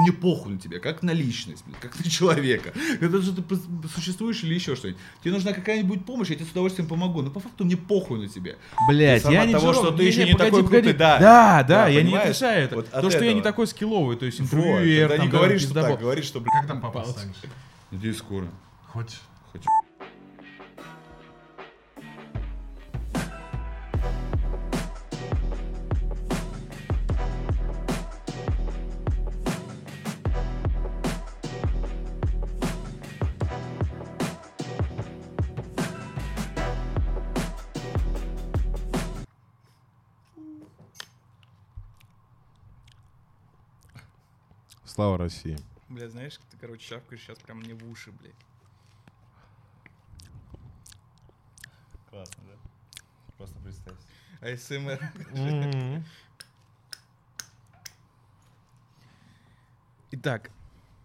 что мне похуй на тебя, как на личность, блядь, как на человека. Это же ты существуешь или еще что-нибудь. Тебе нужна какая-нибудь помощь, я тебе с удовольствием помогу. Но по факту мне похуй на тебя. Блять, я не того, что ты еще не, такой крутый, да. Да, да, Да, я не отрицаю это. То, что я не такой скилловый, то есть интервьюер, там, не да, говори, что так, говори, что, блядь, Как там станешь? Надеюсь, скоро. Хочешь? Хочу. Слава России. Бля, знаешь, ты, короче, чавкаешь сейчас прям мне в уши, блядь. Классно, да? Просто представь. АСМР. Итак,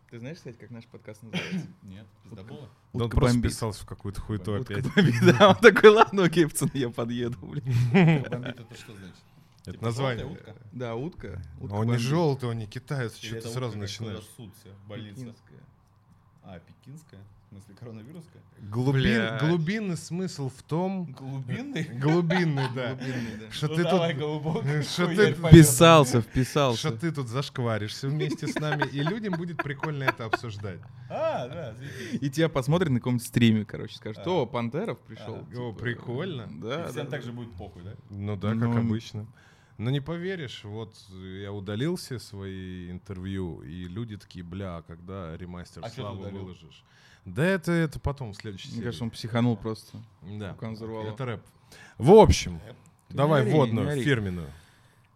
ты знаешь, кстати, как наш подкаст называется? Нет, пиздобола? Да он Утка просто бомбит. вписался в какую-то Утка опять. Да, он такой, ладно, окей, пацаны, я подъеду, блядь. Бомбит это что значит? Это Типа название. утка? Да, утка. утка Он не желтый, он не китаец, Или что это ты сразу как начинаешь. больница? Пекинская. А, пекинская? В смысле, коронавирусская? Глубин, глубинный смысл в том... Глубинный? Глубинный, да. Что Ну ты тут... что ты. Вписался, вписался. Что ты тут зашкваришься вместе с нами, и людям будет прикольно это обсуждать. А, да. И тебя посмотрят на каком-нибудь стриме, короче, скажут, А. о, Пантеров пришел. А. О, прикольно. Да, всем да, так да. же будет похуй, да? Ну да, как Ну, обычно. Но не поверишь, вот я удалил все свои интервью, и люди такие, бля, а когда ремастер А славы удалил? выложишь? Да это, это потом, в следующей Мне серии. кажется, он психанул просто. Да, это рэп. В общем, Ты давай не ори, водную, фирменную.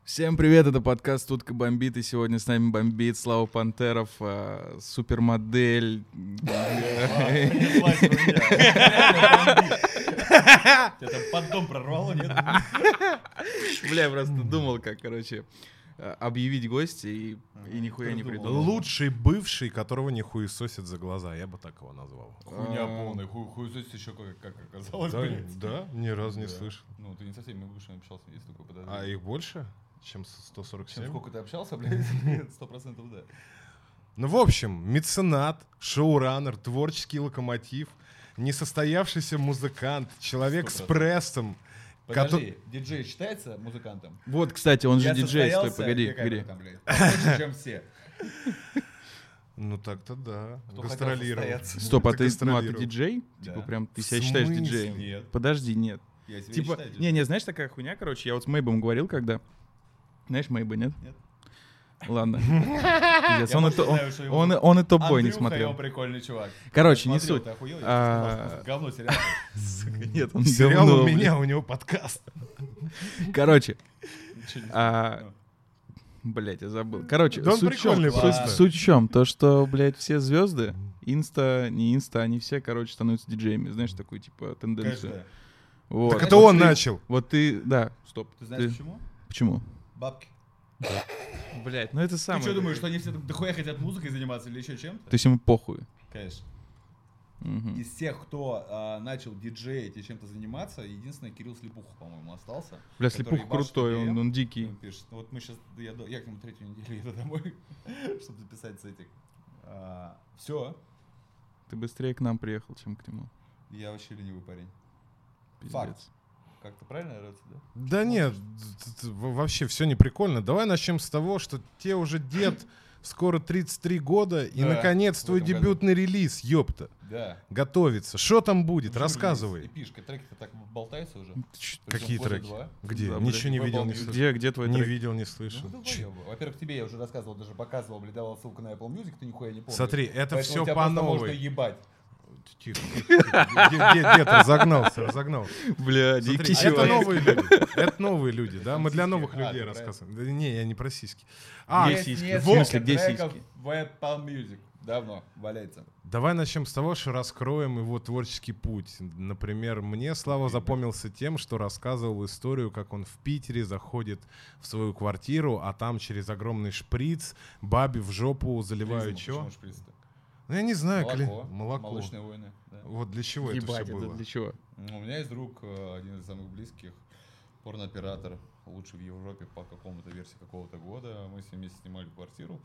Всем привет, это подкаст «Тутка бомбит», и сегодня с нами бомбит Слава Пантеров, а, супермодель. Тебя там под дом прорвало, нет? Бля, я просто думал, как, короче, а, объявить гостя, и и нихуя не Придумал. Лучший бывший, которого не хуесосят за глаза, я бы так его назвал. Хуйня А. полная, хуй хуесосить еще как, как оказалось, Да, ни разу не слышал. Ну, ты не со всеми бывшими общался, есть такое А подозрение. их больше, чем Чем 147? сколько ты общался, блядь? Сто процентов да. Ну, в общем, меценат, шоураннер, творческий локомотив, несостоявшийся музыкант, человек с Сто прессом. Подожди, диджей считается музыкантом? Вот, кстати, он же Я диджей, стой, погоди, погоди. там, блядь, чем все. Ну так-то да. Кто Гастролировал. Стоп, а Ты ну, а ты диджей? Да. Типа прям ты себя считаешь диджеем? Нет. Подожди, нет. Я себя Типа, не, не, знаешь, такая хуйня, короче, я вот с Мейбом говорил, когда... Знаешь Мейба, нет? Нет. Ладно. Пиздец, Он и то- знаю, он зовут. он и топ-бой не смотрел. он прикольный чувак. Короче, не суть. ты А, говно сериал. Нет, он Сериал у меня, у него подкаст. Короче, а, знаю. блять, я забыл. Короче, Да он суть прикольный Суть-. Суть в чем? То, что, блядь, все звезды, инста, не инста, они все, короче, становятся диджеями. Знаешь, такую, типа, тенденцию. Вот. Так это Вот он ты- начал. Вот ты, да, стоп. Ты знаешь почему? Почему? Бабки. Блять, ну это Ты самое. что думаешь, что они все так дохуя хотят музыкой заниматься или еще чем-то? То есть ему похуй. Конечно. Мгм. Из тех, кто а, начал диджеить и чем-то заниматься, единственный Кирилл Слепуха, по-моему, остался. Бля, который Слепух ебашит крутой, он, он дикий. Он пишет, «Ну вот мы сейчас, я, я к нему третью неделю еду домой, чтобы записать с этих. все, Ты быстрее к нам приехал, чем к нему. я вообще ленивый парень. Пиздец. Факт. Как-то правильно орется, да? Да нет, вообще все не прикольно. Давай начнем с того, что те уже дед, скоро 33 года, и Да, наконец твой году. дебютный релиз, ёпта. Да. Готовится. Что там будет? Ну, Рассказывай. Эпишка, треки-то так болтаются уже. Ч- Какие треки? Где? Да, Ничего не видел, не слышал. Где, где твой Не трек? видел, не Ну, слышал. долбоёбы. Во-первых, тебе я уже рассказывал, даже показывал, блядь, давал ссылку на Apple Music, ты нихуя не помнишь. Смотри, это Поэтому все по просто можно новой. ебать. Тихо. Дед, разогнался, разогнался. Бля, Смотри, дикий это человек. новые люди. Это новые люди, да? Мы для новых А, людей рассказываем. Да не, я не про сиськи. А, сиськи? В смысле, где сиськи? В Apple Music. Давно валяется. Давай начнем с того, что раскроем его творческий путь. Например, мне Слава запомнился тем, что рассказывал историю, как он в Питере заходит в свою квартиру, а там через огромный шприц бабе в жопу заливают что? Ну, я не знаю, Молоко. кли- молоко. Молочные войны. да. Вот для чего это Ебать, все это было? для чего? Ну, У меня есть друг, э, один из самых близких, порнооператор, лучший в Европе по какому-то версии какого-то года. Мы с ним вместе снимали квартиру.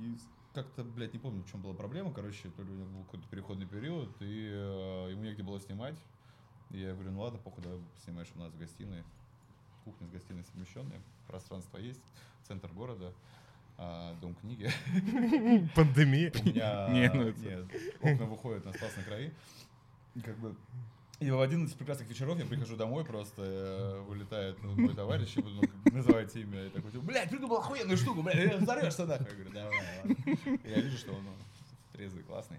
И как-то, блядь, не помню, в чем была проблема. Короче, то ли у него был какой-то переходный период, и э, ему негде было снимать. И я говорю, ну ладно, похуй, давай снимаешь у нас в гостиной. Кухня с гостиной совмещенная, пространство есть, центр города, а, дом книги. Пандемия. У меня Не, ну это- нет, окна выходят на Спасной крови. И как бы и в один из прекрасных вечеров я прихожу домой, просто э, вылетает ну, мой товарищ, и ну, как называется имя, и такой, типа, блядь, придумал охуенную штуку, блядь, взорвешься нахуй. Я говорю, давай, ладно. Я вижу, что он ну, трезвый, классный.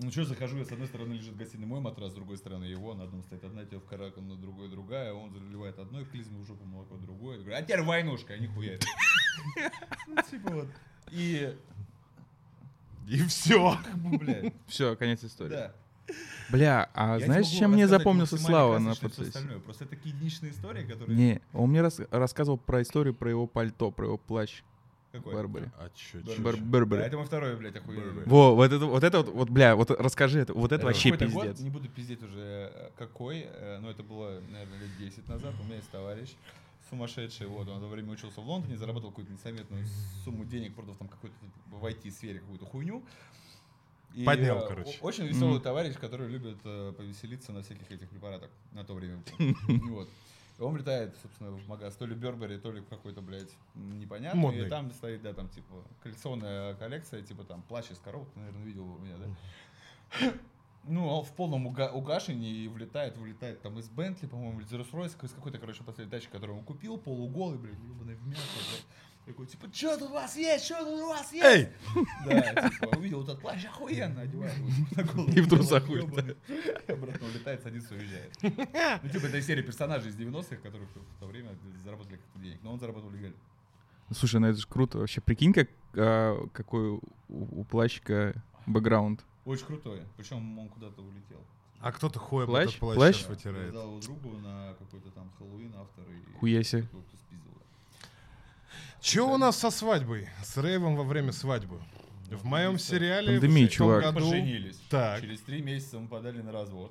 Ну что, захожу, я с одной стороны лежит в гостиной мой матрас, с другой стороны его, на одном стоит одна тёвка раком, на другой другая, он заливает одной клизмой в жопу молоко другое. Я говорю, а теперь войнушка, а нихуя. Ну, типа вот. И, И все. Все, конец истории. да. Бля, а Я знаешь, чем мне запомнился Слава на процессе? Просто это такие единичные истории, которые... Не, он мне рас- рассказывал про историю про его пальто, про его плащ Какой? Барбари. А чё, Бар- чё? Бар- Да, Барбари. это мой второй, блядь, охуенный. Во, вот это, вот это вот, вот, бля, вот расскажи это, вот это Это вообще какой-то год, пиздец. не буду пиздеть уже э, какой, э, но это было, наверное, лет 10 назад. У меня есть товарищ сумасшедший, вот, он во время учился в Лондоне, заработал какую-то несоветную сумму денег, продав там какой-то в IT-сфере какую-то хуйню. И, Поднял, э, короче. Очень веселый Мгм. товарищ, который любит э, повеселиться на всяких этих препаратах на то время. Вот. Он влетает, собственно, в магаз, то ли Бербери, то ли в какой-то, блядь, непонятный. Модный. И там стоит, да, там, типа, коллекционная коллекция, типа, там, плащ из коробок, ты, наверное, видел у меня, да? Ну, он в полном уга- угашении и влетает, вылетает там из Бентли, по-моему, из Rolls-Royce, из какой-то, короче, последней тачки, которую он купил, полуголый, блядь, ебаный в мясо, блядь. Такой, типа, что тут у вас есть, что тут у вас есть? Эй! Да, типа, увидел этот плащ, охуенно, одевает. И в трусах и Обратно улетает, садится, уезжает. Ну, типа, это серия персонажей из 90-х, которые в то время заработали как-то денег. Но он заработал легально. Слушай, ну это же круто. Вообще, прикинь, как, а, какой у, у плащика бэкграунд. Очень крутой. Причем он куда-то улетел. А кто-то хуя Плащ? этот плащ Плащ? сейчас вытирает. Дал его другу на какой-то там Хэллоуин автор. И Хуяси. Че у нас со свадьбой? С рейвом во время свадьбы? В моем сериале Пандемия, в чувак. году... Поженились. Так. Через три месяца мы подали на развод.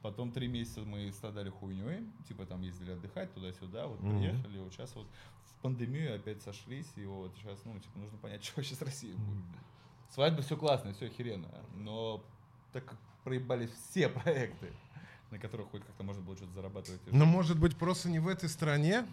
Потом три месяца мы страдали хуйней, типа там ездили отдыхать туда-сюда, вот Мгм. приехали, вот сейчас вот в пандемию опять сошлись, и вот сейчас, ну, типа, нужно понять, что вообще с Россией будет. Свадьба все классно, все охеренно, но так как проебались все проекты, на которых хоть как-то можно было что-то зарабатывать. Ну, может быть, просто не в этой стране?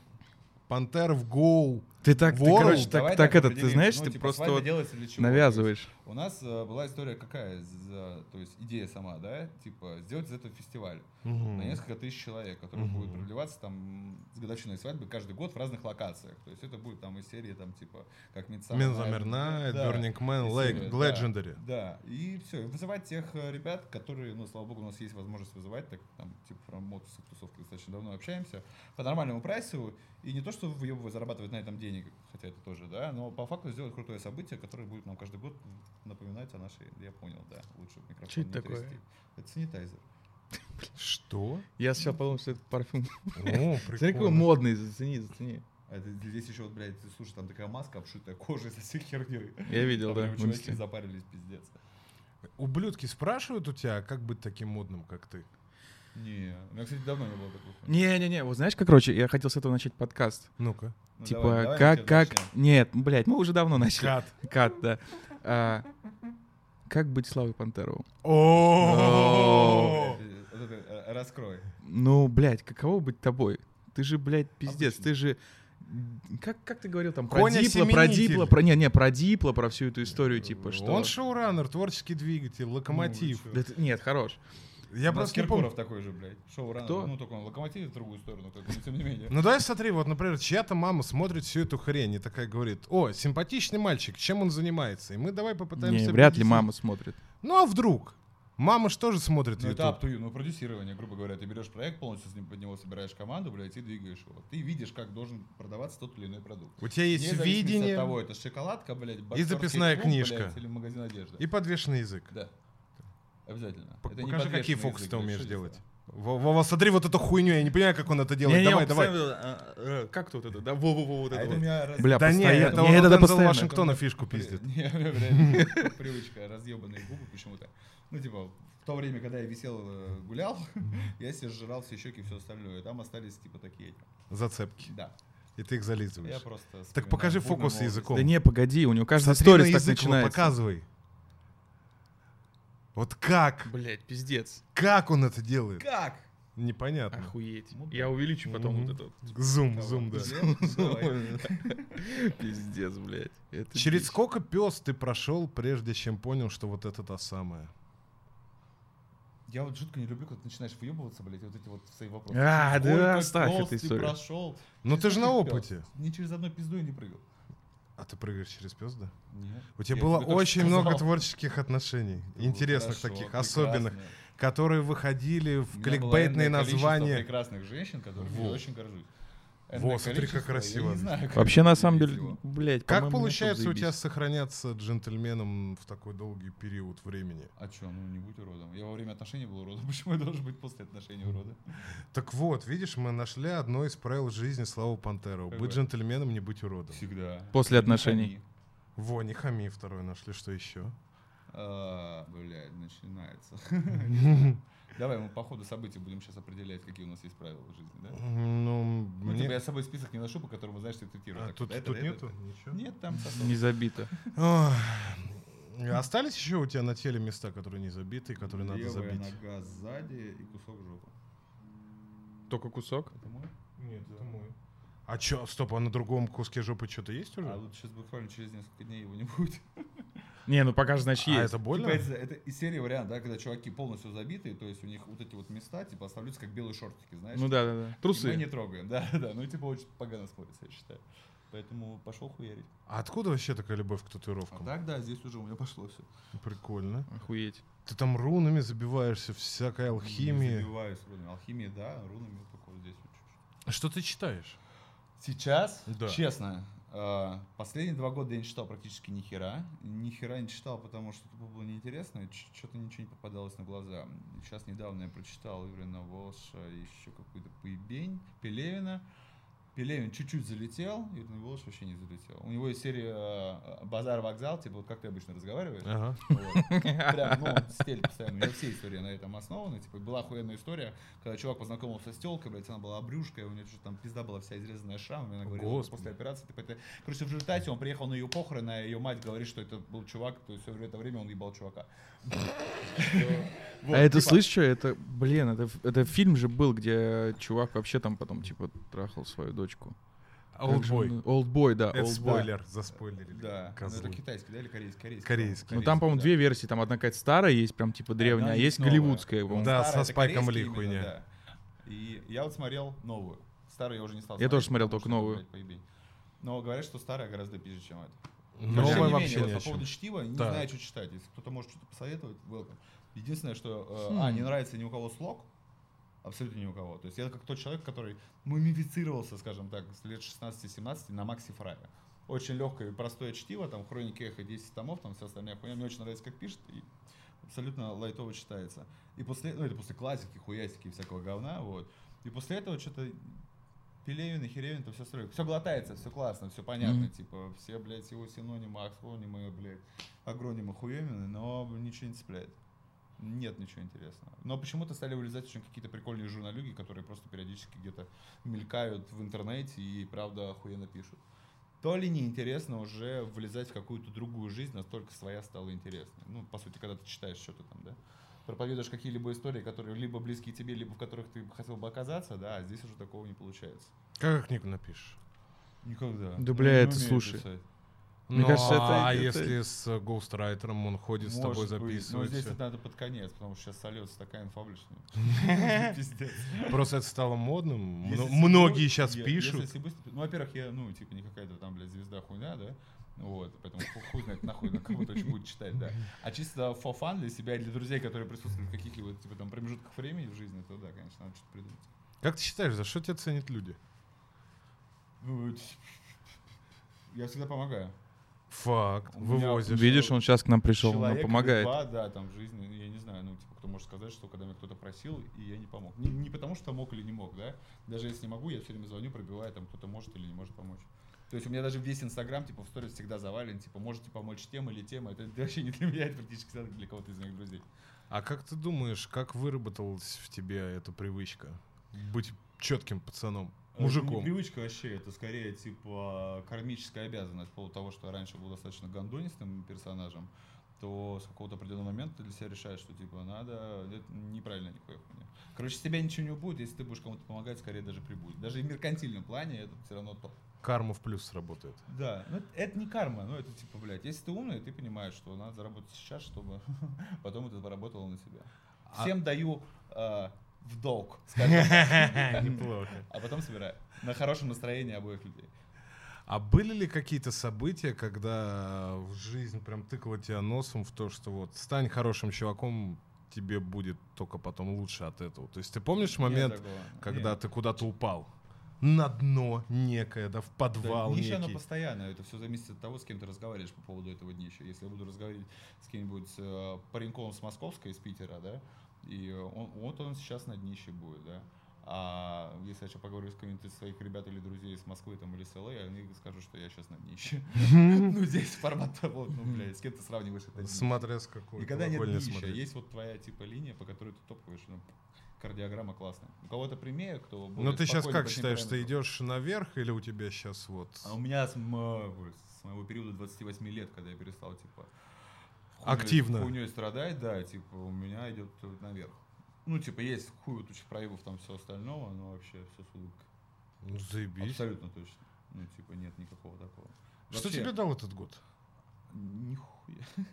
Пантера в Go. Ты так, ты, короче, так, Давай так, это, ты знаешь, Ну, ты типа, просто свадьба вот навязываешь. У нас э, была история какая, за, то есть идея сама, да, типа сделать из этого фестиваль Мгм. на несколько тысяч человек, который Мгм. будет продлеваться там с годовщиной свадьбы каждый год в разных локациях. То есть это будет там из серии там типа как Midsummer Midsummer Night, Burning Man, Lake- история, да, Legendary. Да, и все, вызывать тех э, ребят, которые, ну, слава богу, у нас есть возможность вызывать, так там, типа, про мотосы, тусовки достаточно давно общаемся, по нормальному прайсу, и не то, что выебывать, зарабатывать на этом денег, хотя это тоже, да, но по факту сделать крутое событие, которое будет нам каждый год напоминать о нашей, я понял, да, лучше микрофон Чё это такое? трясти. Это санитайзер. Что? Я сейчас подумал, что это парфюм. О, Смотри, какой модный, зацени, зацени. А здесь еще вот, блядь, слушай, там такая маска обшитая кожей со всей херней. Я видел, Там да, чуваки запарились, пиздец. Ублюдки спрашивают у тебя, как быть таким модным, как ты? Не, у меня, кстати, давно не было такого. Не-не-не, вот знаешь, как, короче, я хотел с этого начать подкаст. Ну-ка. Ну, типа, давай, давай мы как, как... начнем. Нет, блядь, мы уже давно начали. Кат. Кат, да. А, как быть Славой Пантеровым? О, э, Раскрой. Ну, блядь, каково быть тобой? Ты же, блядь, пиздец, ты же... Как, как ты говорил там про Коня Дипло, про. Дипло, про... Не, не, про Дипло, про всю эту историю, типа, что... Он шоураннер, творческий двигатель, локомотив. Ну, Да ты- Нет, хорош. Я У нас просто не помню. Киркоров такой же, блядь. Шоу рано. Кто? Ну, только он локомотив в другую сторону, как бы, но тем не менее. Ну давай смотри, вот, например, чья-то мама смотрит всю эту хрень и такая говорит, о, симпатичный мальчик, чем он занимается? И мы давай попытаемся... Не, вряд ли мама смотрит. Ну а вдруг? Мама же тоже смотрит Ну, это YouTube. up to you, ну, продюсирование, грубо говоря. Ты берешь проект, полностью с ним под него собираешь команду, блядь, и двигаешь его. Ты видишь, как должен продаваться тот или иной продукт. У тебя есть Вне видение от того, это шоколадка, блядь, боксерский записная клуб, книжка. блядь, или магазин одежды. и подвешенный язык. Да. Обязательно. П- Это не Покажи, какие фокусы ты умеешь это делать. Во- Вова, смотри вот эту хуйню, я не понимаю, как он это делает. Не-не, давай, он давай. постоянно, а, э, Как тут это? Да, во-во-во, вот А это это у вот. меня раз- Бля, Да не, постоянно. это Не, это Дензела постоянно. Вашингтона фишку пиздит. Не, привычка, разъебанные губы почему-то. Ну, типа, в то время, когда я висел, э, гулял, я себе сжирал все щеки и все остальное. Там остались, типа, такие, Зацепки. да. И ты их зализываешь. Я просто... Так покажи фокус языком. Да не, погоди, у него каждый сторис так начинается. показывай. Вот как? Блять, пиздец. Как он это делает? Как? Непонятно. Охуеть. Ну да. Я увеличу потом вот это. вот. Зум, зум, да. Пиздец, блядь. Через сколько пес ты прошел, прежде чем понял, что вот это та самая? Я вот жутко не люблю, когда ты начинаешь выебываться, блядь, вот эти вот свои вопросы. А, да, оставь эту историю. прошел? Ну ты же на опыте. Ни через одну пизду я не прыгал. А ты прыгаешь через пес, да? Нет. У тебя Я было очень что много сказал. творческих отношений, Ну, интересных хорошо, таких, прекрасно. особенных, которые выходили в кликбейтные названия. прекрасных женщин, которыми я Во. очень горжусь. Во, смотри, как красиво. Знаю, как Вообще, на самом деле, блядь, Как получается у тебя сохраняться джентльменом в такой долгий период времени? А чё, ну не будь уродом. Я во время отношений был уродом. Почему я должен быть после отношений уродом? Так вот, видишь, мы нашли одно из правил жизни Славы Пантерова. Какое? Быть джентльменом, не быть уродом. Всегда. После Не отношений. хами. Во, не хами второй нашли, что еще? А, Блядь, начинается. Давай, мы по ходу событий будем сейчас определять, какие у нас есть правила в жизни, да? Ну, Ну, мне... типа я с собой список не ношу, по которому, знаешь, ты цитируешь. А, Так, тут это, тут это, нету? это. Ничего? Нет, там сосок. Не забито. Остались еще у тебя на теле места, которые не забиты, которые надо Левая забить? нога сзади и кусок жопы. Только кусок? Это мой? Нет, это мой. А чё, стоп, а на другом куске жопы что-то есть уже? А вот сейчас буквально через несколько дней его не будет. Не, ну пока же, значит, А есть. это больно? Типа, это, это из серии вариант, да, когда чуваки полностью забитые, то есть у них вот эти вот места, типа, оставляются как белые шортики, знаешь? Ну да, да, да. И Мы Трусы. не трогаем, да, да. Ну, типа, очень погано смотрится, я считаю. Поэтому пошел хуярить. А откуда вообще такая любовь к А татуировкам? так, да, здесь уже у меня пошло все. Прикольно. Охуеть. Ты там рунами забиваешься, всякой Не алхимией. забиваюсь рунами. Алхимия, да, рунами вот только вот здесь. Что ты читаешь? Сейчас, Да. честно, последние два года я не читал практически ни хера. Ни хера не читал, потому что это было неинтересно, что-то ничего не попадалось на глаза. Сейчас недавно я прочитал Иврина Волша, еще какую-то поебень, Пелевина. Пелевин чуть-чуть залетел, Иврин Волш вообще не залетел. У него есть серия э, «Базар-вокзал», типа вот как ты обычно разговариваешь. Ага. Вот. Прям, ну, он постоянно. У меня все истории на этом основаны. Типа, была охуенная история, когда чувак познакомился с телкой, блядь, она была обрюшкой, у нее что-то там пизда была вся изрезанная шрамами, она говорила, Господи. после операции, типа, это... Короче, в результате он приехал на ее похороны, а ее мать говорит, что это был чувак, то есть все это время он ебал чувака. Вот, А это типа, слышишь, что это, блин, это, это фильм же был, где чувак вообще там потом, типа, трахал свою дочку. Олдбой. он- Олдбой, да. Это спойлер, заспойлерили. Да, ну, козлы. это китайский, да, или корейский? Корейский. Корейский. Ну там, по-моему, да. две версии. Там одна какая-то старая есть, прям типа древняя, а есть новая. голливудская, по-моему. Да, Старая со Спайком Ли хуйня. да. И я вот смотрел новую. Старую я уже не стал Я тоже смотрел только новую. Но говорят, что старая гораздо пизже, чем это. Новое Тем не вообще менее, вот ни о По поводу чтива, не Да. знаю, что читать. Если кто-то может что-то посоветовать, welcome. Единственное, что... э, Хм. А, не нравится ни у кого слог. Абсолютно ни у кого. То есть я как тот человек, который мумифицировался, скажем так, с лет 16-17 на Макси Фрае. Очень легкое и простое чтиво, там хроники эхо 10 томов, там все остальное хуйня. Мне очень нравится, как пишет, и абсолютно лайтово читается. И после, ну это после классики, хуясики и всякого говна, вот. И после этого что-то Пелевин и Херевин, то все строит. Все глотается, все классно, все понятно, Мгм. типа, все, блядь, его синонимы, акронимы, блядь, агронимы хуемины, но ничего не цепляет. Нет ничего интересного. Но почему-то стали вылезать очень какие-то прикольные журналюги, которые просто периодически где-то мелькают в интернете и, правда, охуенно пишут. То ли неинтересно уже влезать в какую-то другую жизнь, настолько своя стала интересной. Ну, по сути, когда ты читаешь что-то там, да, проповедуешь какие-либо истории, которые либо близкие тебе, либо в которых ты хотел бы оказаться, да, а здесь уже такого не получается. Как книгу напишешь? Никогда. Да, бля, это слушай. писать. Мне Ну, кажется, это- а это- если с гоустрайтером он ходит с тобой быть. Записывать? здесь всё? это надо под конец, потому что сейчас сольется такая инфа. Просто это стало модным. Многие сейчас пишут. Ну, во-первых, я, ну, типа, не какая-то там, блядь, звезда хуйня, да? Вот, поэтому ху- хуй знает, нахуй, на кого-то очень будет читать, да. А чисто for fun для себя, и для друзей, которые присутствуют в каких-либо, типа, там, промежутках времени в жизни, то да, конечно, надо что-то придумать. Как ты считаешь, за что тебя ценят люди? Ну, Я всегда помогаю. Факт. Вывозишь. Видишь, он сейчас к нам пришел, Человек нам помогает. два, да, там в жизни, я не знаю, ну, типа, кто может сказать, что когда меня кто-то просил, и я не помог. Не, не потому, что мог или не мог, да, даже если не могу, я все время звоню, пробиваю, там, кто-то может или не может помочь. То есть у меня даже весь Инстаграм, типа, в сторис всегда завален, типа, можете помочь тем или тем, это вообще не для меня, это практически для кого-то из моих друзей. А как ты думаешь, как выработалась в тебе эта привычка? Быть четким пацаном? Это Мужиком. не привычка вообще, это скорее типа кармическая обязанность. По того, что я раньше был достаточно гондонистым персонажем, то с какого-то определенного момента ты для себя решаешь, что типа надо, это неправильно никакой хуйня. Короче, с тебя ничего не будет, если ты будешь кому-то помогать, скорее даже прибудет. Даже и в меркантильном плане это все равно топ. Карма в плюс работает. Да, ну это, это не карма, ну это типа, блядь, если ты умный, ты понимаешь, что надо заработать сейчас, чтобы потом это заработало на себя. А- Всем даю э, в долг. Неплохо. а потом собираю. На хорошем настроении обоих людей. А были ли какие-то события, когда в жизнь прям тыкала тебя носом в то, что вот стань хорошим чуваком, тебе будет только потом лучше от этого? То есть ты помнишь момент, когда Нет. ты куда-то упал? На дно некое, да, в Да, подвал днище, оно некий. постоянно, это все зависит от того, с кем ты разговариваешь по поводу этого днища. Если я буду разговаривать с кем-нибудь э, пареньком с Московской, из Питера, да, и он, вот он сейчас на днище будет, да. А если я сейчас поговорю с кем-нибудь из своих ребят или друзей из Москвы там, или с ЛА, они скажут, что я сейчас на днище. Ну, здесь формат того, ну, блядь, с кем ты сравниваешь это? Смотря с какой. Никогда нет колокольни днища, есть вот твоя типа линия, по которой ты топаешь, ну, кардиограмма классная. У кого-то прямее, кто Ну более ты сейчас как считаешь, ты идешь наверх или у тебя сейчас вот... А у меня с, с моего периода 28 лет, когда я перестал, типа, Активно. хуйней страдать, да, типа, у меня идет наверх. Ну, типа, есть хуй туча проявов там все остального, но вообще все с улыбкой. Ну, заебись. Абсолютно точно. Ну, типа, нет никакого такого. Что Вообще, тебе дал этот год? Нихуя.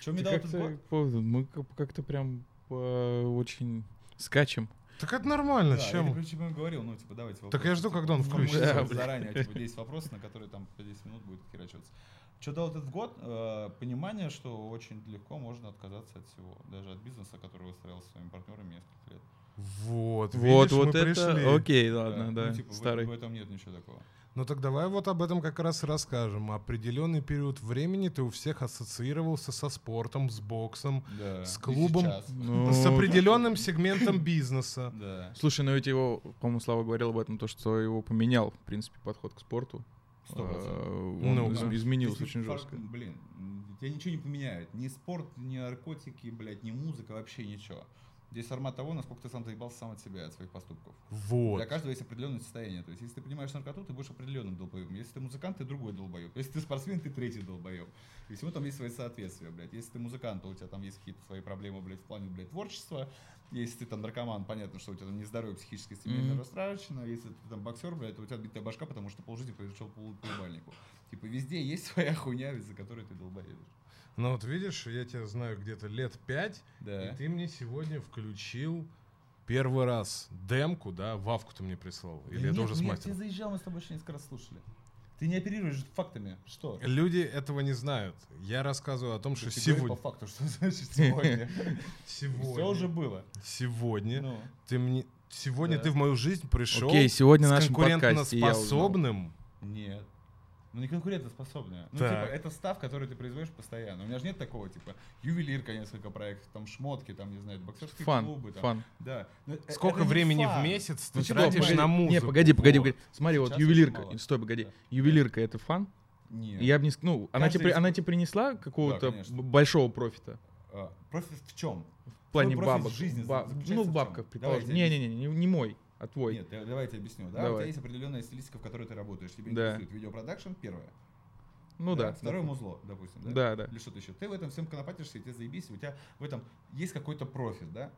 Что мне дал этот год? Мы как- как-то прям э, очень скачем. Так это нормально, Да, я чем? тебе почему и говорил, ну, типа, давайте Так я вопросы, жду, типа, когда он включится. блядь. Заранее, типа, 10 вопросов, на которые там по 10 минут будет херачиваться. Что дал этот год? Э, понимание, что очень легко можно отказаться от всего. Даже от бизнеса, который выстроил со своими партнерами несколько лет. Вот, Вот, видишь, вот мы это, пришли. окей, ладно, да, Ну, типа, в- старый. В, этом нет ничего такого. Ну так давай вот об этом как раз и расскажем. Определенный период времени ты у всех ассоциировался со спортом, с боксом, Да. С клубом. Ну, с определенным сегментом бизнеса. Да. Слушай, ну ведь его, по-моему, Слава говорил об этом, то, что его поменял, в принципе, подход к спорту. Сто процентов. Э, Он Ну, из- да. изменился очень фар- жестко. Блин, тебя ничего не поменяет. Ни спорт, ни наркотики, блядь, ни музыка, вообще ничего. Здесь формат того, насколько ты сам заебался сам от себя, от своих поступков. Вот. Для каждого есть определенное состояние. То есть, если ты понимаешь наркоту, ты будешь определенным долбоебом. Если ты музыкант, ты другой долбоеб. Если ты спортсмен, ты третий долбоеб. И всему там есть свои соответствия, блядь. Если ты музыкант, то у тебя там есть какие-то свои проблемы, блядь, в плане, блядь, творчества. Если ты там наркоман, понятно, что у тебя там нездоровье психическое, семейное Мгм. расстройство. Если ты там боксер, блядь, то у тебя битая башка, потому что полжизни произошел по полубальнику. Типа везде есть своя хуйня, из-за которой ты долбоебишь. Ну вот видишь, я тебя знаю где-то лет пять, Да. и ты мне сегодня включил первый раз демку, да, Вавку ты мне прислал. Или это уже с Ты мастером? заезжал, мы с тобой еще несколько раз слушали. Ты не оперируешь фактами. Что? Люди этого не знают. Я рассказываю о том, что сегодня... по факту, что значит сегодня. Сегодня. Все уже было. Сегодня. Ну. Ты мне... Сегодня Да. ты в мою жизнь пришел Окей, сегодня с я конкурентоспособным. Нет. Ну не конкурентоспособная. Ну, Так. типа, это став, который ты производишь постоянно. У меня же нет такого, типа, ювелирка, несколько проектов, там шмотки, там, не знаю, боксерские Фан, клубы. Там. фан. Да. Но Сколько это времени фан. в месяц ты Ну, типа, тратишь погоди, на музыку? Не, погоди, погоди, Вот. погоди. Смотри, вот Сейчас ювелирка. очень мало. Стой, погоди. Да. Ювелирка это фан? Нет. Я бы не ну, она Каждый тебе, из- она тебе принесла какого-то конечно. б- большого профита? А, профит в чем? В плане бабок. жизни Ба- ну, в бабках, предположим. Не-не-не, не, не мой, а твой. Нет, давайте объясню. Да, у Давай. тебя есть определенная стилистика, в которой ты работаешь. Тебе Да. интересует видеопродакшн, первое. Ну да. Второе музло, допустим. Да? Да, да. Или что-то еще. Ты в этом всем конопатишься, и тебе заебись, у тебя в этом есть какой-то профит, да?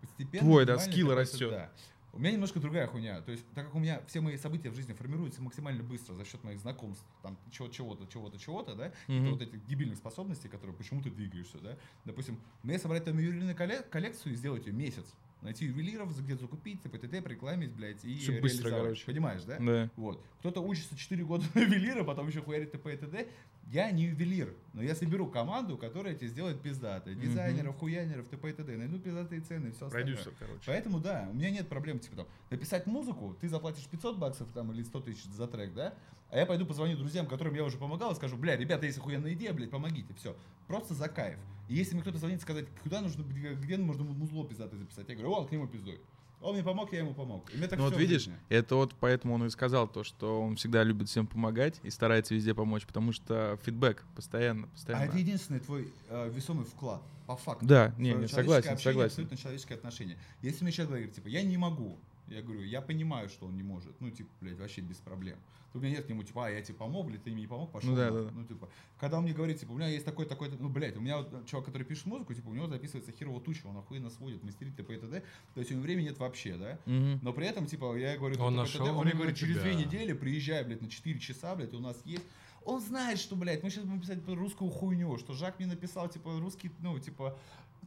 Постепенно. Твой, да, skill растет. Да. У меня немножко другая хуйня. То есть, так как у меня все мои события в жизни формируются максимально быстро за счет моих знакомств, там, чего- чего-то, чего-то, чего-то, да, это вот этих дебильных способностей, которые почему ты двигаешься, да. Допустим, мне собрать там ювелирную колле- коллекцию и сделать ее месяц. Найти ювелиров, где закупить, ТПТ, прорекламить, блядь, и Всё быстро, короче. Понимаешь, да? Да. Вот. Кто-то учится 4 года на ювелира, потом еще хуярит ТП и т.д. Я не ювелир, но я соберу команду, которая тебе сделает пиздаты. Дизайнеров, хуянеров, т.п. и т.д. Найду пиздатые цены и все остальное. Продюсер, короче. Поэтому, да, у меня нет проблем, типа там, написать музыку, ты заплатишь 500 баксов там или 100 тысяч за трек, да? А я пойду позвоню друзьям, которым я уже помогал, и скажу, бля, ребята, есть охуенная идея, блядь, помогите, все. Просто за кайф. И если мне кто-то звонит сказать, куда нужно, где, можно музло пиздатое записать, я говорю, о, к нему пиздой. Он мне помог, я ему помог. И мне так Ну вот видишь, жизни. это вот поэтому он и сказал то, что он всегда любит всем помогать и старается везде помочь, потому что фидбэк постоянно, А постоянно. это единственный твой э, весомый вклад, по факту. Да, не, не, согласен, общение, согласен. Абсолютно человеческое отношение. Если мне человек говорит, типа, я не могу, Я говорю, я понимаю, что он не может. Ну, типа, блядь, вообще без проблем. У меня нет к нему, типа, а, я тебе помог, блядь, ты мне не помог, пошел. Ну да, нахуй». да, да. Ну, типа, когда он мне говорит, типа, у меня есть такой, такой, ну, блядь, у меня вот чувак, который пишет музыку, типа, у него записывается херово туча, он охуенно сводит, мастерит, т.п. и т.д. То есть у него времени нет вообще, да? Мгм. Но при этом, типа, я говорю, Он т.п. нашел т.д., он мне говорит, через тебя. две недели приезжай, блядь, на 4 часа, блядь, у нас есть. Он знает, что, блядь, мы сейчас будем писать русскую хуйню, что Жак мне написал, типа, русский, ну, типа,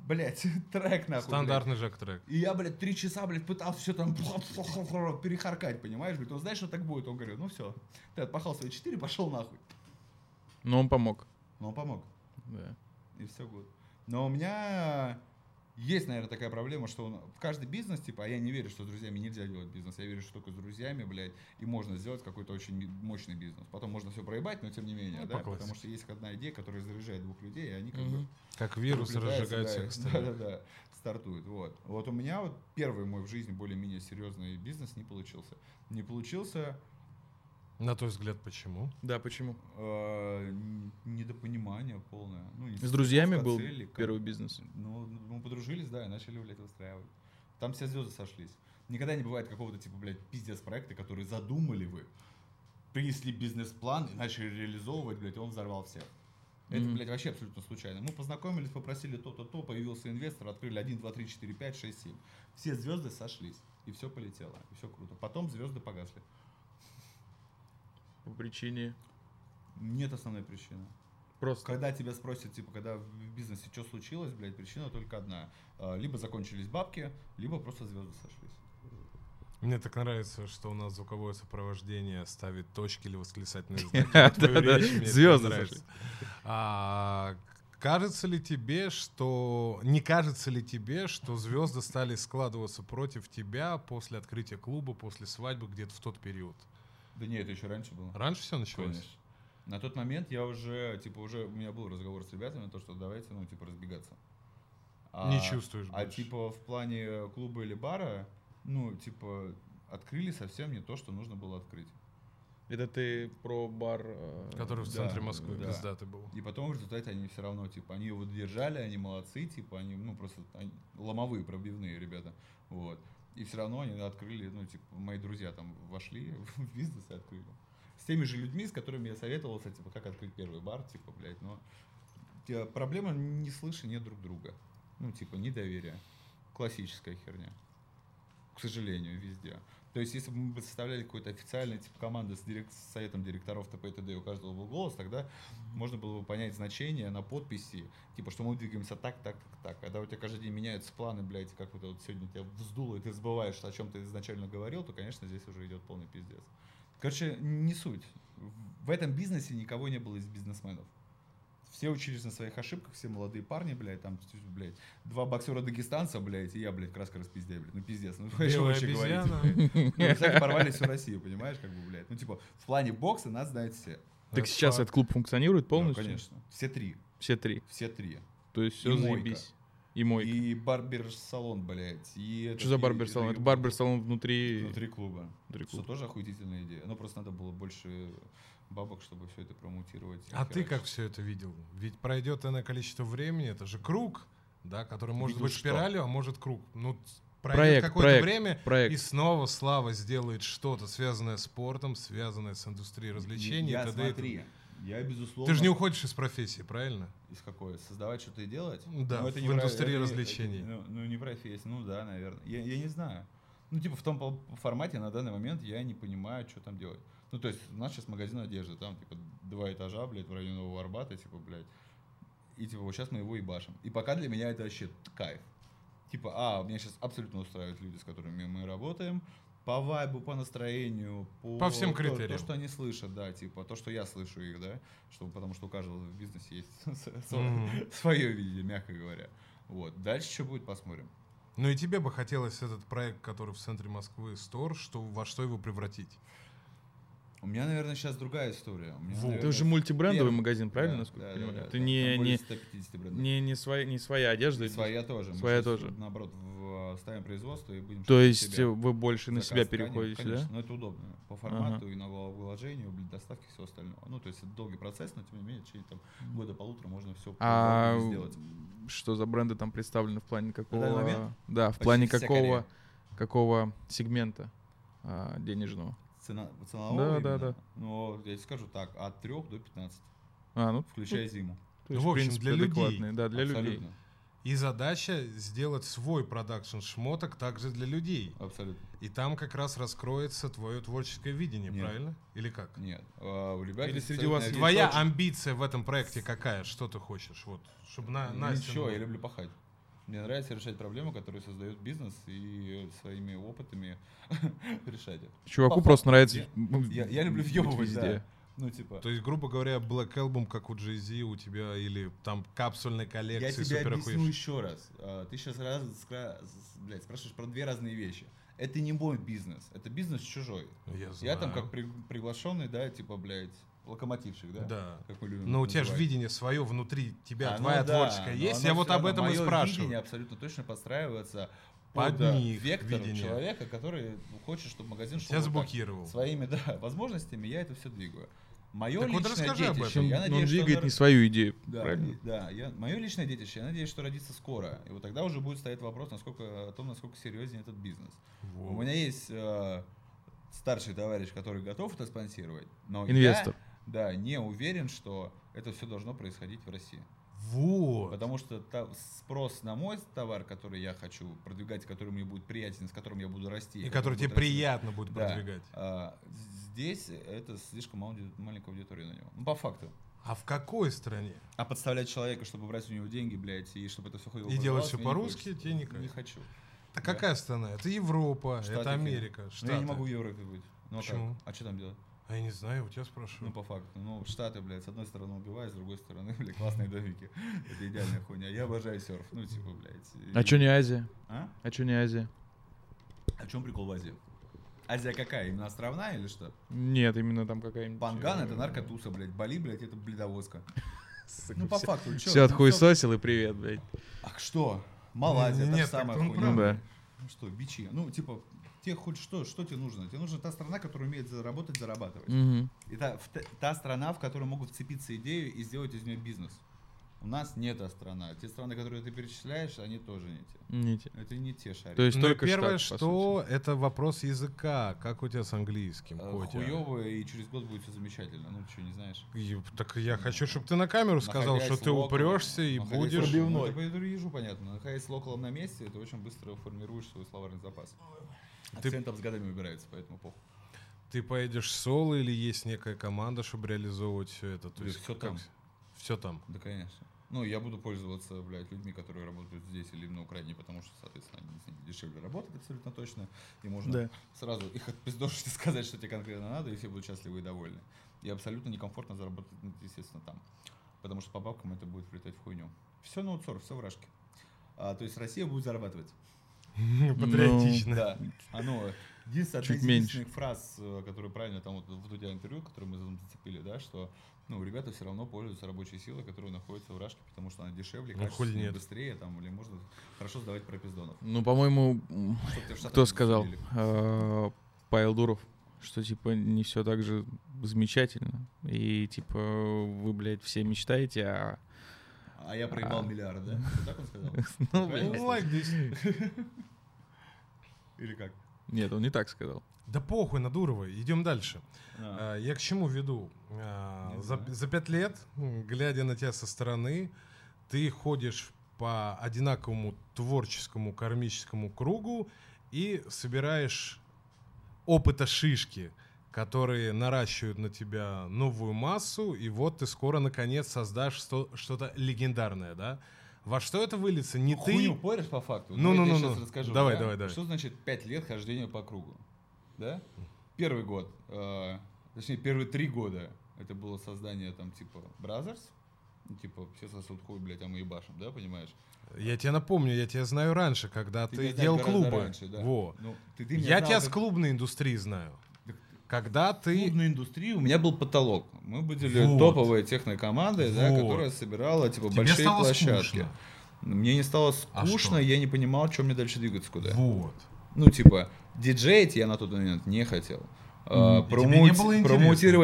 блядь, трек, нахуй, блядь. Стандартный жак-трек. И я, блядь, три часа, блядь, пытался все там перехаркать, понимаешь? Говорит, он знаешь, что так будет? Он говорит, ну все, ты отпахал свои четыре, пошел нахуй. Но он помог. Но он помог, Да. и все гуд. Но у меня есть, наверное, такая проблема, что он- в каждый бизнес, типа, а я не верю, что с друзьями нельзя делать бизнес. Я верю, что только с друзьями, блядь, и можно сделать какой-то очень мощный бизнес. Потом можно все проебать, но тем не менее, Ну, да, по потому что есть одна идея, которая заряжает двух людей, и они как бы Мгм. Как вирус разжигает да, всех. Да, да, да, стартует. Вот. Вот у меня вот первый мой в жизни более-менее серьезный бизнес не получился. Не получился На твой взгляд, почему? Да, почему? э, недопонимание полное. Ну, не С друзьями был цели, как- первый бизнес. Ну, мы подружились, да, и начали, блядь, выстраивать. Там все звезды сошлись. Никогда не бывает какого-то, типа, блядь, пиздец проекта, который задумали вы, принесли бизнес-план и начали реализовывать, блядь, и он взорвал всех. Это, Мгм. блядь, вообще абсолютно случайно. Мы познакомились, попросили то-то, то, появился инвестор, открыли 1, 2, 3, 4, 5, 6, 7. Все звезды сошлись, и все полетело, и все круто. Потом звезды погасли. По причине... Нет основной причины. Просто. Когда тебя спросят, типа, когда в бизнесе что случилось, блядь, причина только одна. А, Либо закончились бабки, либо просто звезды сошлись. Мне так нравится, что у нас звуковое сопровождение ставит точки или восклицательные знаки. Звезды нравится. А, Кажется ли тебе, что... Не кажется ли тебе, что звезды стали складываться против тебя после открытия клуба, после свадьбы, где-то в тот период? Да нет, это еще раньше было. Раньше все началось? Конечно. На тот момент я уже, типа, уже у меня был разговор с ребятами, то, что давайте, ну, типа, разбегаться. А- Не чувствуешь А, больше? типа, в плане клуба или бара, ну, типа, открыли совсем не то, что нужно было открыть. Это ты про бар... э, Который в Да, центре Москвы, да. пиздатый был. И потом в результате они все равно, типа, они его держали, они молодцы, типа, они, ну, просто они ломовые, пробивные ребята, вот. И все равно они открыли, ну, типа, мои друзья там вошли в бизнес и открыли. С теми же людьми, с которыми я советовался, типа, как открыть первый бар, типа, блядь, но проблема не слышания друг друга. Ну, типа, недоверие. Классическая херня. К сожалению, везде. То есть, если бы мы составляли какой-то официальный тип команды с, дирек- с советом директоров ТП и т.д. и у каждого был голос, тогда можно было бы понять значение на подписи, типа, что мы двигаемся так, так, так, так. Когда у тебя каждый день меняются планы, блядь, как вот, вот сегодня тебя вздуло, и ты забываешь, о чем ты изначально говорил, то, конечно, здесь уже идет полный пиздец. Короче, не суть. В этом бизнесе никого не было из бизнесменов. Все учились на своих ошибках, все молодые парни, блядь, там, блядь, два боксера дагестанца, блядь, и я, блядь, краска распиздяй, блядь, ну пиздец, ну что Белая вообще говорить? Ну, кстати, порвали всю Россию, понимаешь, как бы, блядь. Ну, типа, в плане бокса нас знают все. Так Это сейчас факт. этот клуб функционирует Ну, полностью? конечно. Все три. Все три. Все три. То есть все И мойка. заебись. И мойка. И барбер-салон, блядь. И этот, Что за барбер-салон? Это барбер-салон внутри... Внутри клуба. внутри Что клуба. тоже охуительная идея. Но просто надо было больше бабок, чтобы все это промутировать. и А ты как все это видел? Ведь пройдет иное количество времени, это же круг, да, который может Видел быть что? спиралью, а может круг. Ну, пройдет Проект, какое-то проект, время, проект. и снова Слава сделает что-то, связанное с спортом, связанное с индустрией развлечений. Я смотри, я безусловно... Ты же не уходишь из профессии, правильно? Из какой? Создавать что-то и делать? Да, Ну, это в не про- индустрии это не- развлечений. это- ну, ну, не профессия, ну да, наверное. Я, я не знаю. Ну, типа, в том формате на данный момент я не понимаю, что там делать. Ну, то есть, у нас сейчас магазин одежды, там, типа, два этажа, блядь, в районе Нового Арбата, типа, блядь. И, типа, вот сейчас мы его и башим. И пока для меня это вообще кайф. Типа, а, меня сейчас абсолютно устраивают люди, с которыми мы работаем. По вайбу, по настроению, по, По всем то- критериям. То, что они слышат, да, типа, то, что я слышу их, да, что, потому что у каждого в бизнесе есть свое видение, мягко говоря. Вот. Дальше что будет, посмотрим. Ну и тебе бы хотелось этот проект, который в центре Москвы, Стор, что, во что его превратить? У меня, наверное, сейчас другая история. У меня, Вот. Ты наверное, уже мультибрендовый первый- магазин, правильно, Да, насколько да, я понимаю? да, Ты да. не, не, 150 брендов. не, не, своя, не своя одежда. И своя тоже. Мы Своя сейчас, тоже. Наоборот, в- ставим производство и будем То есть себе. вы больше на себя переходите, конечно, да? но это удобно. По формату и налогообложению, блин, доставки всего остального. Ну, то есть это долгий процесс, но тем не менее, в течение там, года полутора можно все А сделать. что за бренды там представлены в плане какого? Да, в плане какого? Какого сегмента а, денежного? Цена, ценового Да, именно? да, да. Ну, я тебе скажу так, от 3 до 15, А, ну, включая зиму. то есть, Ну, в общем, принципе, для людей. Да, для людей. Абсолютно. И задача сделать свой продакшн шмоток также для людей. Абсолютно. И там как раз раскроется твое творческое видение, Нет. правильно? Или как? Нет. а, у ребят Или среди вас Твоя точек. амбиция в этом проекте какая? Что ты хочешь? Вот, чтобы на, Ну, Настя... Ничего, ну, я люблю пахать. Мне нравится решать проблемы, которые создает бизнес, и своими опытами решать их. Чуваку просто нравится я- ну, Я, я люблю въебывать, везде. да. Ну, типа, То есть, грубо говоря, Black Album, как у Jay-Z, у тебя, или там капсульной я коллекции тебе супер объясню охуевшей. еще раз. А, Ты сейчас раз, блядь, спрашиваешь про две разные вещи. Это не мой бизнес, это бизнес чужой. Я, Я там знаю. как при- приглашенный, да, типа, блядь, локомотивчик, да? Да. Как мы любим Но у тебя же видение свое внутри тебя, А, ну твоя да, творческая но есть. Я вот об этом и спрашиваю. видение абсолютно точно подстраивается Под них вектор видение. человека, который хочет, чтобы магазин шел Тебя вот так. заблокировал. Своими да, возможностями я это все двигаю. Мое Так вот личное об детище, этом. я Он надеюсь, что двигает оно- не свою идею, да, правильно? да, я, мое личное детище, я надеюсь, что родится скоро. И вот тогда уже будет стоять вопрос насколько, о том, насколько серьезен этот бизнес. Вот. У меня есть э, старший товарищ, который готов это спонсировать, но Инвестор. я да, не уверен, что это все должно происходить в России. Вот. Потому что та- спрос на мой товар, который я хочу продвигать, который мне будет приятен, с которым я буду расти. И который тебе расти, приятно будет да, продвигать. а, здесь это слишком мал- маленькая аудитория на него. Ну, по факту. А в какой стране? А подставлять человека, чтобы брать у него деньги, блядь, и чтобы это все ходило И делать все по-русски тебе не хочу. Так Да. какая страна? Это Европа, Штаты это? Америка, Ну, я не могу в Европе быть. Ну, а как? Почему? А что там делать? А я не знаю, у тебя Ну, спрашиваю. по факту. Ну, Штаты, блядь, с одной стороны убивают, с другой стороны, блядь, классные домики. Это идеальная хуйня. Я обожаю серф. Ну, типа, блядь. А что не Азия? А? А что не Азия? А в чем прикол в Азии? Азия какая? Именно островная или что? Нет, именно там какая-нибудь... Панган э, это наркотуса, блядь. Бали, блядь, это бледовозка. Ну, по факту, чё? Все ну, отхуесосил и привет, блядь. А что? Малайзия, та нет, так самая хуйня. Ну да. Ну что, бичи. Ну, типа, тебе хоть что, что тебе нужно? Тебе нужна та страна, которая умеет заработать, зарабатывать. Мгм. И та, та страна, в которой могут вцепиться идею и сделать из нее бизнес. У нас не та страна. Те страны, которые ты перечисляешь, они тоже не те. Не те. Это не те шарики. То есть Ну, только первое, штат, что это вопрос языка. Как у тебя с английским, Э, Котя? Хуёво, и через год будет все замечательно. Ну, что, не знаешь? И- Так я хочу, чтобы ты на камеру сказал, что ты локалом- упрешься и будешь... локалом- Ну, это ежу понятно. Находясь с локалом на месте, ты очень быстро формируешь свой словарный запас. Ты- Акцентов с годами выбирается, поэтому похуй. Ты поедешь соло или есть некая команда, чтобы реализовывать все это? То есть всё там. Все там. Да, конечно. Ну, я буду пользоваться, блядь, людьми, которые работают здесь или на Украине, потому что, соответственно, они с ними дешевле работают абсолютно точно. И можно Да. сразу их отпиздошить и сказать, что тебе конкретно надо, и все будут счастливы и довольны. И абсолютно некомфортно заработать, ну, естественно, там. Потому что по бабкам это будет влетать в хуйню. Все на аутсорс, все в рашке. А, то есть Россия будет зарабатывать. Патриотично. Да. Оно единственная Чуть одна из меньше. фраз, э, которые правильно там вот, вот у тебя интервью, которое мы зацепили, да, что ну, ребята все равно пользуются рабочей силой, которая находится в Рашке, потому что она дешевле, Ну, качественнее, нет. быстрее, там, или можно хорошо сдавать пропиздонов. Ну, по-моему, кто сказал? Э, Павел Дуров, что, типа, не все так же замечательно. И, типа, вы, блядь, все мечтаете, а... А я проебал А. миллиард, да? Вот так он сказал? Ну. Ну, this. Или как? Нет, он не так сказал. Да похуй на Дурова, идем дальше. А. Я к чему веду? А, Не За, знаю. за пять лет, глядя на тебя со стороны, ты ходишь по одинаковому творческому кармическому кругу и собираешь опыта шишки, которые наращивают на тебя новую массу, и вот ты скоро наконец создашь что-то легендарное, да? Во что это выльется? Не ты... Хуйню порешь по факту? Ну, ну, ну, ну. щас расскажу. Давай, да? давай, давай. Что значит 5 лет хождения по кругу? Да? Первый год, э, точнее, первые три года, это было создание там типа Brothers, ну, типа, все сосут хуй, блядь, а мы ебашим, да, понимаешь? Я тебе напомню, я тебя знаю раньше, когда ты, знаешь делал клубы. раньше, да. Во. Ну, ты, ты Я знал тебя с как- клубной индустрии знаю. Когда ты... клубной индустрии у меня был потолок. Мы были Вот. топовой технокомандой, да, Вот. которая собирала типа Тебе большие площадки. скучно. Мне не стало А скучно, что? я не понимал, чем мне дальше двигаться куда. Вот. Ну, типа, диджеить я на тот момент не хотел. А, И тебе не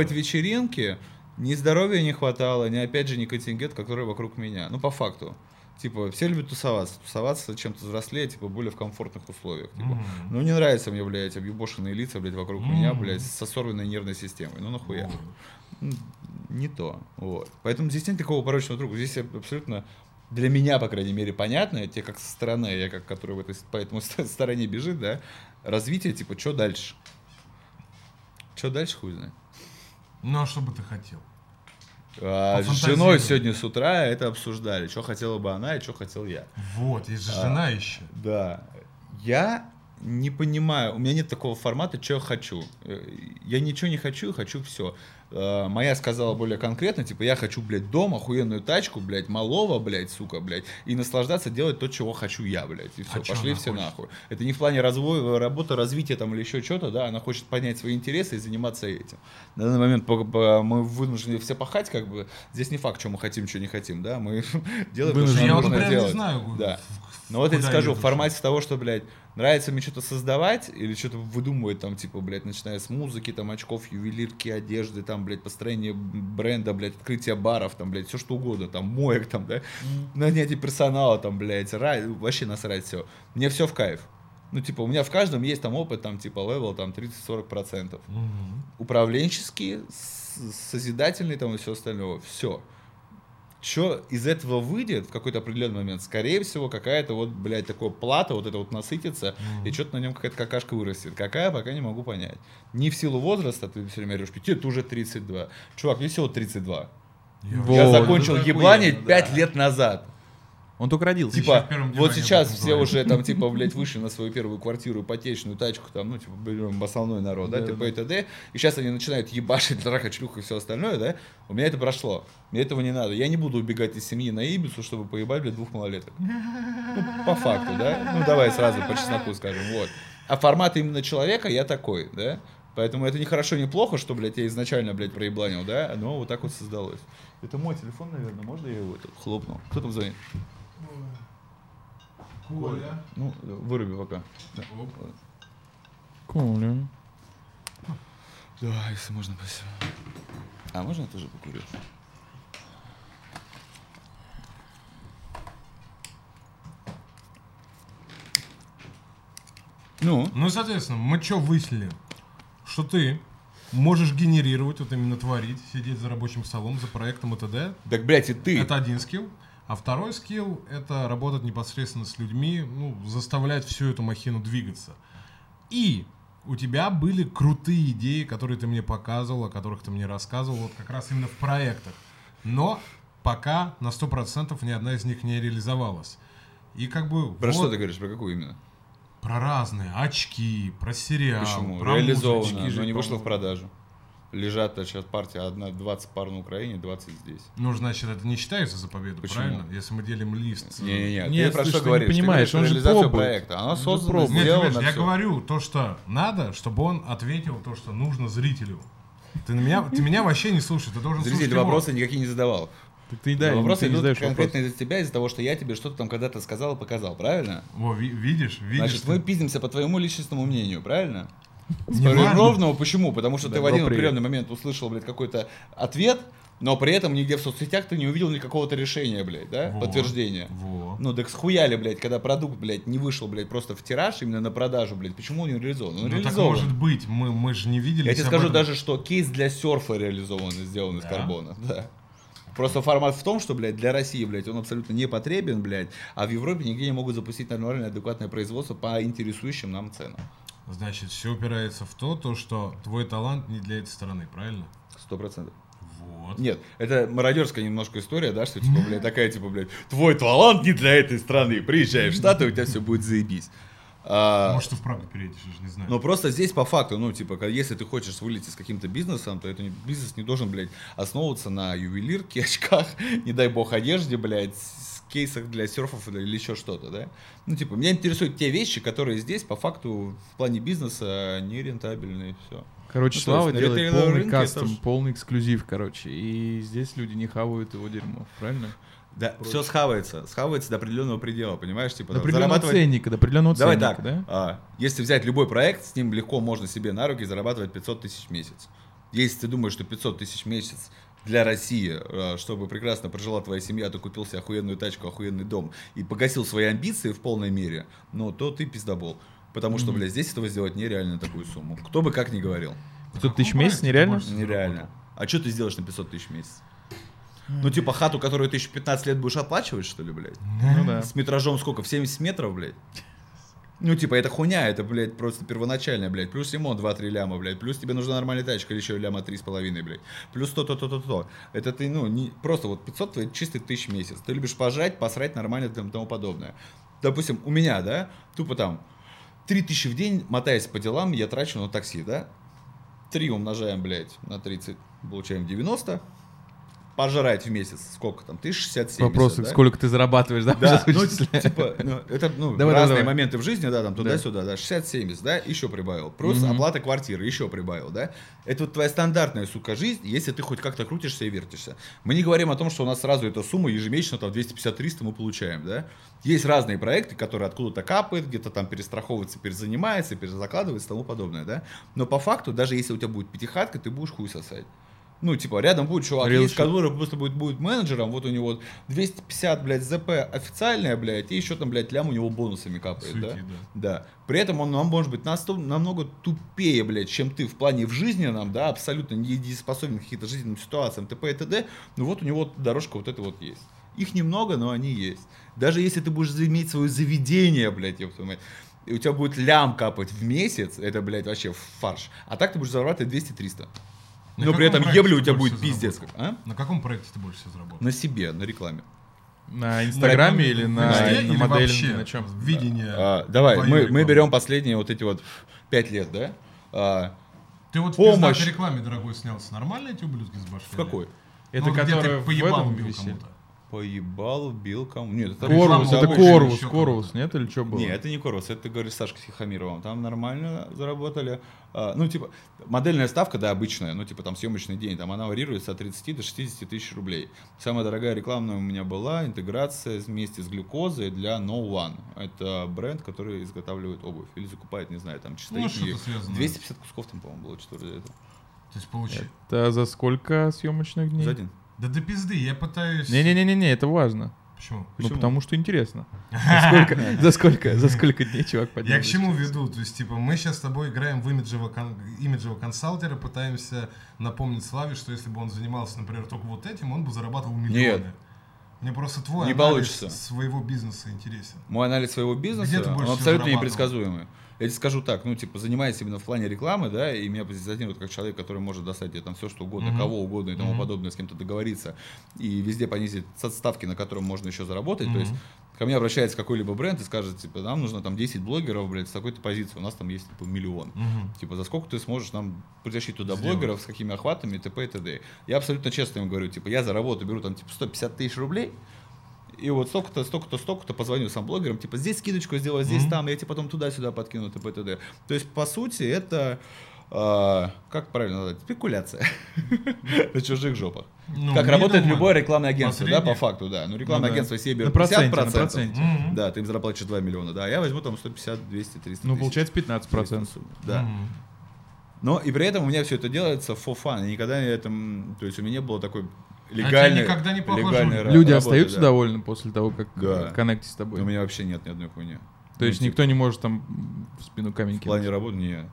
это? вечеринки Ни здоровья не хватало, ни опять же ни контингент, который вокруг меня. Ну, по факту. Типа, все любят тусоваться. Тусоваться чем-то взрослее, типа, более в комфортных условиях. Типа, Мгм. ну, не нравится мне, блядь, объебошенные лица, блядь, вокруг меня, Мгм. блядь, со сорванной нервной системой. Ну, нахуя? М, Не то. Вот. Поэтому здесь нет такого порочного круга. Здесь абсолютно для меня, по крайней мере, понятно, те как со стороны, я как который в этой, по этому ст- стороне бежит, да, развитие, типа, что дальше? Что дальше, хуй знает. Ну, а что бы ты хотел? А, с женой сегодня с утра это обсуждали, что хотела бы она и что хотел я. Вот, есть же А. жена еще. Да. Я не понимаю, у меня нет такого формата, что я хочу. Я ничего не хочу, хочу все. Моя сказала более конкретно, типа, я хочу, блядь, дом, охуенную тачку, блядь, малого, блядь, сука, блядь, и наслаждаться делать то, чего хочу я, блядь, и все, А пошли все хочет? нахуй. Это не в плане развоя, работы, развития там или еще что-то, да, она хочет поднять свои интересы и заниматься этим. На данный момент мы вынуждены все пахать, как бы, здесь не факт, что мы хотим, что не хотим, да, мы делаем то, что нужно делать. знаю. Да. Ну вот я тебе скажу, в формате того, что, блядь, нравится мне что-то создавать или что-то выдумывать там, типа, блядь, начиная с музыки, там, очков, ювелирки, одежды, там, блядь, построение бренда, блядь, открытие баров, там, блядь, все что угодно, там, моек, там, да, нанятие персонала, там, блядь, рай, вообще насрать все. Мне все в кайф. Ну, типа, у меня в каждом есть там опыт, там, типа, level, там, 30-40%. Мгм. Управленческий, с- созидательный, там, и все остальное. Все. Что из этого выйдет в какой-то определенный момент? Скорее всего, какая-то вот, блядь, такое плата, вот это вот насытится, и Мгм. что-то на нем какая-то какашка вырастет. Какая, пока не могу понять. Не в силу возраста, ты все время говоришь, тебе ты уже 32. Чувак, мне всего 32. Я Вот. Я закончил ебланить охуенно, 5 да. лет назад. Он только родился. Типа, вот сейчас все уже там, типа, блядь, вышли на свою первую квартиру, ипотечную тачку, там, ну, типа, берем основной народ, да, Да, типа, и т.д. И сейчас они начинают ебашить, трахать шлюх и все остальное, да. У меня это прошло. Мне этого не надо. Я не буду убегать из семьи на Ибицу, чтобы поебать, блядь, двух малолеток. Ну, по факту, да. Ну, давай сразу по чесноку скажем, вот. А формат именно человека я такой, да. Поэтому это не хорошо, не плохо, что, блядь, я изначально, блядь, проебланил, да, но вот так вот создалось. Это мой телефон, наверное, можно я его хлопнул? Кто там звонит? Коля. Ну, выруби пока. Оп. Коля. Да, если можно, спасибо. А можно я тоже покурю? Ну, Ну, и, соответственно, мы что выяснили? Что ты можешь генерировать, вот именно творить, сидеть за рабочим столом, за проектом и т.д. так, блядь, и ты. Это один скилл. А второй скилл — это работать непосредственно с людьми, ну, заставлять всю эту махину двигаться. И у тебя были крутые идеи, которые ты мне показывал, о которых ты мне рассказывал, вот как раз именно в проектах. Но пока на 100% ни одна из них не реализовалась. И как бы... Про вот что ты говоришь, про какую именно? Про разные. Очки, про сериал. Почему? про Реализовано, музычки но не вышло в продажу. Лежат сейчас партия одна, 20 пар на Украине, 20 здесь. Ну, значит, это не считается за победу, Почему? правильно? Если мы делим лист... э, Не-не-не, Нет, ты про что ты не говоришь? Ты понимаешь, говоришь он же реализацию пробует. проекта. Оно Он же создано, пробует. Нет, понимаешь, я всё. говорю то, что надо, чтобы он ответил то, что нужно зрителю. Ты, на меня, ты меня вообще не слушаешь, ты должен Зритель слушать его. вопросы никакие не задавал. Так ты, да, вопросы ты не идут задаешь конкретно вопрос. из-за тебя, из-за того, что я тебе что-то там когда-то сказал и показал, правильно? Во, ви- видишь, видишь. Значит, ты- мы пиздимся по твоему личностному мнению, правильно? Ровного почему? Потому что ты в один определенный момент услышал, блядь, какой-то ответ, но при этом нигде в соцсетях ты не увидел никакого-то решения, блядь, да? Во. Подтверждения. Во. Ну, так схуяли, блядь, когда продукт, блядь, не вышел, блядь, просто в тираж, именно на продажу, блядь. Почему он не реализован? Он Ну так реализован. может быть, мы, мы же не видели. Я тебе скажу даже, что кейс для серфа реализован и сделан из Да? карбона. Да. Просто формат в том, что, блядь, для России, блядь, он абсолютно не потребен, блядь, а в Европе нигде не могут запустить нормальное, адекватное производство по интересующим нам ценам. Значит, все упирается в то, то, что твой талант не для этой страны, правильно? Сто процентов. Вот. Нет, это мародерская немножко история, да, что типа, блядь, такая, типа, блядь, твой талант не для этой страны. Приезжай в Штаты, у тебя все будет заебись. А, Может, ты вправду переедешь, я же не знаю. Но просто здесь по факту, ну, типа, если ты хочешь вылететь с каким-то бизнесом, то это не- бизнес не должен, блядь, основываться на ювелирке, очках, не дай бог, одежде, блядь, кейсах для серфов или еще что-то, да? Ну, типа, меня интересуют те вещи, которые здесь, по факту, в плане бизнеса не рентабельны, все. Короче, Ну, Слава делает полный кастом, тоже- полный эксклюзив, короче. И здесь люди не хавают его дерьмо, правильно? Да, все схавается, схавается до определенного предела, понимаешь? Типа, До определенного зарабатывать- ценника, до определенного Давай ценника, так, да? а, если взять любой проект, с ним легко можно себе на руки зарабатывать 500 тысяч в месяц. Если ты думаешь, что 500 тысяч в месяц для России, э, чтобы прекрасно прожила твоя семья, ты купил себе охуенную тачку, охуенный дом и погасил свои амбиции в полной мере, ну, то ты пиздобол. Потому что, блядь, здесь этого сделать нереально такую сумму. Кто бы как ни говорил. 500 тысяч в месяц нереально? Нереально. А что ты сделаешь на 500 тысяч в месяц? Ну, типа, хату, которую ты еще 15 лет будешь оплачивать, что ли, блядь? Ну да. С метражом сколько? В 70 метров, блядь? Ну, типа, это хуйня, это, блядь, просто первоначальная, блядь. Плюс ремонт 2-3 ляма, блядь. Плюс тебе нужна нормальная тачка или еще ляма 3,5, блядь. Плюс то-то-то-то-то. Это ты, ну, не, просто вот 500 твоих чистых тысяч в месяц. Ты любишь пожрать, посрать нормально и тому подобное. Допустим, у меня, да, тупо там 3000 в день, мотаясь по делам, я трачу на такси, да? 3 умножаем, блядь, на 30, получаем 90. Пожрать в месяц сколько там? 1060 Вопрос, да? сколько ты зарабатываешь, да? Да, ну, типа, ну, это ну, Давай, разные давай. моменты в жизни, да, там туда-сюда, да, 60-70, да, еще прибавил. Плюс Мгм. оплата квартиры, еще прибавил, да. Это вот твоя стандартная, сука, жизнь, если ты хоть как-то крутишься и вертишься. Мы не говорим о том, что у нас сразу эта сумма ежемесячно, там, 250-300 мы получаем, да. Есть разные проекты, которые откуда-то капают, где-то там перестраховывается, перезанимается, перезакладывается и тому подобное, да. Но по факту, даже если у тебя будет пятихатка, ты будешь хуй сосать. Ну, типа, рядом будет чувак, Real есть, который просто будет, будет менеджером, вот у него 250, блядь, ЗП официальная, блядь, и еще там, блядь, лям у него бонусами капает, да? Суки, да. Да. При этом он, он может быть насто- намного тупее, блядь, чем ты в плане в жизненном, да, абсолютно недееспособен к каким-то жизненным ситуациям, т.п. и т.д. Ну вот у него дорожка вот эта вот есть. Их немного, но они есть. Даже если ты будешь иметь свое заведение, блядь, твою мать, и у тебя будет лям капать в месяц, это, блядь, вообще фарш. А так ты будешь зарабатывать 200-300. На Но при этом ебля у тебя будет пиздец. как, А? На каком проекте ты больше всего заработал? На себе, на рекламе. На Инстаграме или В на, на моделинге, вообще на чем? Видение. А, давай, мы, мы берем последние вот эти вот пять лет, да? А, Ты вот в помощь. пиздатой рекламе, дорогой, снялся. Нормально эти ублюдки с башкой? в какой? Это Ну, где ты в поебал убил кому-то. Поебал, убил кому? Нет, это Корвус, это Корвус, Корвус, нет? Или что было? Не, это не Корвус, это ты говоришь с Сашкой Тихомировым. Там нормально заработали. А, ну, типа, модельная ставка, да, обычная, ну, типа, там съемочный день, там она варьируется от 30 до 60 тысяч рублей. Самая дорогая рекламная у меня была интеграция вместе с глюкозой для No One. Это бренд, который изготавливает обувь или закупает, не знаю, там чисто Ну, их что-то связанное. 250 кусков там, по-моему, было, что-то для этого. То есть получи. Это за сколько съемочных дней? За день. Да до пизды, я пытаюсь... Не-не-не-не, это важно. Почему? Ну, Почему? потому что интересно. За сколько, за сколько, за сколько дней чувак поднял? Я к чему веду? То есть, типа, мы сейчас с тобой играем в имиджево, кон- имиджево консалтера, пытаемся напомнить Славе, что если бы он занимался, например, только вот этим, он бы зарабатывал миллионы. Нет. Мне просто твой Не анализ получится. своего бизнеса интересен. Мой анализ своего бизнеса, он абсолютно непредсказуемый. Я тебе скажу так, ну, типа, занимаясь именно в плане рекламы, да, и меня позиционируют как человек, который может достать тебе там все, что угодно, Мгм. кого угодно и тому Мгм. подобное, с кем-то договориться, и везде понизить ставки, на котором можно еще заработать. То есть. Ко мне обращается какой-либо бренд и скажет, типа, нам нужно там 10 блогеров, блядь, с такой-то позиции, у нас там есть, типа, миллион. Мгм. Типа, за сколько ты сможешь нам притащить туда Сделать. блогеров, с какими охватами, т.п. и т.д. Я абсолютно честно им говорю, типа, я за работу беру там, типа, 150 тысяч рублей, и вот столько-то, столько-то, столько-то позвоню сам блогерам, типа, здесь скидочку сделай, здесь Мгм. там, я тебе потом туда-сюда подкину, т.п. и т.д. То есть, по сути, это, а, как правильно назвать, спекуляция на чужих жопах. Ну, Как работает middleman. любое рекламное агентство, да, по факту, да. Ну, рекламное Ну да. агентство себе На берет проценте, 50%. на проценте. Мгм. Да, ты им заплатишь 2 миллиона, да, а я возьму там 150, 200, 300 Ну, получается 15%. Да. Мгм. Но и при этом у меня все это делается for fun. И никогда я этом, то есть у меня не было такой А тебя легальной, никогда не ра- Люди работы, остаются да. довольны после того, как Да. коннектить с У тобой? меня вообще нет ни одной хуйни. То есть ну, никто не может там в спину камень В плане работы не.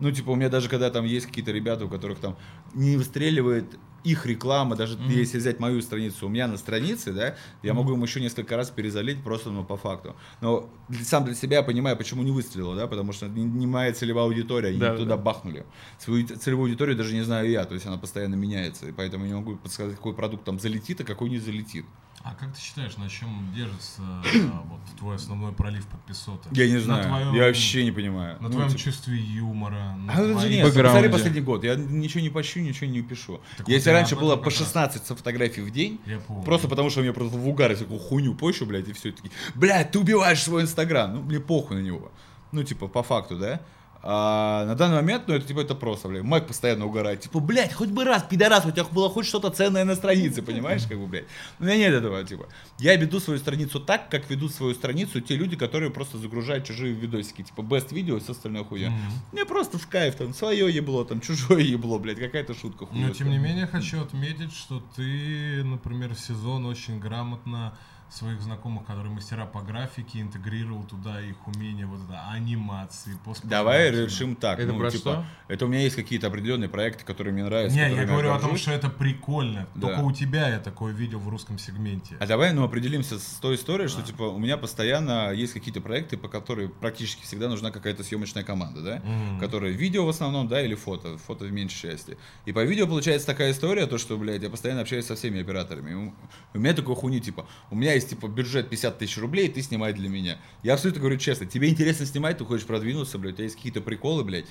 Ну, типа, у меня даже когда там есть какие-то ребята, у которых там не выстреливает их реклама, даже Мгм. если взять мою страницу, у меня на странице, да, я могу им еще несколько раз перезалить просто, ну, по факту. Но сам для себя я понимаю, почему не выстрелило, да, потому что не, не моя целевая аудитория, они Да, туда да. бахнули. Свою целевую аудиторию даже не знаю я, то есть она постоянно меняется, и поэтому не могу подсказать, какой продукт там залетит, а какой не залетит. А как ты считаешь, на чем держится вот твой основной пролив подписота? Я не На знаю, твоем- я вообще не понимаю. На Ну, твоем типа, чувстве юмора, на А это же твоей- нет, посмотри последний год. Я ничего не пощу, ничего не пишу. Так Если раньше было по как раз. 16 фотографий в день, Я помню. просто потому что у меня просто в угаре такую хуйню пощу, блядь, и все таки блядь, ты убиваешь свой инстаграм. Ну, мне похуй на него. Ну, типа, по факту, да? А на данный момент, ну, это типа это просто, блядь. Майк постоянно угорает. Типа, блядь, хоть бы раз, пидорас, у тебя было хоть что-то ценное на странице, понимаешь, как бы, блядь. У меня нет этого, типа. Я веду свою страницу так, как ведут свою страницу те люди, которые просто загружают чужие видосики, типа, best видео и все остальное хуя. Мгм. Мне просто в кайф, там, свое ебло, там, чужое ебло, блядь, какая-то шутка хуя. Но тем не менее хочу отметить, что ты, например, в сезон очень грамотно своих знакомых, которые мастера по графике, интегрировал туда их умения вот это анимации, Давай решим так. Это ну, про типа, что? Это у меня есть какие-то определенные проекты, которые мне нравятся. Не, я говорю о том, что это прикольно. Да. Только у тебя я такое видел в русском сегменте. А давай, ну, определимся с той историей, что, типа, у меня постоянно есть какие-то проекты, по которым практически всегда нужна какая-то съемочная команда, да? Мгм. Которая видео в основном, да, или фото, фото в меньшей части. И по видео получается такая история, то, что, блядь, я постоянно общаюсь со всеми операторами. У, у меня такой хуйни, типа, у меня есть, типа, бюджет 50 тысяч рублей, ты снимай для меня. Я абсолютно говорю честно, тебе интересно снимать, ты хочешь продвинуться, блядь, у тебя есть какие-то приколы, блядь,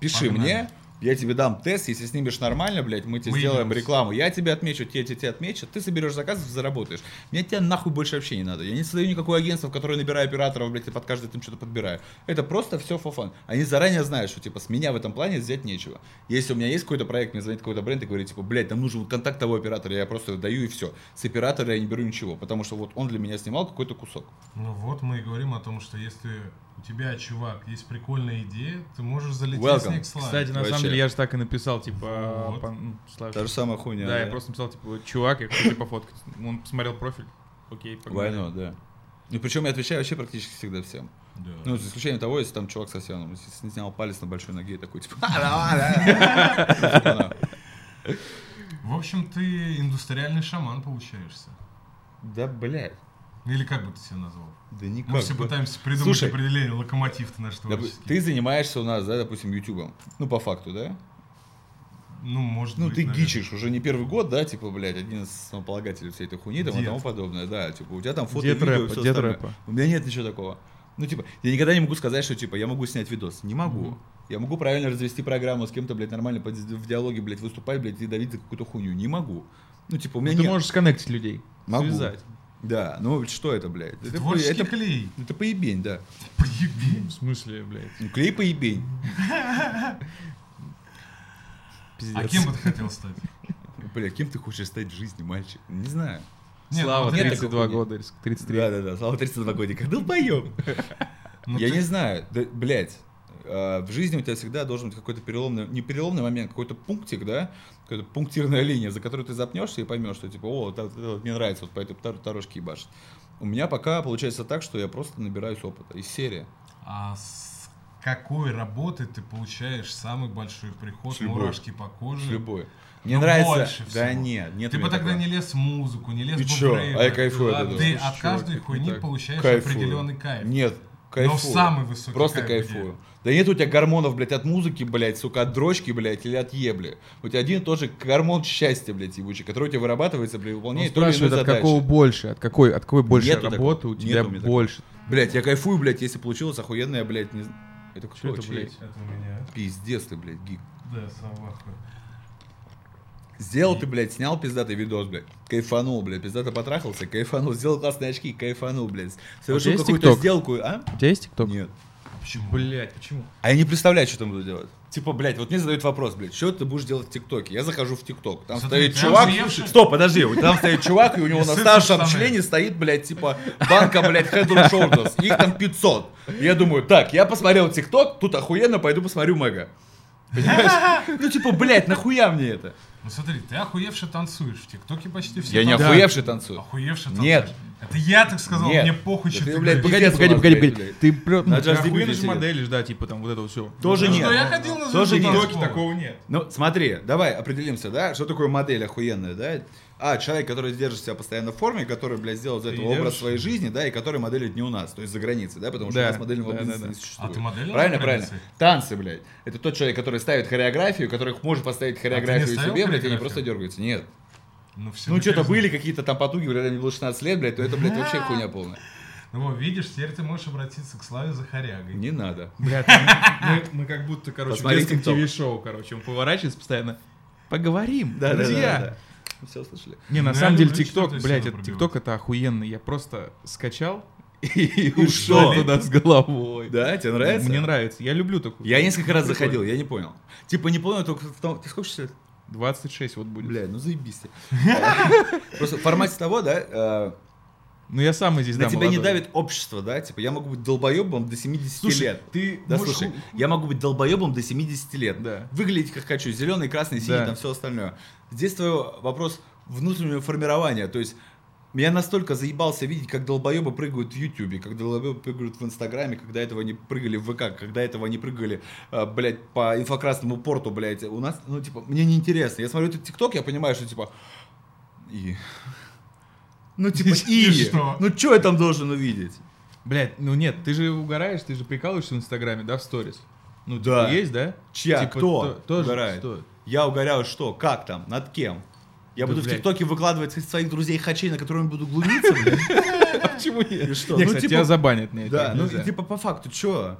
пиши Погнали. мне, я тебе дам тест, если снимешь нормально, блядь, мы тебе Мы сделаем идем. рекламу. Я тебе отмечу, те, те, те отмечу, ты соберешь заказов, заработаешь. Мне тебя нахуй больше вообще не надо. Я не создаю никакое агентство, в которое набираю операторов, блядь, и под каждый там что-то подбираю. Это просто все for fun. Они заранее знают, что, типа, с меня в этом плане взять нечего. Если у меня есть какой-то проект, мне звонит какой-то бренд и говорит, типа, блядь, нам нужен вот контакт того оператора, я просто даю и все. С оператора я не беру ничего, потому что вот он для меня снимал какой-то кусок. Ну вот мы и говорим о том, что если у тебя, чувак, есть прикольная идея, ты можешь залететь Welcome. с ней к славе. Кстати, на Вообще. самом деле, я же так и написал, типа... Вот. по- ну, Славе, Та же самая хуйня. Да, я просто написал, типа, чувак, я хочу пофоткать. Он посмотрел профиль. Окей, погнали. Войну, да. И причем я отвечаю вообще практически всегда всем. Да. Ну, за исключением того, если там чувак совсем ну, снял палец на большой ноге и такой, типа, «А, давай, да». Типа, В общем, ты индустриальный шаман получаешься. Да, блядь. Или как бы ты себя назвал? Да никак. Мы все пытаемся придумать Слушай, определение, локомотив ты наш Доп- творческий. Ты занимаешься у нас, да, допустим, ютубом. Ну, по факту, да? Ну, может Ну, быть, ты наверное. гичишь уже не первый год, да, типа, блядь, один из основополагателей всей этой хуйни там, и тому подобное, да, типа, у тебя там фото, Дед видео, рэпа, всё дед остальное. рэпа. У меня нет ничего такого. Ну, типа, я никогда не могу сказать, что, типа, я могу снять видос. Не могу. Я могу правильно развести программу, с кем-то, блядь, нормально в диалоге, блядь, выступать, блядь, и давить за какую-то хуйню. Не могу. Ну, типа, у меня Ты нет. можешь сконнектить людей. Могу. Связать. Да, ну, что это, блядь? Это, Творческий это, клей. это поебень, да. Поебень. В смысле, блядь? Ну, клей поебень. Пиздец. А кем бы ты хотел стать? Бля, кем ты хочешь стать в жизни, мальчик? Не знаю. Нет, Слава, нет 32 такой хуйни. года, или 33. Да, да, да. Слава 32 годика. Долбоёб. Ну, Я не знаю. Да, блядь. а, В жизни у тебя всегда должен быть какой-то переломный, не переломный момент, какой-то пунктик, да, какая-то пунктирная линия, за которую ты запнешься и поймешь, что типа, о, это вот мне нравится вот по этой дорожке ебашить. У меня пока получается так, что я просто набираюсь опыта из серии. А с какой работы ты получаешь самый большой приход, С любой. мурашки по коже? С любой. Мне Ну, нравится. больше Да всего. нет, нет. Ты бы тогда такого. не лез в музыку, не лез И в рейв. А я кайфую от А. Ты от каждой это хуйни так. получаешь Кайфую. определенный кайф. Нет, Но кайфую. самый высокий Просто кайф где? кайфую. Да нет у тебя гормонов, блядь, от музыки, блядь, сука, от дрочки, блядь, или от ебли. У тебя один и тот же гормон счастья, блядь, ебучий, который у тебя вырабатывается при выполнении той или иной от какого больше? От какой, от какой больше Нету работы такого. у тебя Нету меня такого. больше? Блядь, я кайфую, блядь, если получилось охуенное, блядь, не... Это кто, это, блядь? Это у меня. Пиздец ты, блядь, гик. Да, Саваха. Сделал ты, блядь, снял пиздатый видос, блядь, кайфанул, блядь, пиздато потрахался, кайфанул, сделал классные очки, кайфанул, блядь, совершил какую-то сделку, а? У тебя есть ТикТок? Нет. Почему? Блять, почему? А я не представляю, что там буду делать. Типа, блядь, вот мне задают вопрос, блядь, что ты будешь делать в ТикТоке? Я захожу в ТикТок, там Смотри, стоит чувак, заевший- стоп, подожди, там стоит чувак, и у него на старшем члене стоит, блядь, типа, банка, блядь, Head and Shoulders, их там 500. И я думаю, так, я посмотрел ТикТок, тут охуенно, пойду посмотрю Мэга. Понимаешь? Ну, типа, блядь, нахуя мне это? Ну смотри, ты охуевше танцуешь. В ТикТоке почти все Я не танцуют. охуевший танцую. Охуевше танцуешь. Нет. Это я так сказал, Нет. мне похуй, Да что ты, ты блядь, говоришь. Пиздец Погоди, у погоди, погоди, блядь, погоди. Ты про- На ну, Just ты Dance охуенно же сидит. моделишь, да, типа там вот это вот все. Тоже Ну, нет. что, я ходил на Тоже звезду нет. танцпола. такого нет. Ну, смотри, давай определимся, да, что такое модель охуенная, да? А, человек, который держит себя постоянно в форме, который, блядь, сделал из этого образ своей жизни, да, и который моделит не у нас, то есть за границей, да, потому что Да, у нас модельного да, бизнеса да, не да. существует. А ты моделил Правильно, правильно. Танцы, блядь. Это тот человек, который ставит хореографию, который может поставить хореографию А себе, блядь, и не хореографию? просто дергается. Нет. Ну, все Ну, что-то были какие-то там потуги, когда мне было 16 лет, блядь, то это, блядь, вообще хуйня полная. Ну, вот, видишь, теперь ты можешь обратиться к Славе за хорягой. Не надо. Блядь, мы, мы как будто, короче, Посмотри в детском. ТВ-шоу, короче, он поворачивается постоянно. Поговорим, Да, да, да, друзья. да, да. Все слышали. Не, на Ну, самом деле ТикТок, блядь. ТикТок это охуенно. Я просто скачал и ушел туда с головой. Да, тебе нравится? Мне нравится. Я люблю такую. Я несколько раз заходил, я не понял. Типа не понял только в том... Ты сколько сейчас лет? 26 вот будет. Бля, ну заебись. Просто в формате того, да, э, Ну я сам здесь, на да, тебя не молодой. давит общество, да? Типа я могу быть долбоебом до 70 Слушай, лет. ты Да, можешь слушай, я могу быть долбоебом до 70 лет. Да. Выглядеть как хочу. Зеленый, красный, синий, Да. там все остальное. Здесь твой вопрос внутреннего формирования. То есть меня настолько заебался видеть, как долбоебы прыгают в Ютубе, как долбоебы прыгают в Инстаграме, когда этого они прыгали в ВК, когда этого они прыгали, а, блядь, по инфокрасному порту, блядь. У нас, ну, типа, мне неинтересно. Я смотрю этот ТикТок, я понимаю, что, типа, и... Ну, типа, И и... что? Ну, что я там должен увидеть? Блядь, ну нет, ты же угораешь, ты же прикалываешься в Инстаграме, да, в сторис? Ну, Да. типа, есть, да? Чья? Типа, Кто то- тоже угорает? стоит. Я угоряю что? Как там? Над кем? Я Да, буду в блядь. ТикТоке выкладывать своих друзей хачей, на которых буду глумиться, блядь? А почему нет? И что? Не, Ну, кстати, типа- тебя забанят, нет. Да, ну типа по факту, чё?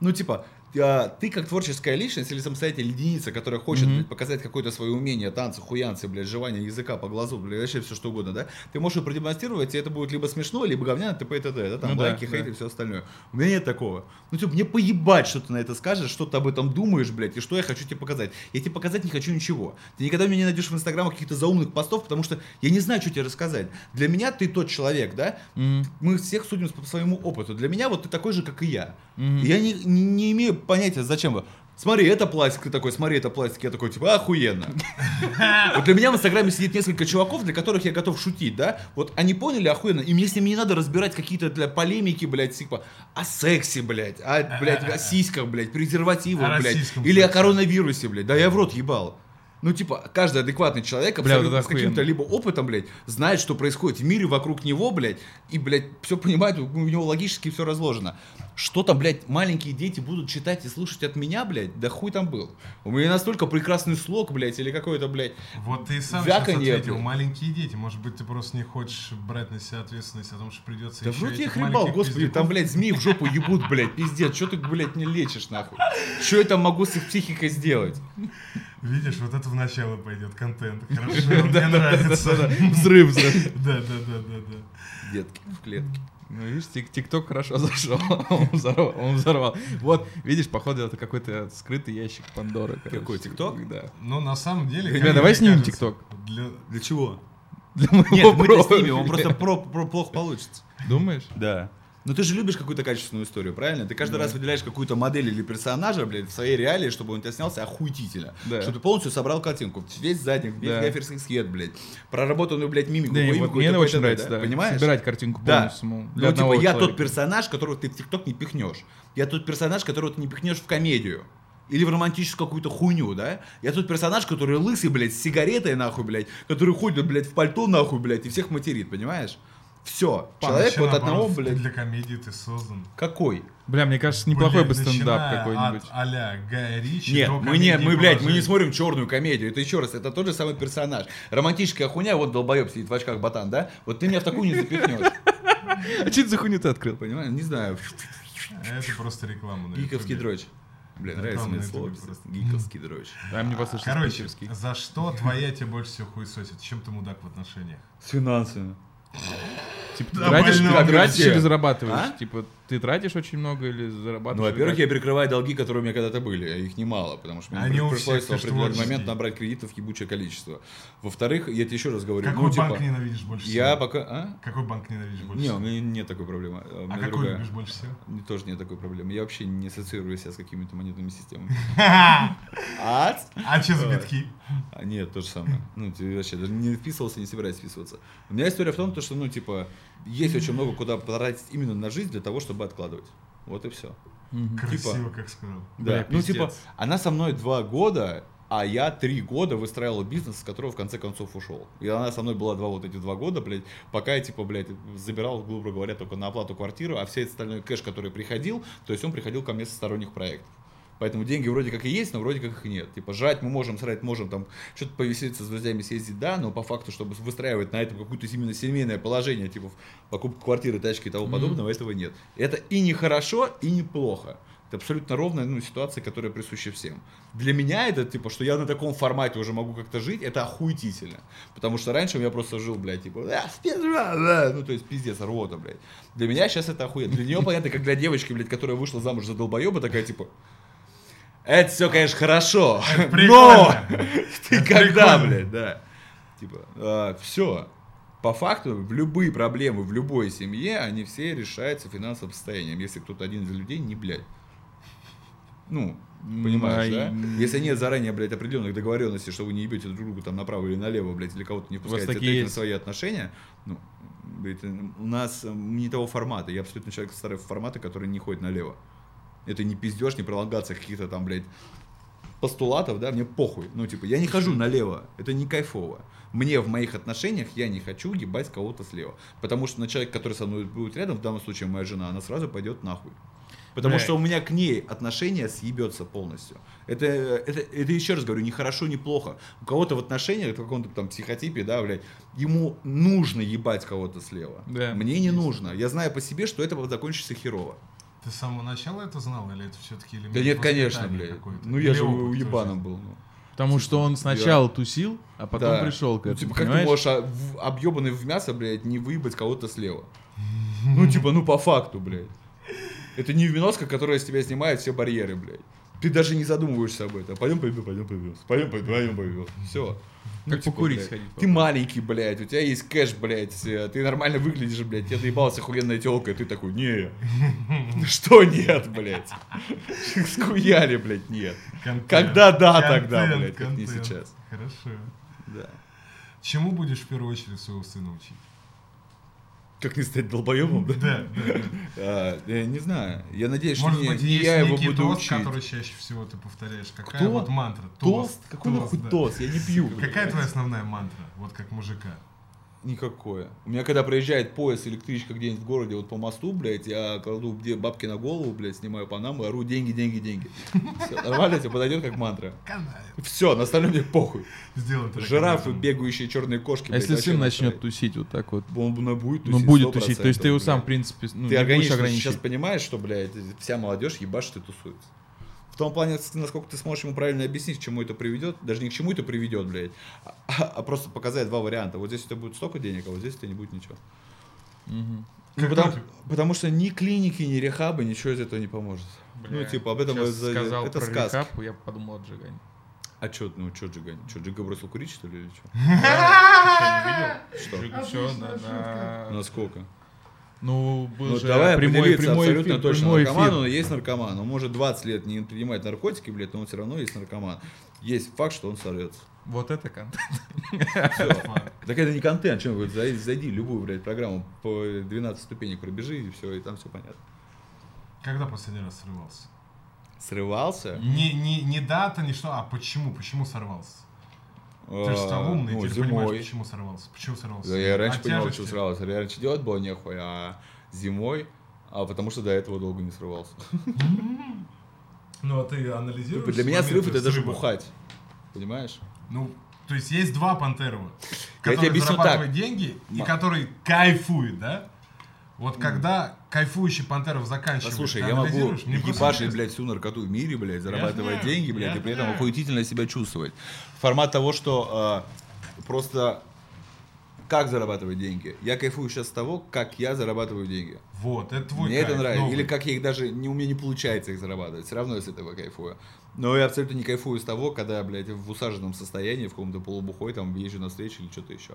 Ну типа, ты как творческая личность или самостоятельная единица, которая хочет блядь, показать какое-то свое умение, танцы, хуянцы, блядь, жевание языка по глазу, блядь, вообще все что угодно, да? Ты можешь продемонстрировать, и это будет либо смешно, либо говняно, т.п. и т.д. Да, там Ну да, лайки, хейт да. и все остальное. У меня нет такого. Ну типа, мне поебать, что ты на это скажешь, что ты об этом думаешь, блядь, и что я хочу тебе показать. Я тебе показать не хочу ничего. Ты никогда меня не найдешь в инстаграмах каких-то заумных постов, потому что я не знаю, что тебе рассказать. Для меня ты тот человек, да? Мгм, Мы всех судим по своему опыту. Для меня вот ты такой же, как и я. мгм. Я не, не, не имею понятия, зачем вы. Смотри, это пластик, ты такой, смотри, это пластик, я такой, типа, охуенно. Вот для меня в Инстаграме сидит несколько чуваков, для которых я готов шутить, да? Вот они поняли охуенно, и мне с ними не надо разбирать какие-то для полемики, блядь, типа, о сексе, блядь, о, блядь, о сиськах, блядь, презервативах, блядь, или о коронавирусе, блядь, да я в рот ебал. Ну, типа, каждый адекватный человек Бля, вот абсолютно это с каким-то либо опытом, блядь, знает, что происходит в мире вокруг него, блядь, и, блядь, все понимает, у него логически все разложено. Что там, блядь, маленькие дети будут читать и слушать от меня, блядь, да хуй там был. У меня настолько прекрасный слог, блядь, или какой-то, блядь, Вот ты и сам сейчас Вяканье, ответил, блядь. маленькие дети. Может быть, ты просто не хочешь брать на себя ответственность о том, что придется да еще вроде я хребал, господи, пиздюков- там, блядь, змеи в жопу ебут, блядь, пиздец, что ты, блядь, не лечишь, нахуй? Что я там могу с их психикой сделать? Видишь, вот это в начало пойдет контент. Хорошо, мне нравится. Взрыв, взрыв. Да, да, да, да, да. Детки в клетке. Ну, видишь, тик- ТикТок хорошо зашел. Он взорвал, он взорвал. Вот, видишь, походу, это какой-то скрытый ящик Пандоры. Какой, ТикТок? Да. Но на самом деле... Ребят, как давай снимем ТикТок. Для... Для чего? Для моего Нет, мы-то профиля. снимем, он просто про- про- плохо получится. Думаешь? Да. Но ты же любишь какую-то качественную историю, правильно? Ты каждый Да. раз выделяешь какую-то модель или персонажа, блядь, в своей реалии, чтобы он тебя снялся охуительно. Да. Что ты полностью собрал картинку. Весь задник, весь Да. гаферский свет, блядь. Проработанную, блядь, мимику. Да, мимику вот мне и очень нравится, да. Понимаешь? Собирать картинку Да. полностью самому. Ну, типа, я тот персонаж, которого ты в ТикТок не пихнешь. Я тот персонаж, которого ты не пихнешь в комедию. Или в романтическую какую-то хуйню, да? Я тот персонаж, который лысый, блядь, с сигаретой, нахуй, блядь, который ходит, блядь, в пальто, нахуй, блядь, и всех материт, понимаешь? Все. Человек Вообще, вот одного, блядь, Для комедии ты создан. какой? Бля, мне кажется, неплохой Блядь, бы стендап какой-нибудь. А-ля Гая Ричи Нет, мы не, комедии мы, блядь, мы не смотрим черную комедию. Это еще раз, это тот же самый персонаж. Романтическая хуйня, вот долбоеб сидит в очках ботан, да? Вот ты меня в такую не запихнешь. А что это за хуйню ты открыл? Понимаешь? Не знаю. Это просто реклама Гиковский дрочь. Блин, нравится мне слово. Гиковский дрочь. А мне послушать Короче, за что твоя тебя больше всего хуесосит? Чем ты мудак в отношениях? С финансами. Типа, ты Да, тратишь, больно, ты тратишь или зарабатываешь? А? Типа, ты тратишь очень много или зарабатываешь? Ну, во-первых, я перекрываю долги, которые у меня когда-то были, а их немало, потому что мне Они пришлось в определенный момент набрать кредитов ебучее количество. Во-вторых, я тебе еще раз говорю, Какой ну, типа, банк ненавидишь больше всего? я пока... А? Какой банк ненавидишь больше Не, у меня нет такой проблемы. У А какой другая. любишь больше всего? Тоже нет такой проблемы. Я вообще не ассоциирую себя с какими-то монетными системами. А? Че за битки? А, нет, то же самое. Ну, ты вообще даже не вписывался, не собираюсь вписываться. У меня история в том, то, что, ну, типа, есть очень много куда потратить именно на жизнь для того, чтобы откладывать. Вот и все. Мгм. Красиво, как сказал. Да. Бля, ну, пиздец. типа, она со мной два года, а я три года выстраивал бизнес, с которого в конце концов ушел. И она со мной была два вот эти два года, блядь, пока я, типа, блядь, забирал, грубо говоря, только на оплату квартиры, а все остальной кэш, который приходил, то есть он приходил ко мне со сторонних проектов. Поэтому деньги вроде как и есть, но вроде как их нет. Типа, жрать мы можем, срать можем, там, что-то повеселиться с друзьями, съездить, да, но по факту, чтобы выстраивать на этом какое-то именно семейное положение, типа, покупка квартиры, тачки и тому подобного, этого нет. Это и не хорошо, и не плохо. Это абсолютно ровная ну, ситуация, которая присуща всем. Для меня это, типа, что я на таком формате уже могу как-то жить, это охуительно. Потому что раньше я просто жил, блядь, типа, «А, спизжа, да», ну, то есть, пиздец, рвота, блядь. Для меня сейчас это охуенно. Для нее, понятно, как для девочки, блядь, которая вышла замуж за долбоеба, такая, типа, это все, конечно, хорошо, но ты когда, блядь, да. Типа, все. По факту, в любые проблемы в любой семье, они все решаются финансовым состоянием, если кто-то один из людей не блядь. Ну, понимаешь, да? Если нет заранее, блядь, определенных договоренностей, что вы не ебете друг друга там направо или налево, блядь, или кого-то не вас пускаете такие есть? свои отношения, ну, блядь, у нас не того формата. Я абсолютно человек старого формата, который не ходит налево. Это не пиздеж, не пролонгация каких-то там, блядь, постулатов, да, мне похуй. Ну, типа, я не хожу налево, это не кайфово. Мне в моих отношениях я не хочу ебать кого-то слева. Потому что на человек, который со мной будет рядом, в данном случае моя жена, она сразу пойдет нахуй. Потому Бля. что у меня к ней отношения съебется полностью. Это, это, это еще раз говорю, не хорошо, не плохо. У кого-то в отношениях, в каком-то там психотипе, да, блядь, ему нужно ебать кого-то слева. Да. Мне не нужно. Я знаю по себе, что это закончится херово. Ты с самого начала это знал, или это все-таки элемент Да нет, конечно, блядь. какой-то? Ну я Или же опыт уебаном был. Ну. Потому что он сначала тусил, а потом Да. пришел к Ну, этому, типа, как ты понимаешь? можешь а, в- объебанный в мясо, блядь, не выебать кого-то слева? Ну, типа, ну по факту, блядь. Это не виноска, которая с тебя снимает все барьеры, блядь. Ты даже не задумываешься об этом. Пойдем пойдем, пойдем пойдем. Пойдем пойдем, пойдем пойдем. Все. Как покурить сходить, Ты маленький, блядь, у тебя есть кэш, блядь, э, ты нормально выглядишь, блядь, тебе доебалась охуенная телка, и ты такой, не. Что нет, блядь? Схуяли, блядь, нет. Контент. Когда да, Контент, тогда, блядь, как не сейчас. Хорошо. Да. Чему будешь в первую очередь своего сына учить? Как не стать долбоебом, да? Да. А, я не знаю. Я надеюсь, что не, я его некий буду тост, учить. который чаще всего ты повторяешь. Какая вот мантра? Тост? Какой нахуй тост? Я не пью. Какая твоя основная мантра? Вот как мужика. Никакое. У меня когда проезжает поезд, электричка где-нибудь в городе, вот по мосту, блядь, я кладу где бабки на голову, блядь, снимаю панаму, ору деньги, деньги, деньги. Все, нормально тебе подойдет как мантра. Канает. Все, на остальное мне похуй. Сделай это Жирафы, бегающие черные кошки. А если сын начнет тусить вот так вот? Он ну, будет Ну, тусить будет 100%, тусить. То есть ты его сам, в принципе, ну, Ты органично сейчас понимаешь, что, блядь, вся молодежь ебашит и тусуется. В том плане, насколько ты сможешь ему правильно объяснить, к чему это приведет, даже не к чему это приведет, блядь, а, а просто показать два варианта. Вот здесь у тебя будет столько денег, а вот здесь у тебя не будет ничего. Мгм. Ну, потому, потому что ни клиники, ни рехабы, ничего из этого не поможет. ну, Бля, типа, об этом это, сказал это про сказки. рехаб, я подумал о Джигане. А чё, ну, чё Джигань? Чё, Джига бросил курить, что ли, или чё? Что? На- Насколько? Ну, был Ну, же давай прямой, прямой абсолютно эфир, точно. прямой наркоман, эфир. он есть наркоман. Он может 20 лет не принимать наркотики, блядь, но он все равно есть наркоман. Есть факт, что он сорвется. Вот это контент. Все. Так это не контент, чем вы зайди, зайди любую, блядь, программу по 12 ступенек пробежи, и все, и там все понятно. Когда последний раз срывался? Срывался? Не, не, не дата, не что, а почему? Почему сорвался? Ты же стал А, умный, ну, ты же понимаешь, зимой. почему сорвался. Почему сорвался? Я раньше От понимал, что срывался. Я раньше делать было нехуй, а зимой, а потому что до этого долго не срывался. Ну, а ты анализируешь? Типа, Для меня срыв это даже бухать. Понимаешь? Ну, то есть есть два Пантерова, зарабатывает так. деньги и который кайфует, да? Вот когда кайфующий Пантеров заканчивает, Послушай, ты я могу ебашить, блядь, всю наркоту в мире, блядь, зарабатывать знаю, деньги, блядь, и при этом охуительно себя чувствовать. Формат того, что э, просто как зарабатывать деньги. Я кайфую сейчас с того, как я зарабатываю деньги. Вот, это твой Мне это кайф, нравится. новый. Или как я их даже, не, у меня не получается их зарабатывать. Все равно я с этого кайфую. Но я абсолютно не кайфую с того, когда, блядь, в усаженном состоянии, в каком-то полубухой, там, езжу на встречу или что-то еще.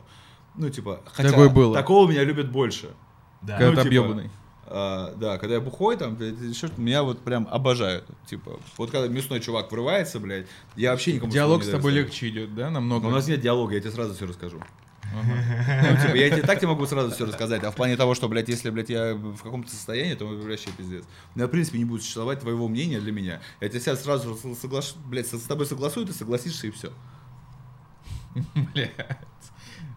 Ну, типа, хотя Такое было. такого меня любят больше. Да. Когда Ну, ты типа, объебанный. А, да, когда я бухой, там, блядь, что-то, меня вот прям обожают. Типа, вот когда мясной чувак врывается, блядь, я вообще никому Диалог с тобой даю легче идет, да, намного? Но у нас нет диалога, я тебе сразу все расскажу. Ага. Ну, типа, я тебе так тебе могу сразу все рассказать, а в плане того, что, блядь, если, блядь, я в каком-то состоянии, то вообще пиздец. У меня, в принципе, не будет существовать твоего мнения для меня. Я тебе сейчас сразу соглашу, блядь, с тобой согласую, ты согласишься и все.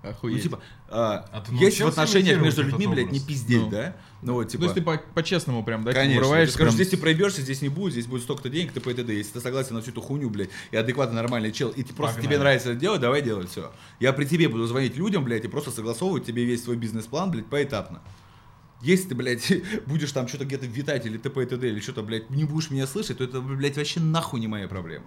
Блядь. Ну, Охуеть. типа, а, А ты есть в отношениях между людьми, блядь, не пиздеть, Ну. да? Ну вот, То типа... есть ты по- по-честному прям, да, типа, Конечно. Ты скажешь, прям- здесь ты проебешься, здесь не будет, здесь будет столько-то денег, т.п. и т.д. Если ты согласен на всю эту хуйню, блядь, и адекватно нормальный чел, и ты просто Погнали. тебе нравится это делать, давай делать все. Я при тебе буду звонить людям, блядь, и просто согласовывать тебе весь свой бизнес-план, блядь, поэтапно. Если ты, блядь, будешь там что-то где-то витать или т.п. и т.д. или что-то, блядь, не будешь меня слышать, то это, блядь, вообще нахуй не моя проблема.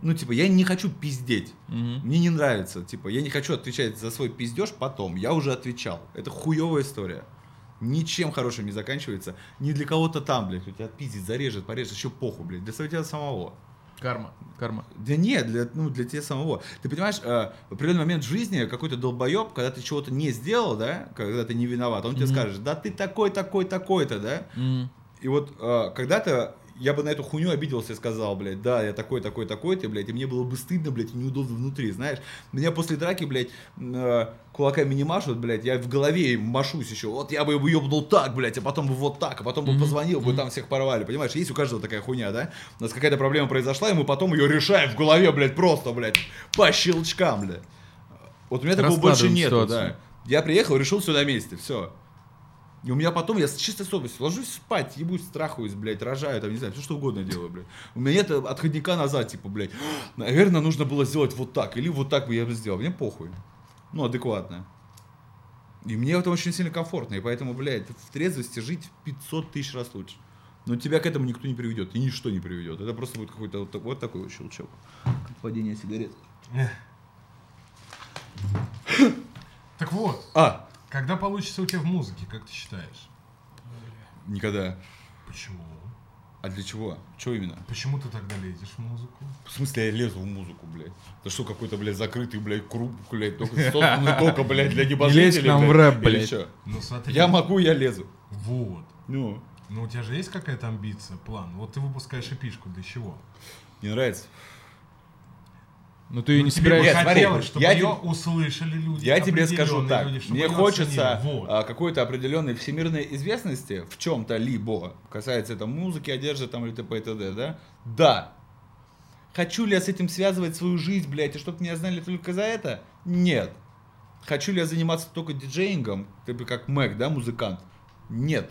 Ну, типа, я не хочу пиздеть. Мгм. Мне не нравится. Типа, я не хочу отвечать за свой пиздеж потом. Я уже отвечал. Это хуевая история. Ничем хорошим не заканчивается. Ни для кого-то там, блядь. У тебя отпиздит, зарежет, порежет, еще похуй, блядь. Для тебя самого. Карма, карма. Да нет, для, ну, для тебя самого. Ты понимаешь, э, в определенный момент в жизни какой-то долбоеб, когда ты чего-то не сделал, да, когда ты не виноват, он тебе Мгм. скажет, да ты такой, такой, такой-то, да. М. И вот э, когда-то я бы на эту хуйню обиделся и сказал, блядь, да, я такой, такой, такой, ты, блядь, и мне было бы стыдно, блядь, и неудобно внутри, знаешь. Меня после драки, блядь, э, кулаками не машут, блядь, я в голове машусь еще. Вот я бы его ебнул так, блядь, а потом бы вот так, а потом бы Мгм. позвонил бы, там всех порвали, понимаешь? Есть у каждого такая хуйня, да? У нас какая-то проблема произошла, и мы потом ее решаем в голове, блядь, просто, блядь, по щелчкам, блядь. Вот у меня такого больше ситуацию. да. Я приехал, решил все на месте, все. И у меня потом, я с чистой совестью ложусь спать, ебусь, страхуюсь, блядь, рожаю, там, не знаю, все что угодно делаю, блядь. У меня нет отходника назад, типа, блядь, наверное, нужно было сделать вот так, или вот так бы я бы сделал. Мне похуй. Ну, адекватно. И мне это очень сильно комфортно, и поэтому, блядь, в трезвости жить 500 тысяч раз лучше. Но тебя к этому никто не приведет, и ничто не приведет. Это просто будет какой-то вот, вот такой вот щелчок. Как падение сигарет. Так вот, А, когда получится у тебя в музыке, как ты считаешь? никогда. Почему? А для чего? Что именно? Почему ты тогда лезешь в музыку? В смысле я лезу в музыку, блядь? Это что, какой-то, блядь, закрытый, блядь, круг, блядь, только созданный только, блядь, для небожителей, лезь к нам в рэп, блядь. Ну смотри. Я могу, я лезу. Вот. Ну, Ну у тебя же есть какая-то амбиция, план? Вот ты выпускаешь эпишку, для чего? не нравится. Ну ты ее Ну, не тебе собираешься... Нет, смотри, хотелось, чтобы я ее тебе- услышали люди. Я тебе скажу так, люди, мне хочется. Вот. а, какой-то определенной всемирной известности в чем-то либо, касается это музыки, одежды там или т.п. и т.д., да? Да. Хочу ли я с этим связывать свою жизнь, блядь, и чтобы меня знали только за это? Нет. Хочу ли я заниматься только диджеингом, типа как Мэг, да, музыкант? Нет.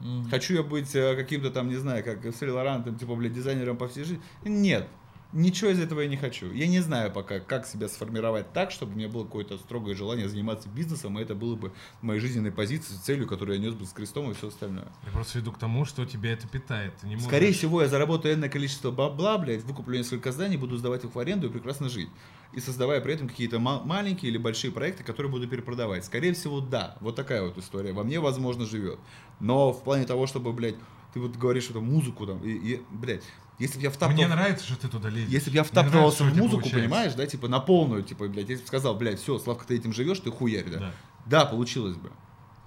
М. Хочу я быть э, каким-то там, не знаю, как Сэль Лоран, там, типа, блядь, дизайнером по всей жизни? Нет. Ничего из этого я не хочу. Я не знаю пока, как себя сформировать так, чтобы у меня было какое-то строгое желание заниматься бизнесом, и это было бы моей жизненной позицией, целью, которую я нес бы с крестом и все остальное. Я просто веду к тому, что тебя это питает. Ты не можешь... Скорее всего, я заработаю энное количество бабла, блядь, выкуплю несколько зданий, буду сдавать их в аренду и прекрасно жить. И создавая при этом какие-то ма- маленькие или большие проекты, которые буду перепродавать. Скорее всего, да. Вот такая вот история. Во мне, возможно, живет. Но в плане того, чтобы, блядь, ты вот говоришь, что музыку там, и, и, блядь, если бы я втаптывал... Мне нравится, что ты туда лезешь. Если бы я у в музыку, получается. понимаешь, да, типа на полную, типа, блядь, если бы сказал, блядь, все, Славка, ты этим живешь, ты хуярь, да. Да. Да, получилось бы.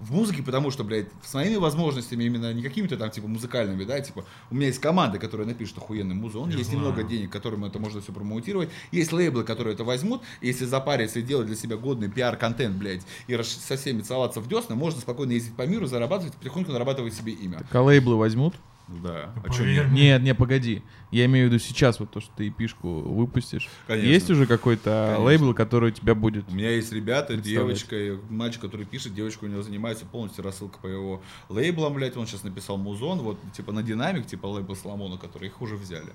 В музыке, потому что, блядь, с моими возможностями, именно не какими-то там, типа, музыкальными, да, типа, у меня есть команда, которая напишет охуенную музыку, он есть знаю. немного денег, которым это можно все промоутировать, есть лейблы, которые это возьмут, если запариться и делать для себя годный пиар-контент, блядь, и со всеми целоваться в десна, можно спокойно ездить по миру, зарабатывать, потихоньку нарабатывать себе имя. Так, а лейблы возьмут? Да. Ну, А чё поверь нет? Нет, не, погоди. Я имею в виду сейчас, вот то, что ты пишку выпустишь. Конечно. Есть уже какой-то Конечно. лейбл, который у тебя будет? У меня есть ребята, девочка, и мальчик, который пишет, девочка у него занимается полностью рассылка по его лейблам, блядь, он сейчас написал музон, вот, типа, на динамик, типа, лейбл Соломона, который их уже взяли.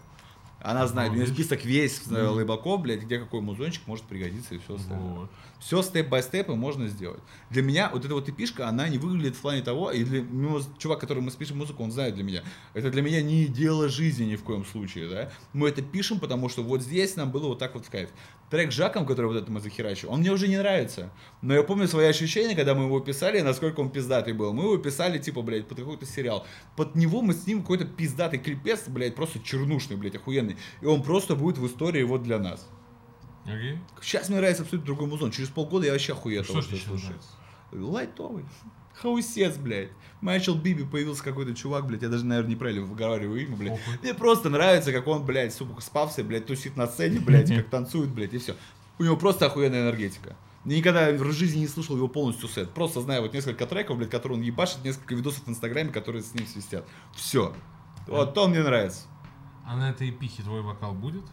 Она знает, у нее список весь э, лейблаков, блядь, где какой музончик может пригодиться и все остальное. Вот. Все степ-бай-степ и можно сделать. Для меня вот эта вот эпишка, она не выглядит в плане того, и для ну, чувак, который мы спишем музыку, он знает для меня. Это для меня не дело жизни ни в коем случае, да. Мы это пишем, потому что вот здесь нам было вот так вот в кайф. Трек с Жаком, который вот это мы захерачили, он мне уже не нравится. Но я помню свои ощущения, когда мы его писали, насколько он пиздатый был. Мы его писали, типа, блядь, под какой-то сериал. Под него мы с ним какой-то пиздатый клипец, блядь, просто чернушный, блядь, охуенный. И он просто будет в истории вот для нас. Окей. Сейчас мне нравится абсолютно другой музон. Через полгода я вообще охуею от Что что я тебе слушаю. нравится? Лайтовый. Хаусец, блядь. Майчел Биби появился какой-то чувак, блядь, я даже, наверное, неправильно выговариваю имя, блядь. Похуй. Мне просто нравится, как он, блядь, сука, спався, блядь, тусит на сцене, блядь, как танцует, блядь, и все. У него просто охуенная энергетика. Я никогда в жизни не слушал его полностью сет. Просто знаю вот несколько треков, блядь, которые он ебашит, несколько видосов в Инстаграме, которые с ним свистят. Все. Вот то он мне нравится. А на этой эпихе твой вокал будет?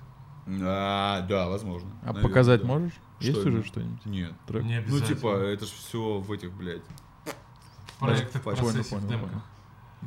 А, да, возможно. А Наверное, показать да. можешь? Есть Что уже именно? что-нибудь? Нет. Трек? Не Ну, типа, это же все в этих, блядь. Проект в Понял, процессе, понял, понял. демках.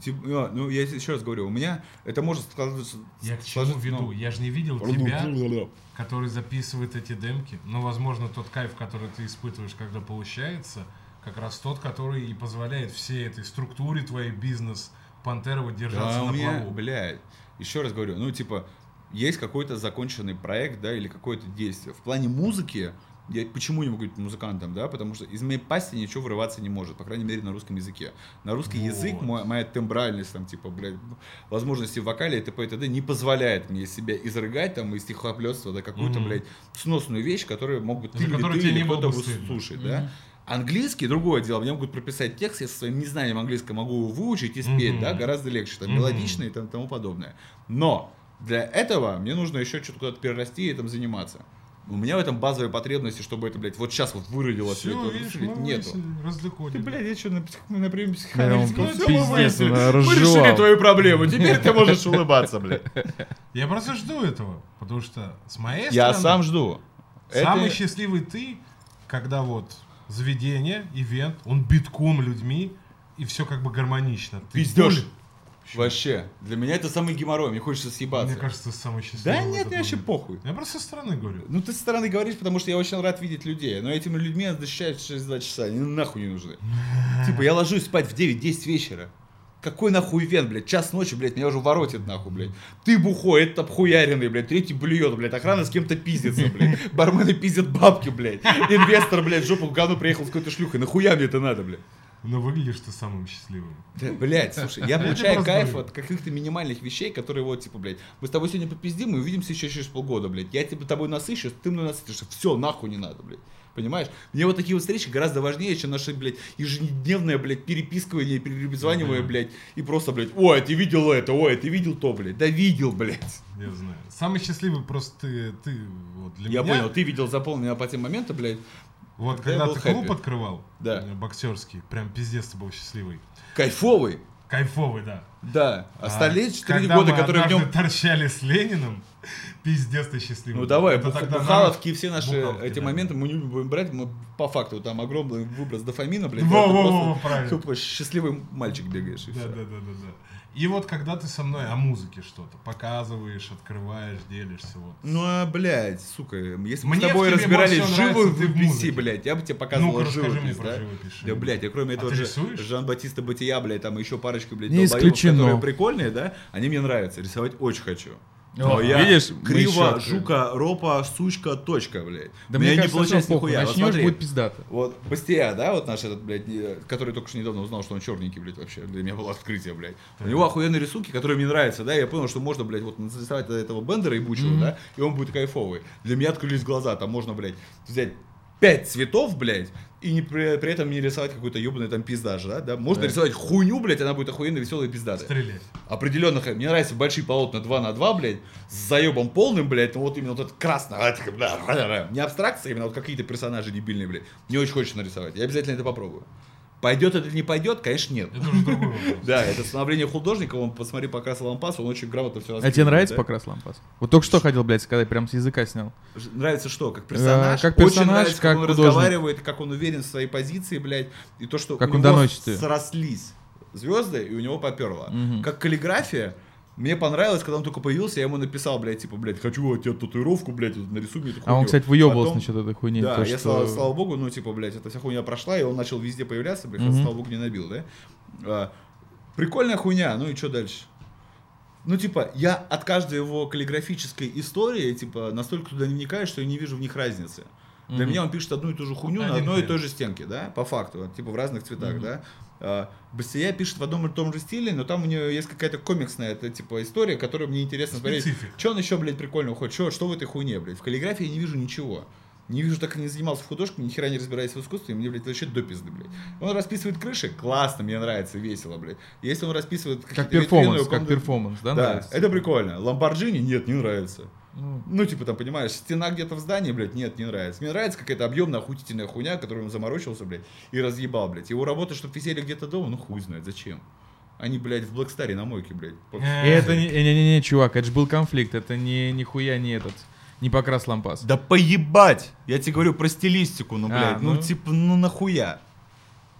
Типа, ну, я еще раз говорю, у меня это может складываться... Я к чему веду? ну, Я же не видел тебя, который записывает эти демки. Но, возможно, тот кайф, который ты испытываешь, когда получается, как раз тот, который и позволяет всей этой структуре твоей бизнес Пантерова держаться Да, у на меня, плаву. блядь, еще раз говорю, ну, типа, есть какой-то законченный проект, да, или какое-то действие. В плане музыки, я почему не могу быть музыкантом, да, потому что из моей пасти ничего вырываться не может, по крайней мере, на русском языке. На русский язык Вот. мой- моя тембральность, там, типа, блядь, возможности в вокале и т.п. и т.д. не позволяет мне себя изрыгать, там, из стихоплетства, да, какую-то, Мгм. блядь, сносную вещь, которую мог бы ты или ты, или кто-то слушать, да. Английский другое дело. Мне могут прописать текст, я со своим незнанием английского могу его выучить и спеть, Мгм. да, гораздо легче, там, Мгм. мелодично и там, тому подобное. Но для этого мне нужно еще что-то куда-то перерасти и этим заниматься. У меня в этом базовые потребности, чтобы это, блядь, вот сейчас вот выродилось. Все, это, видишь, блядь, мы нету. разликодили. Ты, блядь, я что, на, на приеме психоаналитика? Всё, мы выяснили. Мы решили твою проблему, теперь ты можешь улыбаться, блядь. Я просто жду этого, потому что с моей Я стороны... сам жду. Самый Это- счастливый ты, когда вот заведение, ивент, он битком людьми, и все как бы гармонично. Ты Пиздёж. Более- Вообще, для меня это самый геморрой, мне хочется съебаться. Мне кажется, самый счастливый. Да нет, мне вообще похуй. Я просто со стороны говорю. Ну ты со стороны говоришь, потому что я очень рад видеть людей. Но этими людьми я защищаюсь через два часа. Они нахуй не нужны. Типа я ложусь спать в 9-10 вечера. Какой нахуй ивент, блядь? Час ночи, блядь, меня уже воротит нахуй, блядь. Ты бухой, этот обхуяренный, блядь, третий блюет, блядь, охрана с кем-то пиздится, блядь. Бармены пиздят бабки, блядь. Инвестор, блядь, в жопу в говно приехал с какой-то шлюхой. Нахуя мне это надо, блядь? Но выглядишь ты самым счастливым. Да, блядь, слушай, я Я получаю кайф от каких-то минимальных вещей, которые вот, типа, блядь, мы с тобой сегодня попиздим и увидимся еще через полгода, блядь. Я типа тобой насыщусь, ты мной насытишься. Все, нахуй не надо, блядь. Понимаешь? Мне вот такие вот встречи гораздо важнее, чем наши, блядь, ежедневное, блядь, переписывание, перезванивание, блядь, и просто, блядь, ой, ты видел это, ой, ты видел то, блядь. Да видел, блядь. Я знаю. Самый счастливый просто ты, ты вот для Я меня. понял, ты видел заполненные по тем моментам, блядь. Вот когда был ты клуб happy. открывал, Да. э, боксерский, прям пиздец ты был счастливый. Кайфовый. Кайфовый, да. Да. А четыре когда года, мы которые в нем торчали с Лениным, пиздец ты счастливый. Ну давай, бух- бухаловки и все наши Бухаловки, эти да. моменты мы не будем брать, мы по факту там огромный выброс дофамина, блядь. Во, во, во, правильно. тупо счастливый мальчик бегаешь и Да, всё. да, да, да, да. И вот когда ты со мной о музыке что-то показываешь, открываешь, делишься, вот. Ну а, блядь, сука, если бы мы Мне с тобой разбирались музыке. блядь, я бы тебе показывал Ну-ка, расскажи мне живопись, про да? живопись. Да, блядь, я кроме А этого же? Жан-Батиста Батия, блядь, там еще парочку, блядь, Не исключено. которые прикольные, да, они мне нравятся, рисовать очень хочу. Но О, я видишь, криво, жука, ропа, сучка, точка, блядь. Да мне не кажется, получается всё похуй. нихуя. Вот Начнешь, смотри. будет пиздато. Вот Бастия, да, вот наш этот, блядь, не- который только что недавно узнал, что он черненький, блядь, вообще. Для меня было открытие, блядь. У него охуенные рисунки, которые мне нравятся, да, я понял, что можно, блядь, вот нарисовать этого Бендера и Бучева, Мгм. да, и он будет кайфовый. Для меня открылись глаза, там можно, блядь, взять пять цветов, блядь, и не при, при этом не рисовать какой-то ебаный там пиздаж, да, да. Можно Да. рисовать хуйню, блядь, она будет охуенно веселая и пиздатая Стрелять. определенных, мне нравятся большие полотна 2 на 2, блядь, с заебом полным, блядь, ну вот именно вот это красное, а, не абстракция, именно вот какие-то персонажи дебильные, блядь, не очень хочется нарисовать, я обязательно это попробую. Пойдет это или не пойдет, конечно, нет. Это уже другой вопрос. Да, это становление художника, он, посмотри, покрас лампас, он очень грамотно все А тебе нравится покрас лампас? Вот только что хотел, блядь, сказать, прям с языка снял. Нравится что, как персонаж? Э, как Очень персонаж, нравится, как он художник. разговаривает, как он уверен в своей позиции, блядь, и то, что Как у он него срослись звезды, и у него поперло. Как каллиграфия, мне понравилось, когда он только появился, я ему написал, блядь, типа, блядь, хочу от тебя татуировку, блядь, вот нарисуй мне эту А он, хуйню. кстати, выебывался Потом- насчет этой хуйни. Да, то, я, что- слава, слава богу, ну, типа, блядь, эта вся хуйня прошла, и он начал везде появляться, блядь, Мгм. слава богу, не набил, да? А, прикольная хуйня, ну и что дальше? Ну, типа, я от каждой его каллиграфической истории, типа, настолько туда не вникаю, что я не вижу в них разницы. Для Мгм. меня он пишет одну и ту же хуйню на Один одной и той же стенке, да, по факту, типа в разных цветах, Мгм. да. А, Баския пишет в одном и том же стиле, но там у нее есть какая-то комиксная, это, типа, история, которую мне интересно смотреть. Специфика. Что он еще, блядь, прикольного хоть? Что, что в этой хуйне, блядь? В каллиграфии я не вижу ничего. Не вижу, так и не занимался в художке, ни хера не разбираюсь в искусстве, и мне, блядь, вообще до пизды, блядь. Он расписывает крыши, классно, мне нравится, весело, блядь. Если он расписывает Как витрины, перформанс, как перформанс, да, Да, нравится? это прикольно. Ламборджини? Нет, не нравится. Ну, Ну, типа, там, понимаешь, стена где-то в здании, блядь, нет, не нравится. Мне нравится какая-то объемная, охуительная хуйня, которую он заморочился, блядь, и разъебал, блядь. Его работа, чтобы висели где-то дома, ну хуй знает, зачем. Они, блядь, в Блэкстаре на мойке, блядь. Э, И это не, не, не, не, чувак, это же был конфликт, это не нихуя не этот, Не покрас лампас. Да поебать! Я тебе говорю про стилистику, ну, А, блядь, ну, ну. типа, ну нахуя?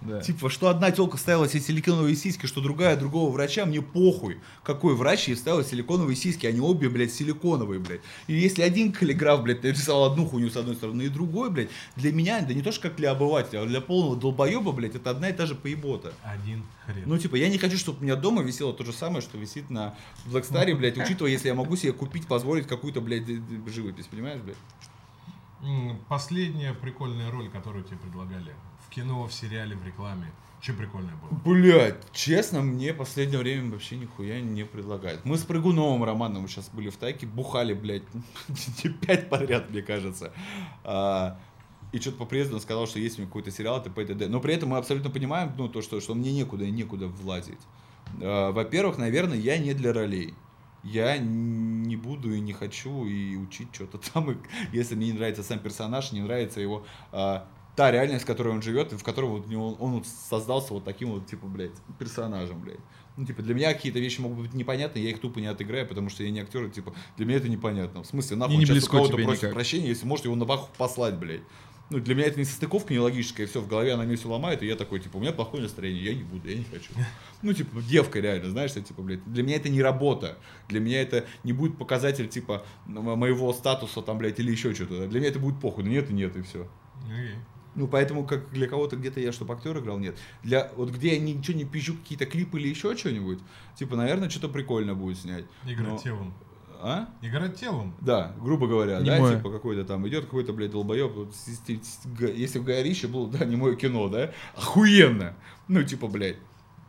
Да. Типа, что одна телка ставила себе силиконовые сиськи, что другая другого врача, мне похуй. Какой врач ей ставил силиконовые сиськи, они обе, блядь, силиконовые, блядь. И если один каллиграф, блядь, нарисовал одну хуйню с одной стороны, и другой, блядь, для меня, да не то, что как для обывателя, а для полного долбоеба, блядь, это одна и та же поебота. Один хрен. Ну, типа, я не хочу, чтобы у меня дома висело то же самое, что висит на Blackstar, блядь, учитывая, если я могу себе купить, позволить какую-то, блядь, живопись, понимаешь, блядь? Последняя прикольная роль, которую тебе предлагали. В кино, в сериале, в рекламе. Че прикольное было? Блять, честно, мне в последнее время вообще нихуя не предлагают. Мы с Прыгуновым Романом сейчас были в тайке, бухали, блядь, пять подряд, мне кажется. А, и что-то по приезду он сказал, что есть у него какой-то сериал, это ПТД. Но при этом мы абсолютно понимаем, ну, то, что, что мне некуда и некуда влазить. А, во-первых, наверное, я не для ролей. Я не буду и не хочу и учить что-то там. И если мне не нравится сам персонаж, не нравится его а, та реальность, в которой он живет, и в которой вот он вот создался вот таким вот, типа, блядь, персонажем, блядь. Ну, типа, для меня какие-то вещи могут быть непонятны, я их тупо не отыграю, потому что я не актер, и, типа, для меня это непонятно. В смысле, нахуй он не сейчас у кого-то просит никак. прощения, если может его на баху послать, блядь. Ну, для меня это не состыковка, не логическая, все, в голове она мне все ломает, и я такой, типа, у меня плохое настроение, я не буду, я не хочу. Ну, типа, девка реально, знаешь, что, типа, блядь, для меня это не работа, для меня это не будет показатель, типа, мо- моего статуса, там, блядь, или еще что-то. Для меня это будет похуй, нет и нет, и все. Окей. Ну, поэтому, как для кого-то где-то я, чтобы актер играл, нет. Для, вот где я ничего не пищу, какие-то клипы или еще что-нибудь, типа, наверное, что-то прикольно будет снять. Играть Но- телом. А? Играть телом. Да, грубо говоря, да, Немое. типа какой-то там идет какой-то, блядь, долбоеб, вот, если в Гай было, да, не мое кино, да, охуенно, ну, типа, блядь,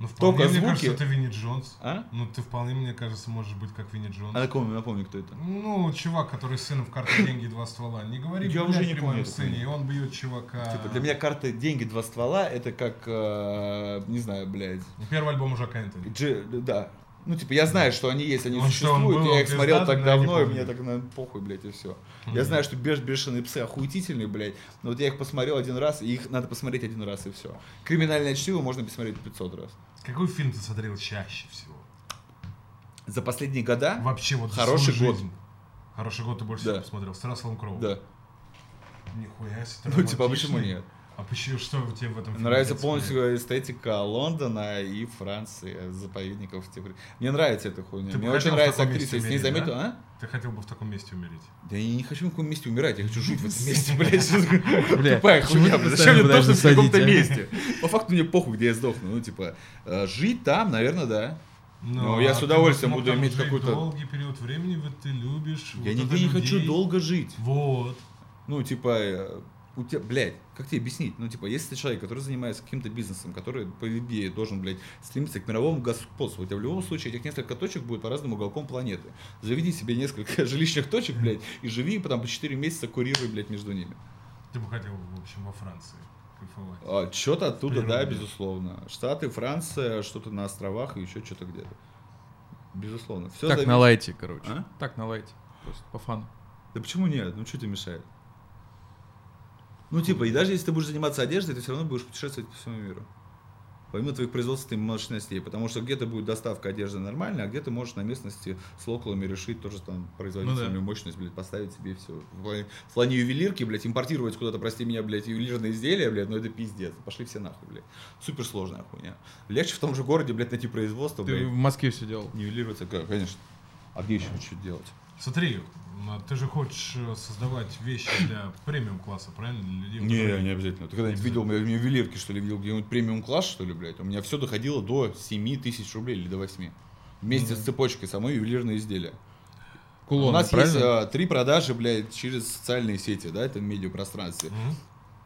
Ну, вполне, Только мне звуки. кажется, ты Винни Джонс. а? Ну, ты вполне, мне кажется, можешь быть как Винни Джонс. А напомни, напомни, кто это. Ну, чувак, который с сыном в карты деньги два ствола. Не говори, Я уже не помню сыне, и он бьет чувака. Типа, для меня карты, деньги, два ствола, это как, э, не знаю, блядь, Первый альбом Жака Энтони. Дж- да. Ну, типа, я знаю, что они есть, они Он что, он существуют, был, я он их смотрел так я давно, и мне так на похуй, блядь, и все. Я Мгм. знаю, что беш бешеные псы охуительные, блядь, но вот я их посмотрел один раз, и их надо посмотреть один раз, и все. Криминальное чтиво можно посмотреть 500 раз. Какой фильм ты смотрел чаще всего? За последние года? Вообще вот Хороший год. жизнь. Хороший год ты больше Да. всего посмотрел. С Расселом Кроу. Да. Нихуя себе. Ну, типа, а почему нет? А почему, что тебе в этом фильме Нравится полностью эстетика Лондона и Франции, заповедников. типа. Мне нравится эта хуйня. Ты Мне очень нравится таком актриса. Я с ней заметил, да? а? Ты хотел бы в таком месте умереть. Да я не хочу в каком месте умирать, я хочу жить в этом месте, блядь. Бля, Тупая хуйня, Зачем мне пытаешься точно в каком-то а? месте? По факту мне похуй, где я сдохну. Ну, типа, э, жить там, наверное, да. Ну, я а с удовольствием буду иметь какую-то- долгий период времени, вот ты любишь. Я вот нигде не хочу долго жить. Вот. Ну, типа, э, у тебя, блядь, как тебе объяснить? Ну, типа, если ты человек, который занимается каким-то бизнесом, который, по идее, должен, блядь, стремиться к мировому господству, у тебя в любом случае этих несколько точек будет по разным уголкам планеты. Заведи себе несколько жилищных точек, блядь, и живи, потом по 4 месяца курируй, блядь, между ними. Ты бы хотел, в общем, во Франции кайфовать. А, что-то оттуда, да, безусловно. Штаты, Франция, что-то на островах и еще что-то где-то. Безусловно. Все Так, на лайте, короче. А? Так, на лайте. Просто по фану. Да почему нет? Ну что тебе мешает? Ну, типа, и даже если ты будешь заниматься одеждой, ты все равно будешь путешествовать по всему миру. Помимо твоих производственных мощностей. Потому что где-то будет доставка одежды нормальная, а где-то можешь на местности с локалами решить тоже там производительную Ну да. мощность, блядь, поставить себе все. В плане, в плане ювелирки, блядь, импортировать куда-то, прости меня, блядь, ювелирные изделия, блядь, ну это пиздец. Пошли все нахуй, блядь. Супер сложная хуйня. Легче в том же городе, блядь, найти производство, Ты блядь. в Москве все делал. Нивелироваться, конечно. А где еще что делать? Смотри, ты же хочешь э, создавать вещи для премиум класса, правильно? Для людей, Не, которые- не обязательно. Ты когда-нибудь видел мои ювелирки, что ли, видел где-нибудь премиум класс, что ли, блядь? У меня все доходило до 7 тысяч рублей или до 8. Вместе с цепочкой самой ювелирное изделие. Кулоны, У нас правильно? есть а, три продажи, блядь, через социальные сети, да, это в медиапространстве. Мгм.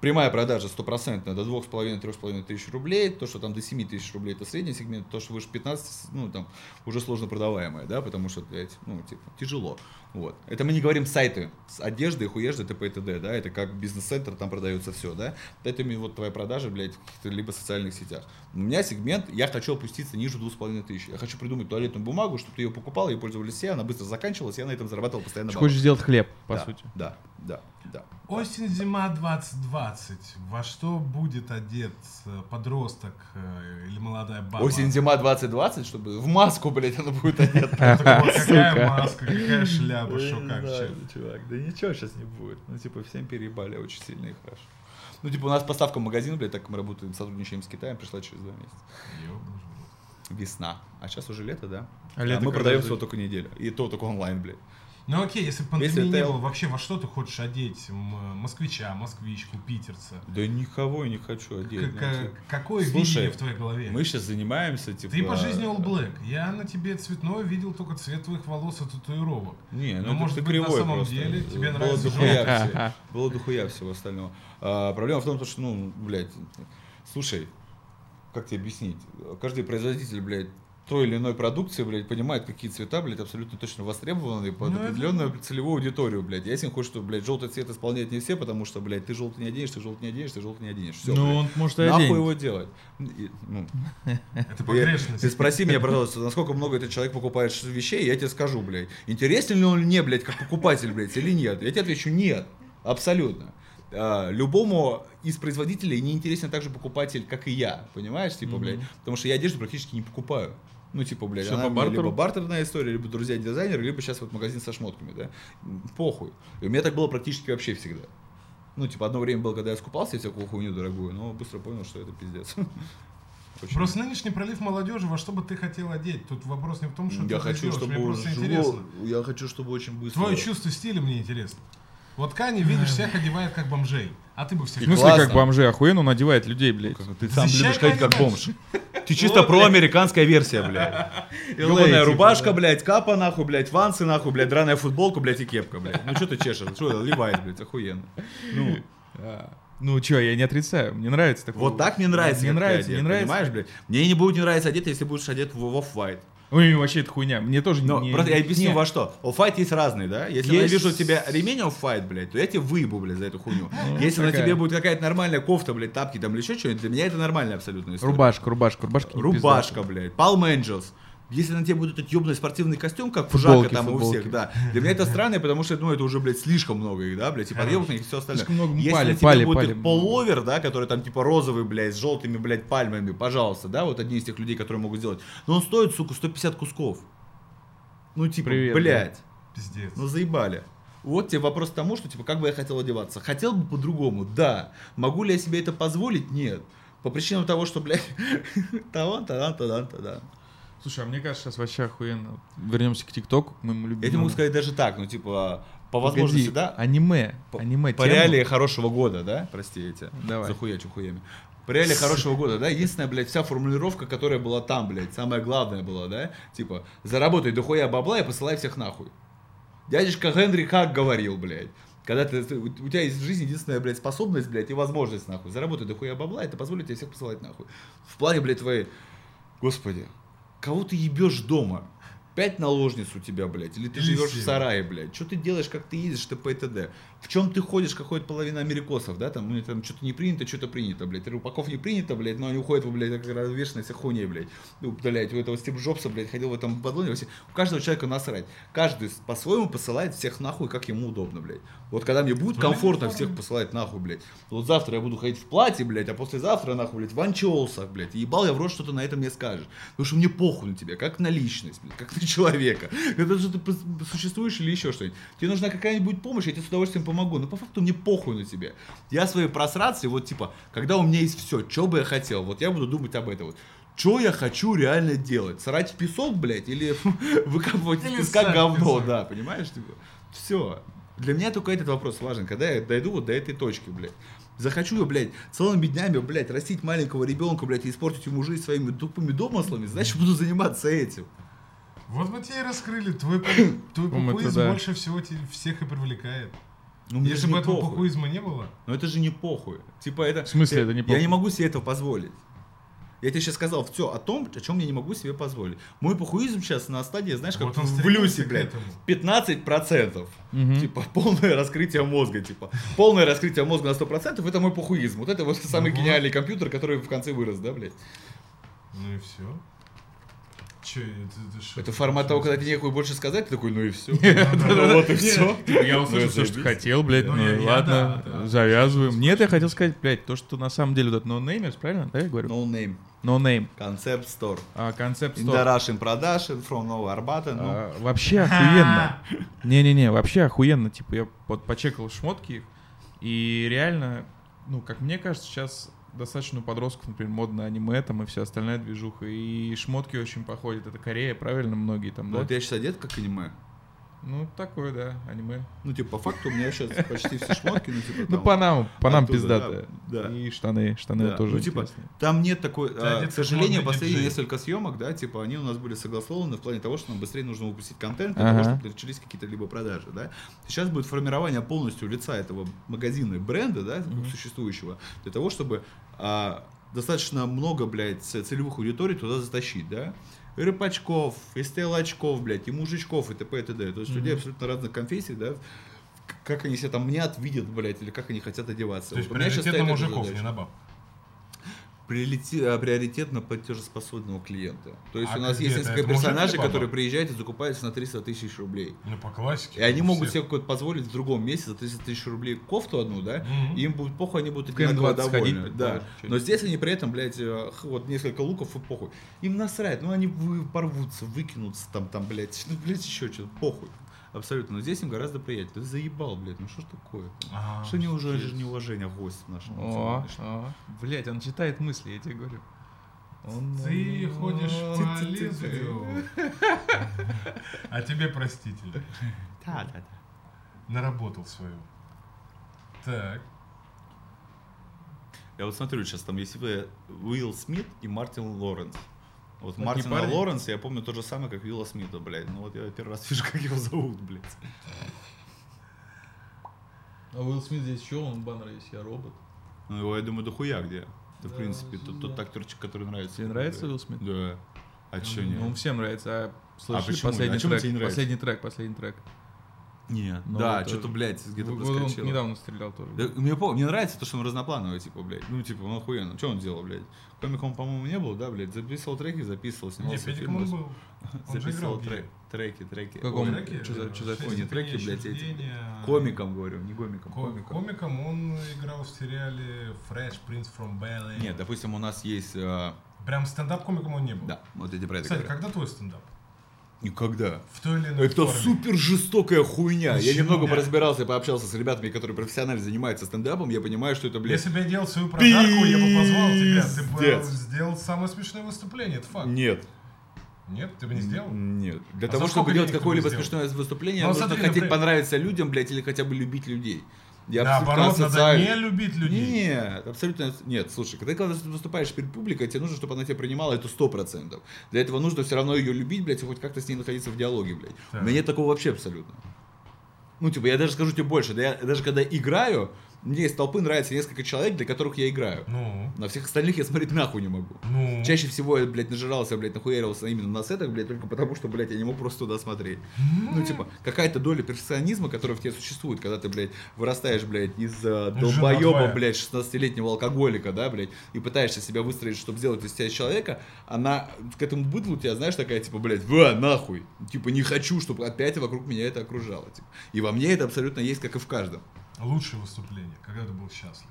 Прямая продажа стопроцентная до 2,5-3,5 тысяч рублей, то, что там до 7 тысяч рублей, это средний сегмент, то, что выше 15, ну, там, уже сложно продаваемое, да, потому что, блядь, ну, типа, тяжело. Вот. Это мы не говорим сайты с одеждой, хуежды, т.п. и т.д., да, это как бизнес-центр, там продается все, да. Это именно вот твоя продажа, блядь, в каких-то либо социальных сетях. У меня сегмент, я хочу опуститься ниже 2,5 тысяч. Я хочу придумать туалетную бумагу, чтобы ты ее покупал, ее пользовались все, она быстро заканчивалась, я на этом зарабатывал постоянно Ты хочешь сделать хлеб, по да, сути. Да, да, да. Осень, зима 22. 2020. Во что будет одет э, подросток э, или молодая баба? Осень-зима 2020, чтобы в маску, блядь, она будет одета. Какая маска, какая шляпа, что как чувак, да ничего сейчас не будет. Ну, типа, всем переебали очень сильно и хорошо. Ну, типа, у нас поставка в магазин, блядь, так мы работаем, сотрудничаем с Китаем, пришла через два месяца. Весна. А сейчас уже лето, да? А лето мы когда продаем всего только неделю. И то только онлайн, блядь. Ну окей, если бы пандемии Если не это- было, вообще во что ты хочешь одеть москвича, москвичку, питерца? Да никого я не хочу К- одеть. к- знаете. какое Слушай, видение в твоей голове? Мы сейчас занимаемся, типа... Ты по жизни All Black. Я на тебе цветной видел только цвет твоих волос и татуировок. Не, ну, Ну, это может ты быть, на самом просто. деле тебе Было нравится дохуя всего- Было дохуя всего остального. А, проблема в том, что, ну, блядь, слушай, как тебе объяснить? Каждый производитель, блядь, той или иной продукции, блядь, понимает, какие цвета, блядь, абсолютно точно востребованы под Ну, это- определенную целевую аудиторию, блядь. Ясен хочет, что, блядь, желтый цвет исполняют не все, потому что, блядь, ты желтый не оденешь, ты желтый не оденешь, ты желтый не оденешь. Все, Ну, он может Нахуй оденет. его делать? И, ну, Это погрешность. ты спроси меня, пожалуйста, насколько много этот человек покупает вещей, я тебе скажу, блядь. Интересен ли он мне, блядь, как покупатель, блядь, или нет? Я тебе отвечу, нет. Абсолютно. А, любому из производителей не интересен так же покупатель, как и я. Понимаешь, типа, блядь? Потому что я одежду практически не покупаю. Ну, типа, блядь, она по либо бартерная история, либо друзья дизайнеры, либо сейчас вот магазин со шмотками, да. Похуй. И у меня так было практически вообще всегда. Ну, типа, одно время было, когда я скупался, я всякую хуйню дорогую, но быстро понял, что это пиздец. Очень Просто нынешний пролив молодежи, во что бы ты хотел одеть? Тут вопрос не в том, что Я ты хочу, сделаешь, чтобы мне просто жило- интересно. Я хочу, чтобы очень быстро. Твое чувство стиля мне интересно. Вот Кани, видишь, всех одевает как бомжей. А ты бы всех... В смысле, Классно. как бомжи? Охуенно он одевает людей, блядь. Ты сам Защищай любишь ходить как бомж. Ты чисто проамериканская версия, блядь. Ёбаная рубашка, блядь, капа нахуй, блядь, вансы нахуй, блядь, драная футболка, блядь, и кепка, блядь. Ну что ты чешешь? Что ливает, блядь, охуенно. Ну, Ну чё, я не отрицаю, мне нравится такое. вот так мне нравится. Мне нравится, мне нравится. Понимаешь, блядь? Мне не будет не нравиться одет, если будешь одет в off-white. Ой, вообще это хуйня. Мне тоже Но не... просто я объясню не- во что. Off-white есть разные, да? Если я Есть- вижу у тебя ремень off-white, блядь, то я тебе выебу, блядь, за эту хуйню. Если на тебе будет какая-то нормальная кофта, блядь, тапки там или еще что-нибудь, для меня это нормальная абсолютно история. Рубашка, рубашка, рубашка. Рубашка, блядь, Palm Angels. Если на тебе будет этот ебаный спортивный костюм, как Футболки, Жака там и у футболки. всех, да. Для меня это странно, потому что, ну, это уже, блядь, слишком много их, да, блядь, и подъебных и все остальное. Слишком много Если пали, на тебе пали, будет пали. половер, да, который там типа розовый, блядь, с желтыми, блядь, пальмами, пожалуйста, да, вот одни из тех людей, которые могут сделать. Но он стоит, сука, 150 кусков. Ну, типа, Привет, блядь, Пиздец. ну заебали. Вот тебе вопрос к тому, что, типа, как бы я хотел одеваться. Хотел бы по-другому, да. Могу ли я себе это позволить? Нет. По причинам того, что, блядь, талант, талант, талант, талант. Слушай, а мне кажется, сейчас вообще охуенно. Вернемся к ТикТоку, к моему любимому. Я тебе могу сказать даже так, ну, типа, по Погоди, возможности, да, Аниме, по, аниме по реалии хорошего года, да, прости, я тебя Давай. захуячу хуями. По реалии хорошего года, да, единственная, блядь, вся формулировка, которая была там, блядь, самая главная была, да, типа, заработай дохуя бабла и посылай всех нахуй. Дядюшка Генри как говорил, блядь. Когда ты, у тебя есть в жизни единственная, блядь, способность, блядь, и возможность, нахуй. Заработай дохуя бабла, это позволит тебе всех посылать нахуй. В плане, блядь, твоей... Господи, кого ты ебешь дома? Пять наложниц у тебя, блядь, или ты живешь в сарае, блядь. Что ты делаешь, как ты ездишь, ты по ТД? В чем ты ходишь, как ходит половина америкосов, да? Там, у них там что-то не принято, что-то принято, блядь. Рупаков не принято, блядь, но они уходят, блядь, как развешенные вся хуйней, блядь. Ну, блядь, у этого Стив Джобса, блядь, ходил в этом бадлоне. вообще. У каждого человека насрать. Каждый по-своему посылает всех нахуй, как ему удобно, блядь. Вот когда мне будет комфортно всех посылать нахуй, блядь. Вот завтра я буду ходить в платье, блядь, а послезавтра, нахуй, блядь, в анчоусах, блядь. Ебал я в рот, что ты на это мне скажешь. Потому что мне похуй на тебя, как на личность, блядь, как на человека. Это что ты существуешь или еще что-нибудь. Тебе нужна какая-нибудь помощь, я тебе с удовольствием помогу. Но по факту мне похуй на тебя. Я свои просрации, вот типа, когда у меня есть все, что бы я хотел, вот я буду думать об этом вот. Что я хочу реально делать? Срать в песок, блядь, или выкапывать из песка говно, да, понимаешь? Типа, все. Для меня только этот вопрос важен, когда я дойду вот до этой точки, блядь. Захочу я, блядь, целыми днями, блядь, растить маленького ребенка, блядь, и испортить ему жизнь своими тупыми домыслами, значит, буду заниматься этим. Вот мы тебе и раскрыли. Твой, твой да. больше всего всех и привлекает. Ну, мне Если же бы этого похуй. похуизма не было, Но это же не похуй. Типа это... В смысле это не Я похуй? не могу себе этого позволить. Я тебе сейчас сказал все о том, о чем я не могу себе позволить. Мой похуизм сейчас на стадии, знаешь, как Вот он в стремится Люсе, к блядь. этому. 15%. Мгм. Типа полное раскрытие мозга, типа. Полное раскрытие мозга на 100% это мой похуизм. Вот это вот самый вот. гениальный компьютер, который в конце вырос, да, блядь? ну и все. Че, это, это, что Это формат того, когда тебе некую больше сказать, ты такой, ну и все. Да-да-да. Вот и все. Я услышал все, что хотел, блядь, Ну, ну ладно, завязываем. Нет, я хотел сказать, блядь, то, что на самом деле вот этот no-namers, правильно, да, я говорю? No name. No name. Concept store. А, концепт In the Russian production from Арбата. Ну, А, Вообще охуенно. Не-не-не, вообще охуенно. Типа я вот почекал шмотки их, и реально, ну, как мне кажется, сейчас достаточно у подростков, например, модно аниме там и вся остальная движуха, и шмотки очень походят. Это Корея, правильно, многие там, да? вот я сейчас одет как аниме. Ну, такое, да, аниме. Ну, типа, по факту у меня сейчас почти все шмотки, ну, типа, Ну, по нам, по нам пиздатые. да, да. И штаны, штаны Да, тоже ну, типа, интересные. Там нет такой, Ты а, к сожалению, последние диджей. несколько съемок, да, типа, они у нас были согласованы в плане того, что нам быстрее нужно выпустить контент, для Ага. того, чтобы начались какие-то либо продажи, да. Сейчас будет формирование полностью лица этого магазина и бренда, да, Мгм. существующего, для того, чтобы а, достаточно много, блядь, целевых аудиторий туда затащить, да. И рыбачков, и стрелочков, блядь, и мужичков, и т.п. и т.д. То есть Мгм. людей абсолютно разных конфессий, да, как они себя там мнят, видят, блядь, или как они хотят одеваться. То есть Вот приоритет на мужиков, не на баб. А, приоритет на платежеспособного клиента. То есть А у нас есть несколько Это персонажей, которые приезжают и закупаются на 300 тысяч рублей. Ну, по классике. И они у могут всех. себе позволить в другом месте за 300 тысяч рублей кофту одну, да? И им будет похуй, они будут В КМ-20 одинаково довольны. Да. предположим, Но здесь они при этом, блядь, э, вот несколько луков и похуй. Им насрать, ну они порвутся, выкинутся там, там, блядь, ну, блядь, еще что-то, похуй. Абсолютно. Но здесь им гораздо приятнее. Ты заебал, блядь, ну что ж такое? А, Что не уже неуважение гостю нашему. О, о, блядь, он читает мысли, я тебе говорю. Он- Ты ходишь в Ти-ти-ти-ти. Малезию. А тебе простительно. Да, да, да. Наработал свою. Так. Я вот смотрю, сейчас там есть Уилл Смит и Мартин Лоренс. Вот не Мартина? Лоренса я помню то же самое, как Уилла Смита, блядь. Ну вот я первый раз вижу, как его зовут, блядь. А Уилл Смит здесь что? Он баннер есть, я робот. Ну его, я думаю, дохуя где. Это, в Да, принципе, тот, тот да. актерчик, который нравится. Тебе нравится Уилл Смит? Да. А чё Ну, нет? Он всем нравится. А слышали почему? последний А трек? не нравится? Последний трек, последний трек. Нет. Ну, да, что-то, блядь, где-то Вот Он проскочило. недавно стрелял тоже. Да, мне, по- мне нравится то, что он разноплановый, типа, блядь. Ну, типа, он охуенно. Что он делал, блядь? Комиком, по-моему, не был, да, блядь? Записывал треки, записывал, Не, снимался в Педиком он был. Он Записывал играл трек, треки, треки. Ой, Треки, Чё за- э, чё за- «Шесть Ой, не треки, блядь, эти. исчезновения». Комиком, говорю, не комиком, Ко- комиком. Комиком он играл в сериале Fresh Prince from Bel. Нет, допустим, у нас есть... а, Прям стендап-комиком он не был. Да, вот эти про это Кстати, когда твой стендап? Никогда. В той или иной Это форме. супер жестокая хуйня. Я Почему? немного поразбирался и пообщался с ребятами, которые профессионально занимаются стендапом. Я понимаю, что это, блядь... Если бы я делал свою прожарку, я бы позвал тебя. Ты бы сделал самое смешное выступление, это факт. Нет. Нет, ты бы не сделал? Нет. Для А того, чтобы делать какое-либо смешное выступление, Ну, нужно смотри, хотеть например- понравиться людям, блядь, или хотя бы любить людей. Я Наоборот, надо асоциальный. не любить людей. Нет, абсолютно нет. Слушай, когда, когда ты выступаешь перед публикой, тебе нужно, чтобы она тебя принимала, это сто процентов. Для этого нужно все равно ее любить, блядь, и хоть как-то с ней находиться в диалоге, блядь. Так. У меня нет такого вообще абсолютно. Ну, типа, я даже скажу тебе больше, да я даже когда играю, мне из толпы нравится несколько человек, для которых я играю. Ну, На всех остальных я смотреть нахуй не могу. ну. Чаще всего я, блядь, нажирался, блядь, нахуярился именно на сетах, блядь, только потому, что, блядь, я не мог просто туда смотреть. Ну, типа, какая-то доля перфекционизма, которая в тебе существует, когда ты, блядь, вырастаешь, блядь, из э, Ну, долбоеба, блядь, 16-летнего алкоголика, да, блядь, и пытаешься себя выстроить, чтобы сделать из тебя человека, она к этому быдлу тебя, знаешь, такая, типа, блядь, ва, нахуй. Типа, не хочу, чтобы опять вокруг меня это окружало. Типа. И во мне это абсолютно есть, как и в каждом. Лучшее выступление, когда ты был счастлив.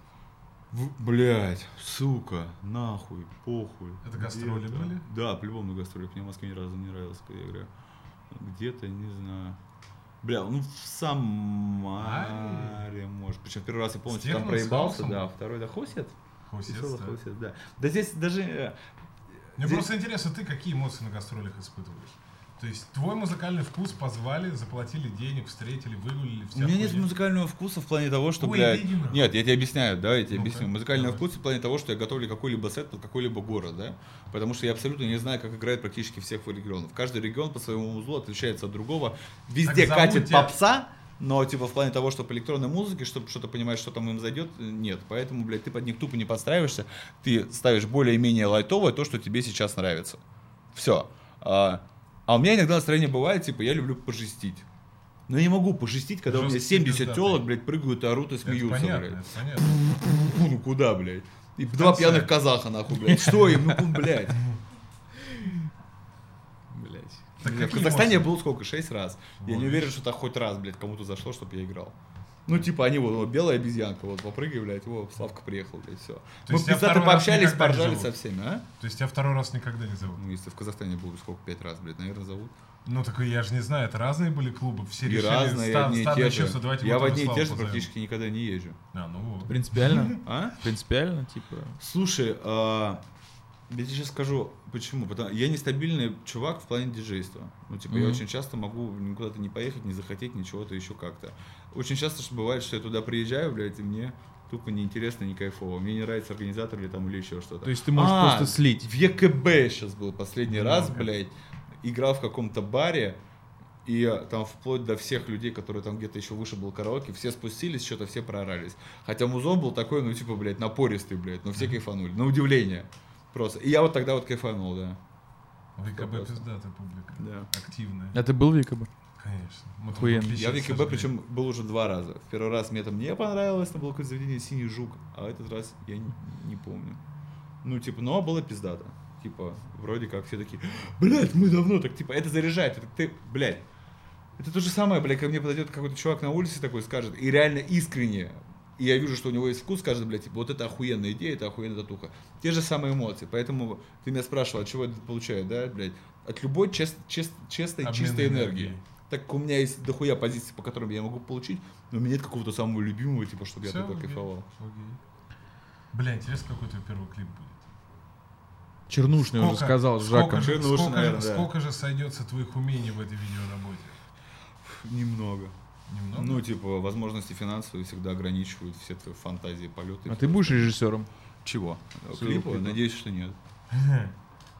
Блять, сука, нахуй, похуй. Это гастроли Где-то. были? Да, по-любому на гастролях. Мне в Москве ни разу не нравилось, когда я играю. Где-то, не знаю. Бля, ну в Самаре, может. Причем первый раз я полностью там Техно, с проебался, да. Второй, да, Хосет? Веселый да. Хосет, да. Да здесь даже... э, Мне Здесь- просто интересно, ты какие эмоции на гастролях испытываешь? То есть твой музыкальный вкус позвали, заплатили денег, встретили, выгулили У меня нет музыкального вкуса в плане того, что, Ой, блядь... Нет, я тебе объясняю, да, я тебе Ну-ка, объясню. Музыкальный давай. вкус в плане того, что я готовлю какой-либо сет под какой-либо город, да, потому что я абсолютно не знаю, как играет практически всех регионов. Каждый регион по своему узлу отличается от другого. Везде зовут катит тебя- попса, но типа в плане того, что по электронной музыке, чтобы что-то понимать, что там им зайдет, нет. Поэтому, блядь, ты под них тупо не подстраиваешься, ты ставишь более-менее лайтовое то, что тебе сейчас нравится. Все. А, у меня иногда настроение бывает, типа, я люблю пожестить. Но я не могу пожестить, когда у меня Жесткий 70 пиздатый. телок, блядь, прыгают и орут и Это смеются, понятно, блядь. это понятно. Ну куда, блядь? И два пьяных казаха, нахуй, блядь. Что им, ну, блядь. Так в Казахстане я был сколько, шесть раз. Я не уверен, что так хоть раз, блядь, кому-то зашло, чтобы я играл. Ну, типа, они вот, вот, белая обезьянка, вот, попрыгай, блядь, о, Славка приехал, блядь, все. Мы есть тебя пиздато пообщались, поржали со всеми, а? То есть тебя второй раз никогда не зовут? Ну, если в Казахстане был сколько, пять раз, блядь, наверное, зовут. Ну, так я же не знаю, это разные были клубы, все И решили разные, и ста- одни и стадное те же. давайте Я вот в одни и те же позовем. практически никогда не езжу. А, ну вот. Принципиально? А? Принципиально, типа. Слушай, а, я тебе сейчас скажу, почему. Потому я нестабильный чувак в плане диджейства. Ну, типа, я очень часто могу никуда-то не поехать, не захотеть, ничего-то еще как-то. Очень часто что бывает, что я туда приезжаю, блядь, и мне тупо неинтересно, не кайфово. Мне не нравится организатор или там или еще что-то. То есть ты можешь А, просто слить. В ЕКБ сейчас был последний Ну, раз, ага. блядь. Играл в каком-то баре. И э, там вплоть до всех людей, которые там где-то еще выше был караоке, все спустились, что-то все проорались. Хотя музон был такой, ну типа, блядь, напористый, блядь, но все кайфанули. На удивление. Просто. И я вот тогда вот кайфанул, да. ВКБ пиздатая публика. Да. Активная. А ты был в ВКБ? Конечно. Подписчики Я в ЕКБ, причем был уже два раза. В первый раз мне там не понравилось, там было какое-то заведение «Синий жук», а этот раз я не, не помню. Ну, типа, но было пиздато. Типа, вроде как все такие, блядь, мы давно так, типа, это заряжает. Это ты, блядь, это то же самое, блядь, ко мне подойдет какой-то чувак на улице такой скажет, и реально искренне, и я вижу, что у него есть вкус, скажет, блядь, типа, вот это охуенная идея, это охуенная татуха. Те же самые эмоции, поэтому ты меня спрашивал, от чего это получает, да, блядь? От любой чест, чест- честной, Обмен чистой энергии. энергией. Так как у меня есть дохуя позиций, по которым я могу получить, но у меня нет какого-то самого любимого, типа, чтобы я Всё, только кайфовал. окей. Бля, интересно, какой твой первый клип будет. Чернушный уже Сколько- сказал с сколько Жаком. же- Чернушный, сколько, наверное, да. сколько же сойдется твоих умений в этой видеоработе? Немного. Немного? Ну, типа, возможности финансовые всегда ограничивают все твои фантазии, полеты. А ты будешь режиссером? Чего? Клипа. Надеюсь, что нет.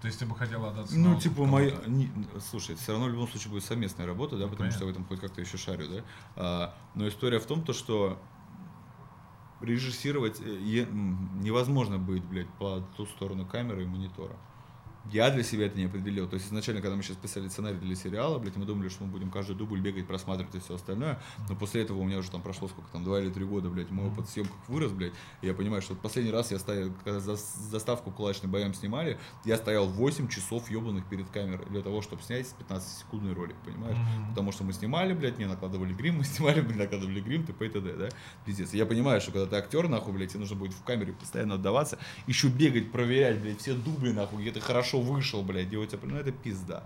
То есть ты бы хотел отдаться Ну, типа, мои... не- Слушай, все равно в любом случае будет совместная работа, да, потому что я в этом хоть как-то еще шарю, да. А, но история в том, то, что режиссировать э, невозможно быть, блядь, по ту сторону камеры и монитора. Я для себя это не определил. То есть изначально, когда мы сейчас писали сценарий для сериала, блядь, мы думали, что мы будем каждый дубль бегать, просматривать и все остальное. Но после этого у меня уже там прошло сколько там, два или три года, блядь, мой опыт в съемках вырос, блядь. И я понимаю, что последний раз я стоял, когда за- заставку кулачный боям снимали, я стоял 8 часов ебаных перед камерой для того, чтобы снять 15-секундный ролик, понимаешь? Мгм. Потому что мы снимали, блядь, мне накладывали грим, мы снимали, мне накладывали грим, т.п. и т.д., да? Пиздец. Я понимаю, что когда ты актер, нахуй, блядь, тебе нужно будет в камере постоянно отдаваться, еще бегать, проверять, блядь, все дубли, нахуй, где ты хорошо вышел, блядь, делать, ну это пизда.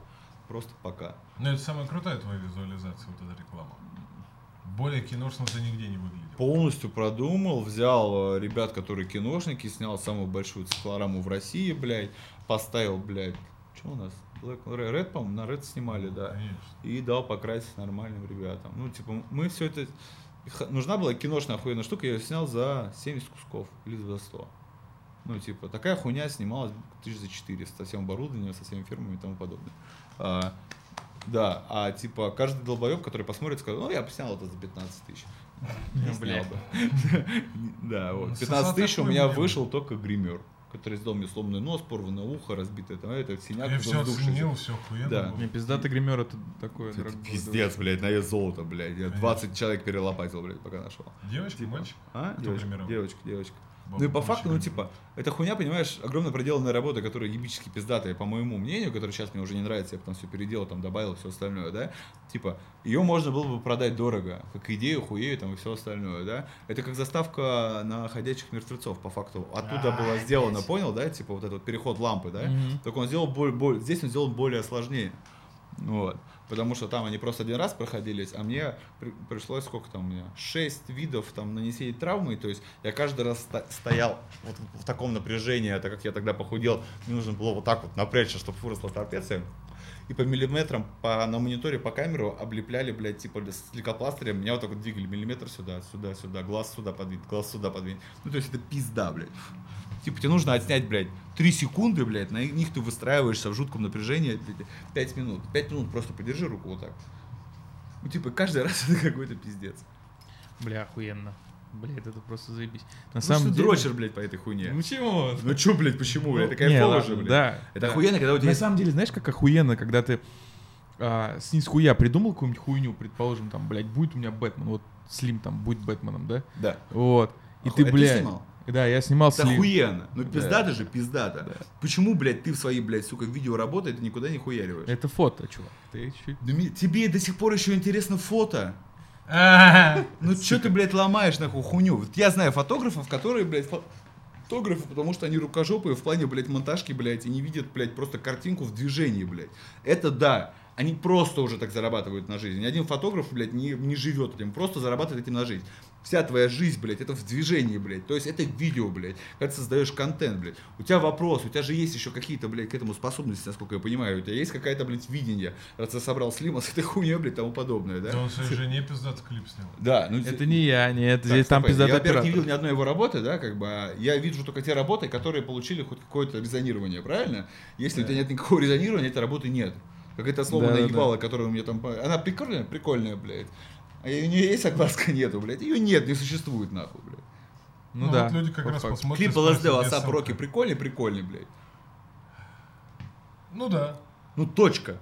Просто пока. Ну, это самая крутая твоя визуализация, вот эта реклама. Более киношно ты нигде не выглядел. Полностью продумал, взял э, ребят, которые киношники, снял самую большую циклораму в России, блядь, поставил, блядь, что у нас? Black Red, по-моему, на Red снимали, да. Конечно. и дал покрасить нормальным ребятам. Ну, типа, мы все это... Нужна была киношная охуенная штука, я ее снял за 70 кусков или за 100. Ну, типа, такая хуйня снималась тысяч за 400 со всем оборудованием, со всеми фирмами и тому подобное. А, да, а типа каждый долбоеб, который посмотрит, скажет, ну, я бы снял это за 15 тысяч. Не снял Бля. бы. Да, Ну, вот. со 15 тысяч у меня вышел только гример, который сделал мне сломанный нос, порванное ухо, разбитое, там, это, синяк, Я все оценил, все охуенно. Да. было. Не, пиздатый гример это такое Это дорогое пиздец, блядь, на вес золота, блядь. Я Конечно. 20 человек перелопатил, блядь, пока нашел. Девочка, Типа. мальчик? А? Девочка, девочка, девочка. Ну и по факту, ну типа, эта хуйня, понимаешь, огромно проделанная работа, которая ебически пиздатая, по моему мнению, которая сейчас мне уже не нравится, я потом все переделал, там добавил все остальное, да, типа, ее можно было бы продать дорого, как идею, хуею, там и все остальное, да. Это как заставка на ходячих мертвецов, по факту. Оттуда А, было сделано, блядь. понял, да, типа вот этот переход лампы, да. Только он сделал более, более, здесь он сделал более сложнее. Вот. Потому что там они просто один раз проходились, а мне при- пришлось, сколько там у меня, шесть видов там нанесения травмы, то есть я каждый раз стоял вот в таком напряжении, так как я тогда похудел, мне нужно было вот так вот напрячься, чтобы выросла трапеция. И по миллиметрам по, на мониторе по камеру облепляли, блядь, типа с лейкопластырем. Меня вот так вот двигали миллиметр сюда, сюда, сюда, глаз сюда подвинь, глаз сюда подвинь. Ну, то есть это пизда, блядь. Типа тебе нужно отснять, блядь, 3 секунды, блядь, на них ты выстраиваешься в жутком напряжении 5 минут. 5 минут просто подержи руку вот так. Ну, типа, каждый раз это какой-то пиздец. Бля, охуенно. Блядь, это просто заебись. На Ну, самом что деле... дрочер, блядь, по этой хуйне. Ну чего? Ну чё, блядь, почему, блядь? Это Не, кайфово же, блядь. Да. Это да. охуенно, когда у тебя На самом деле, знаешь, как охуенно, когда ты а, с нихуя придумал какую-нибудь хуйню, предположим, там, блядь, будет у меня Бэтмен, вот Слим там будет Бэтменом, да? Да. Вот. И Оху- ты, это блядь. снимал? Да, я снимал Это слив. охуенно. Ну Да. пиздато же, пиздато. Почему, блядь, ты в своей, блядь, сука, видео работы, ты никуда не хуяриваешь? Это фото, чувак. Ты чуть... Да тебе до сих пор еще интересно фото. Ну что ты, блядь, ломаешь нахуй хуйню? Вот я знаю фотографов, которые, блядь, фо- фотографы, потому что они рукожопые в плане, блядь, монтажки, блядь, и не видят, блядь, просто картинку в движении, блядь. Это да. Они просто уже так зарабатывают на жизнь. Ни один фотограф, блядь, не, не живет этим, просто зарабатывает этим на жизнь. Вся твоя жизнь, блядь, это в движении, блядь. То есть это видео, блядь. Когда ты создаешь контент, блядь. У тебя вопрос, у тебя же есть еще какие-то, блядь, к этому способности, насколько я понимаю. У тебя есть какая-то, блядь, видение. Раз ты собрал слима с этой хуйней, блядь, тому подобное, да? Да он своей жене пиздатый клип снял. Да, ну Это не я, нет, так, здесь там пиздатый Я, во-первых, не видел ни одной его работы, да, как бы, а я вижу только те работы, которые получили хоть какое-то резонирование, правильно? Если у тебя нет никакого резонирования, этой работы нет. Какая-то сломанная Да-да-да. ебала, которая у меня там... по- Она прикольная? Прикольная, блядь. А у нее есть огласка? Нету, блядь. Ее нет, не существует, нахуй, блядь. Ну, Ну, да. вот люди как раз посмотрят. Клип где WhatsApp, ссылка. Роки прикольный, прикольный, блядь. Ну да. Ну, точка.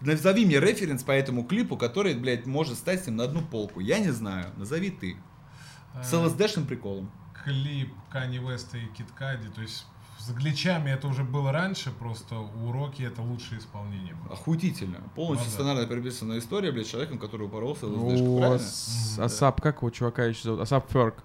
Назови мне референс по этому клипу, который, блядь, может стать с ним на одну полку. Я не знаю. Назови ты. С Э, LSD-шным приколом. Клип Кани Веста и Кит Кади, то есть с гличами это уже было раньше, просто у Роки это лучшее исполнение было. Охуительно. Полностью Ну да. сценарно переписанная история, блядь, с человеком, который упоролся в LSD -шку, У правильно? A$AP, как его чувака еще зовут? A$AP Ferg.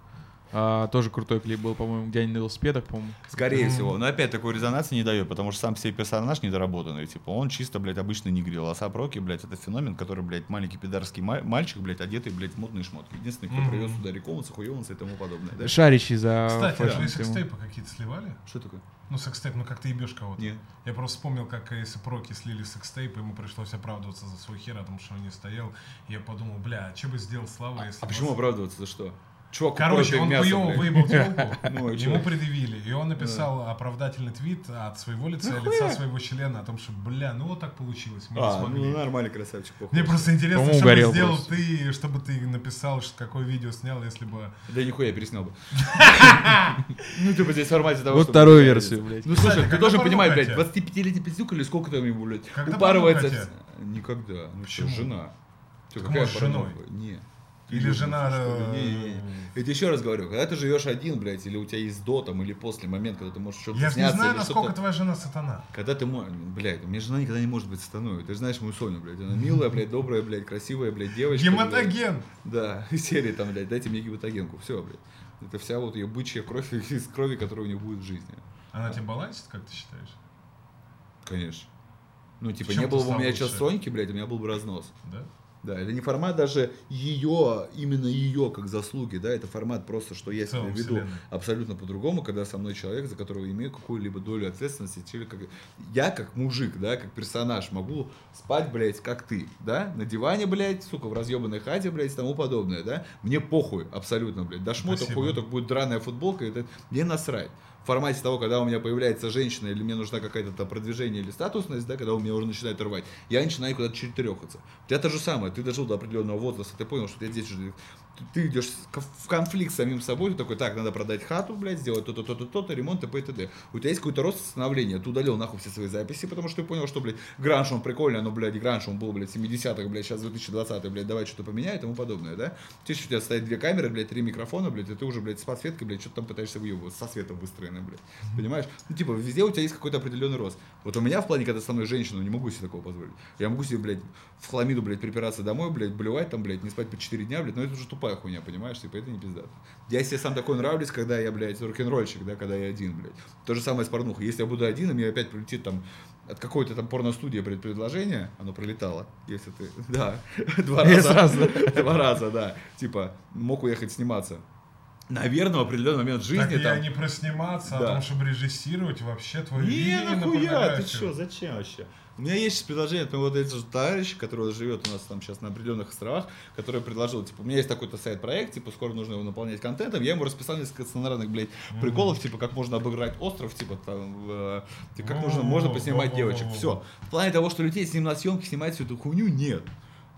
А, тоже крутой клип был, по-моему, где они на велосипедах, по-моему. Скорее Мгм. всего. Но опять такой резонанс не дает, потому что сам себе персонаж недоработанный. Типа, он чисто, блядь, обычный нигрил. A$AP Rocky, блядь, это феномен, который, блядь, маленький пидорский ма- мальчик, блядь, одетый, блядь, в модные шмотки. Единственный, кто Мгм. привез сюда Рика Оуэнса, хуеванса и тому подобное. Да? Шарящий за Кстати, а вы секстейпы какие-то сливали? Что такое? Ну, sex tape, ну как ты ебешь кого-то. Нет. Я просто вспомнил, как если Проки слили секстейп, ему пришлось оправдываться за свой хер, о том, что он не стоял. И я подумал, бля, а что бы сделал Слава, если А почему оправдываться? За что? Чувак, Короче, он хуёво выебал телку, Ну, ему предъявили. И он написал оправдательный твит от своего лица, лица своего члена, о том, что, бля, ну вот так получилось, мы не А, смогли. ну нормальный красавчик, похуй. Мне просто интересно, что бы сделал просто. ты, чтобы ты написал, что какое видео снял, если бы... Да нихуя, переснял бы. Ну, типа здесь в формате того, Вот вторую версию, блядь. Ну, слушай, Кстати, ты должен понимать, блядь, тебя? 25-летний пиздюк или сколько там ему, блядь, упарывается... Никогда. Ну жена. Чё, Так какая с женой? порнуха? Или жена... э. Это еще раз говорю, когда ты живешь один, блядь, или у тебя есть до там, или после момент, когда ты можешь что-то Я ж не сняться, знаю, насколько твоя жена сатана. Когда ты можешь, блядь, у меня жена никогда не может быть сатаной. Ты же знаешь мою Соню, блядь. Она милая, блядь, добрая, блядь, красивая, блядь, девочка. блядь. Гематоген! Да, серии там, блядь, дайте мне гематогенку. Все, блядь. Это вся вот ее бычья кровь из крови, которая у нее будет в жизни. Она тебе балансит, как ты считаешь? Конечно. Ну, типа, не было бы у меня сейчас? Соньки, блядь, у меня был бы разнос. Да? Да, это не формат даже ее, именно ее как заслуги, да, это формат просто, что я себя веду вселенной. абсолютно по-другому, когда со мной человек, за которого имею какую-либо долю ответственности, или как... я как мужик, да, как персонаж могу спать, блядь, как ты, да, на диване, блядь, сука, в разъебанной хате, блядь, и тому подобное, да, мне похуй абсолютно, блядь, до Спасибо. хуеток будет драная футболка, это мне насрать. Формате того, когда у меня появляется женщина, или мне нужна какая-то там продвижение или статусность, да, когда у меня уже начинает рвать, я начинаю куда-то чертерехаться. У тебя то же самое, ты дожил до определенного возраста, ты понял, что ты здесь уже ты- идешь в конфликт с самим собой, ты такой, так, надо продать хату, блядь, сделать то-то, то-то, то-то, ремонт и т.д. У тебя есть какой-то рост становления, ты удалил нахуй все свои записи, потому что ты понял, что, блядь, гранж, он прикольный, но, блядь, гранж, он был, блядь, 70-х, блядь, сейчас 2020 блядь, давай что-то поменяй и тому подобное, да? Здесь у тебя стоят две камеры, блядь, три микрофона, блядь, и ты уже, блядь, с подсветкой, блядь, что-то там пытаешься выебывать, со светом выстроенным, блядь, понимаешь? Ну, типа, везде у тебя есть какой-то определенный рост. Вот у меня в плане, когда со мной женщина, не могу себе такого позволить. Я могу себе, блядь, в хламиду, блядь, припираться домой, блядь, блевать там, блядь, не спать по 4 дня, блядь, но это уже тупая хуйня, понимаешь, типа, это не пиздато. Я себе сам такой нравлюсь, когда я, блядь, рок-н-ролльщик, да, когда я один, блядь. То же самое с порнухой. Если я буду один, и мне опять прилетит там от какой-то там порностудии блядь, предложение, оно пролетало, если ты, да, два раза, два раза, да, типа, мог уехать сниматься. Наверное, в определенный момент жизни Так там... я не про сниматься, Да. о том, чтобы режиссировать вообще твое Не, нахуя, ты что, зачем вообще? У меня есть сейчас предложение от моего вот этого товарища, который живет у нас там сейчас на определенных островах, который предложил, типа, у меня есть такой-то сайт-проект, типа, скоро нужно его наполнять контентом, я ему расписал несколько сценарных, блядь, приколов, типа, как можно обыграть остров, типа, там, э, типа, как нужно, можно поснимать девочек, все. В плане того, что людей с ним на съемки снимать всю эту хуйню, нет.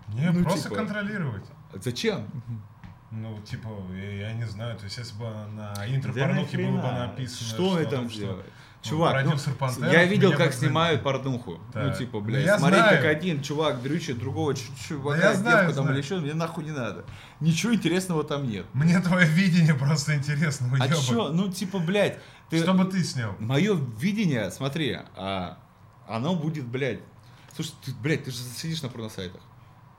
Не, Ну, просто типа. контролировать. Зачем? Ну, типа, я, я не знаю, то есть если бы на интро порнухи было бы написано, Что он о там что делает? Чувак, ну, я видел, как подзабил. снимают порнуху. Ну, Так. типа, Ну, блядь, я смотреть, знаю. как один чувак дрючит другого чувака, Да я девку знаю, там знаю. или еще, мне нахуй не надо. Ничего интересного там нет. Мне твое видение просто интересно, А чё, ну, типа, блядь, ты... Что бы ты снял? Мое видение, смотри, а, оно будет, блядь. Слушай, ты, блядь, ты же сидишь на порносайтах.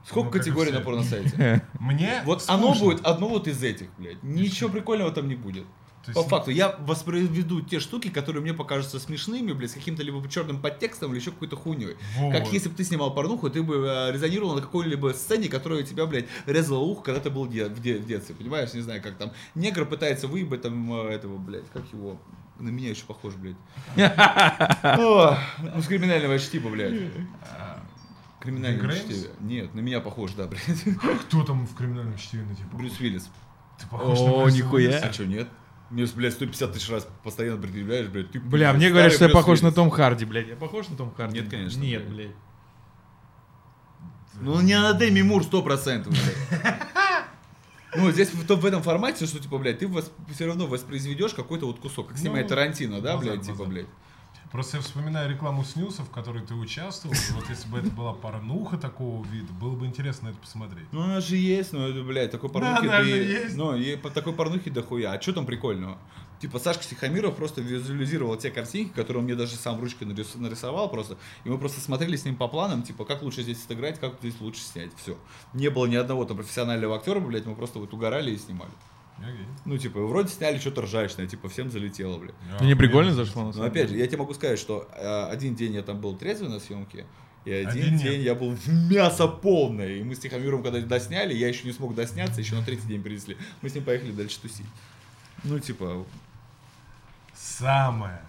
Сколько Ну, категорий на порносайте? Мне Вот оно будет одно вот из этих, блядь. Ничего прикольного там не будет. То По есть- факту, я воспроизведу те штуки, которые мне покажутся смешными, блядь, с каким-то либо черным подтекстом или еще какой-то хуйней. Вот. Как если бы ты снимал порнуху, ты бы э, резонировал на какой-либо сцене, которая у тебя, блядь, резала ухо, когда ты был де- в, де- в детстве, понимаешь? Не знаю, как там негр пытается выебать там э, этого, блядь, как его, на меня еще похож, блядь. Ну, с криминального чтива, блядь. Криминального Греймс? чтива. Нет, на меня похож, да, блядь. Кто там в криминальном чтиве на тебя? Брюс Уиллис. Ты похож на О, Брюса нихуя. Уиллиса? А что, нет? Мне, блядь, 150 тысяч раз постоянно предъявляешь, блядь. Ты, Бля, мне говорят, что я похож на. Том Харди, блядь. Я похож на Том Харди? Нет, конечно, Нет, блядь. блядь. Ну, не на Дэми Мур 100%, блядь. Ну, здесь в, в этом формате, что, типа, блядь, ты все равно воспроизведешь какой-то вот кусок, как снимает Ну, Тарантино, да, базар, блядь, типа, блядь. Просто я вспоминаю рекламу снюсов, в которой ты участвовал. Вот если бы это была порнуха такого вида, было бы интересно это посмотреть. Ну, она же есть, ну, это, блядь, такой Да, порнухи, она ты- же есть. ну, и по такой порнухи дохуя. А что там прикольного? Типа, Сашка Сихамиров просто визуализировал те картинки, которые он мне даже сам ручкой нарис- нарисовал просто. И мы просто смотрели с ним по планам, типа, как лучше здесь сыграть, как здесь лучше снять. Все. Не было ни одного там профессионального актера, блядь, мы просто вот угорали и снимали. Ну, типа, вроде сняли что-то ржачное, типа, всем залетело, блядь. Ну, не прикольно зашло, на Но самом опять же, я тебе могу сказать, что э, один день я там был трезвый на съемке, и один, Один нет. день я был в мясо полное. И мы с Тихомиром, когда досняли, я еще не смог досняться, еще на третий день принесли. Мы с ним поехали дальше тусить. Ну, типа, Самая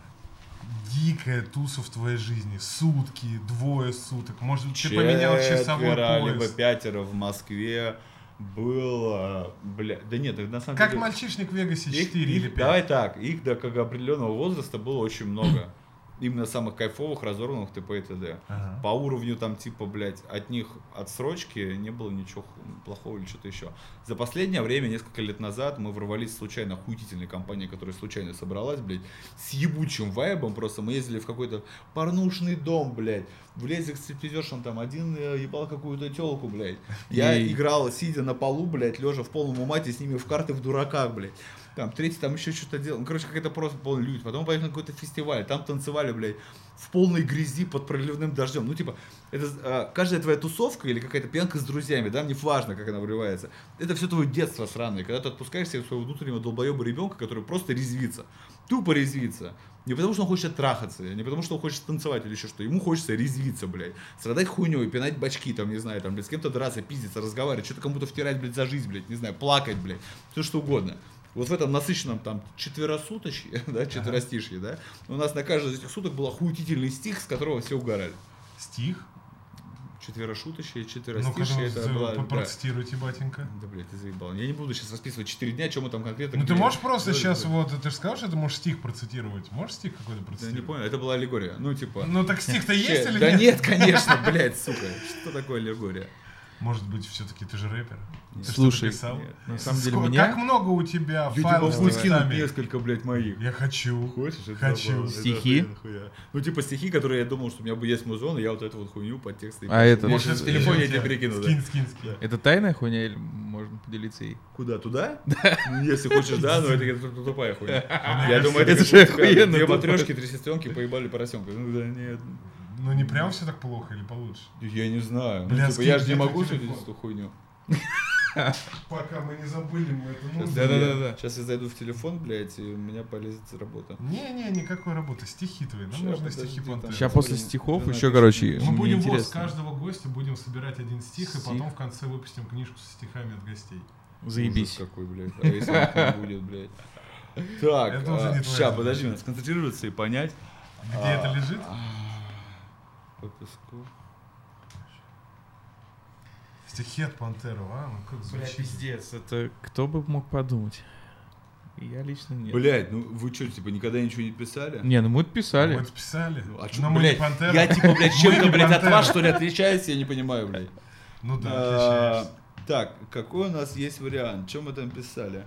дикая туса в твоей жизни. Сутки, двое суток. Может быть, ты поменял часовой четверо, либо пояс. пятеро в Москве было, бля, да нет, на самом Как деле... мальчишник в Вегасе Их- 4 или их- 5. Давай так, их до как определенного возраста было очень много. Именно самых кайфовых, разорванных ТП и т.д. Ага. По уровню там типа, блядь, от них отсрочки не было ничего плохого или что-то еще. За последнее время, несколько лет назад, мы ворвались случайно охуительной компании, которая случайно собралась, блядь, с ебучим вайбом. Просто мы ездили в какой-то порнушный дом, блядь. Влезли к стриптизершам, там один э, ебал какую-то телку, блядь. Я играл, сидя на полу, блядь, лежа в полном умате, с ними в карты в дураках, блядь. Там третий там еще что-то делал. Ну, короче, какая-то просто полный люди. Потом поехали на какой-то фестиваль. Там танцевали, блядь, в полной грязи под проливным дождем. Ну, типа, это а, каждая твоя тусовка или какая-то пьянка с друзьями, да, мне важно, как она вливается. Это все твое детство сраное. Когда ты отпускаешь себе своего внутреннего долбоеба ребенка, который просто резвится. Тупо резвится. Не потому, что он хочет трахаться, не потому, что он хочет танцевать или еще что. Ему хочется резвиться, блядь. Страдать хуйней, пинать бачки, там, не знаю, там, блядь, с кем-то драться, пиздиться, разговаривать, что-то кому-то втирать, блядь, за жизнь, блядь, не знаю, плакать, блядь. Все что угодно. Вот в этом насыщенном там четверосуточье, да, четверостишье, да, у нас на каждый из этих суток был охуительный стих, с которого все угорали. Стих. Четверошуточье, Ну-ка, четверостишье, это ну, было, по- да. процитируйте, батенька. Да, блядь, ты заебал. Я не буду сейчас расписывать 4 дня, что мы там конкретно... Ну ты можешь просто Да, сейчас да. вот, ты же сказал, что ты можешь стих процитировать. Можешь стих какой-то Да, процитировать? не понял, это была аллегория. Ну, типа... Ну так стих-то есть или да нет? нет, конечно, блядь, сука. Что такое аллегория? Может быть, все-таки ты же рэпер? Ты Слушай, нет. На самом деле, Сколько- меня... Как много у тебя Я тебе файлов могу с текстами? несколько, блядь, моих. Я хочу. Хочешь? Это Хочу. забавно, это Стихи? хуя. Ну, типа стихи, которые я думал, что у меня бы есть музон, и я вот эту вот хуйню под тексты. А это- Может, Может, в телефоне я тебе скинь, перекину, да. Скинь, скинь. Это тайная хуйня или можно поделиться ей? Куда, туда? Ну, Если хочешь, да, но это какая-то тупая хуйня. Я думаю, это это же охуенно Две матрешки, три сестренки поебали поросенка. Ну да, нет. Ну не прям все так плохо или получше? Я не знаю. Ну, типа, я же не могу судить эту хуйню. Пока мы не забыли, мы это нужно. Да-да-да. Сейчас я зайду в телефон, блядь, и у меня полезет работа. Не-не, никакой работы. Стихи твои. Нам нужны стихи. Пантеры. Сейчас после стихов еще, короче, Мы будем вот с каждого гостя будем собирать один стих, и потом в конце выпустим книжку со стихами от гостей. Заебись. Какой, блядь. А если будет, блядь. Так, сейчас, задача. подожди, надо сконцентрироваться и понять. Где А, это лежит? По песку. Стихи от Пантеру, а? Ну как Бля, звучит. пиздец, это кто бы мог подумать? Я лично нет. Блядь, ну вы что, типа, никогда ничего не писали? Не, ну мы писали. Мы это писали. Ну, а чё, Но мы не блядь, Пантера. я типа, блядь, чем-то, блядь, от вас, что ли, отличаюсь, я не понимаю, блядь. Ну да, А, отличаешься. Так, какой у нас есть вариант? Чем мы там писали?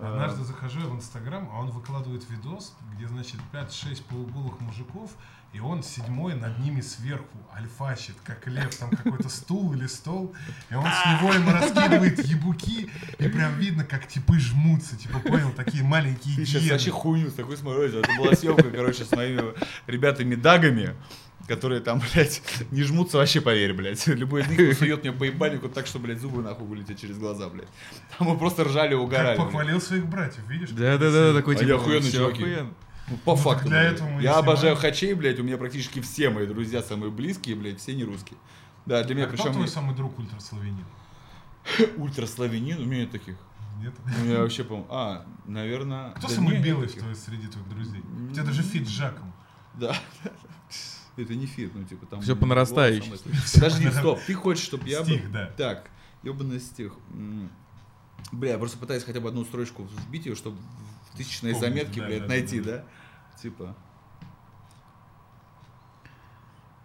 Однажды захожу я в Инстаграм, а он выкладывает видос, где, значит, 5-6 полуголых мужиков, и он седьмой над ними сверху альфачит, как лев, там какой-то стул или стол, и он с него ему раскидывает ебуки, и прям видно, как типы жмутся, типа, понял, такие маленькие Ты сейчас вообще хуйню с такой смотришь. Это была съемка, короче, с моими ребятами-дагами, которые там, блядь, не жмутся вообще, поверь, блядь. Любой из них сует мне по ебальнику так, что, блядь, зубы нахуй вылетят через глаза, блядь. Там мы просто ржали Как угорали. блядь. похвалил своих братьев, видишь? Да-да-да, такой Они типа, охуенные «Всё чуваки». охуенно». Ну, по Ну, факту. для этого Я обожаю хачей, блядь, у меня практически все мои друзья самые близкие, блядь, все не русские. Да, для меня А кто причем твой самый друг ультраславянин? ультраславянин, у меня нет таких. Нет? У меня вообще, по А, наверное... Кто да самый нет белый в твоей- среди твоих друзей? У тебя даже фит с Жаком. Да. Это не фит, ну типа там... Всё по нарастающей. Подожди, стоп, ты хочешь, чтобы я был... Стих, да. Так, ебаный стих. Бля, я просто пытаюсь хотя бы одну строчку вбить ее, чтобы Вспомнить, заметке, да, блядь, да, найти, да, да? Типа,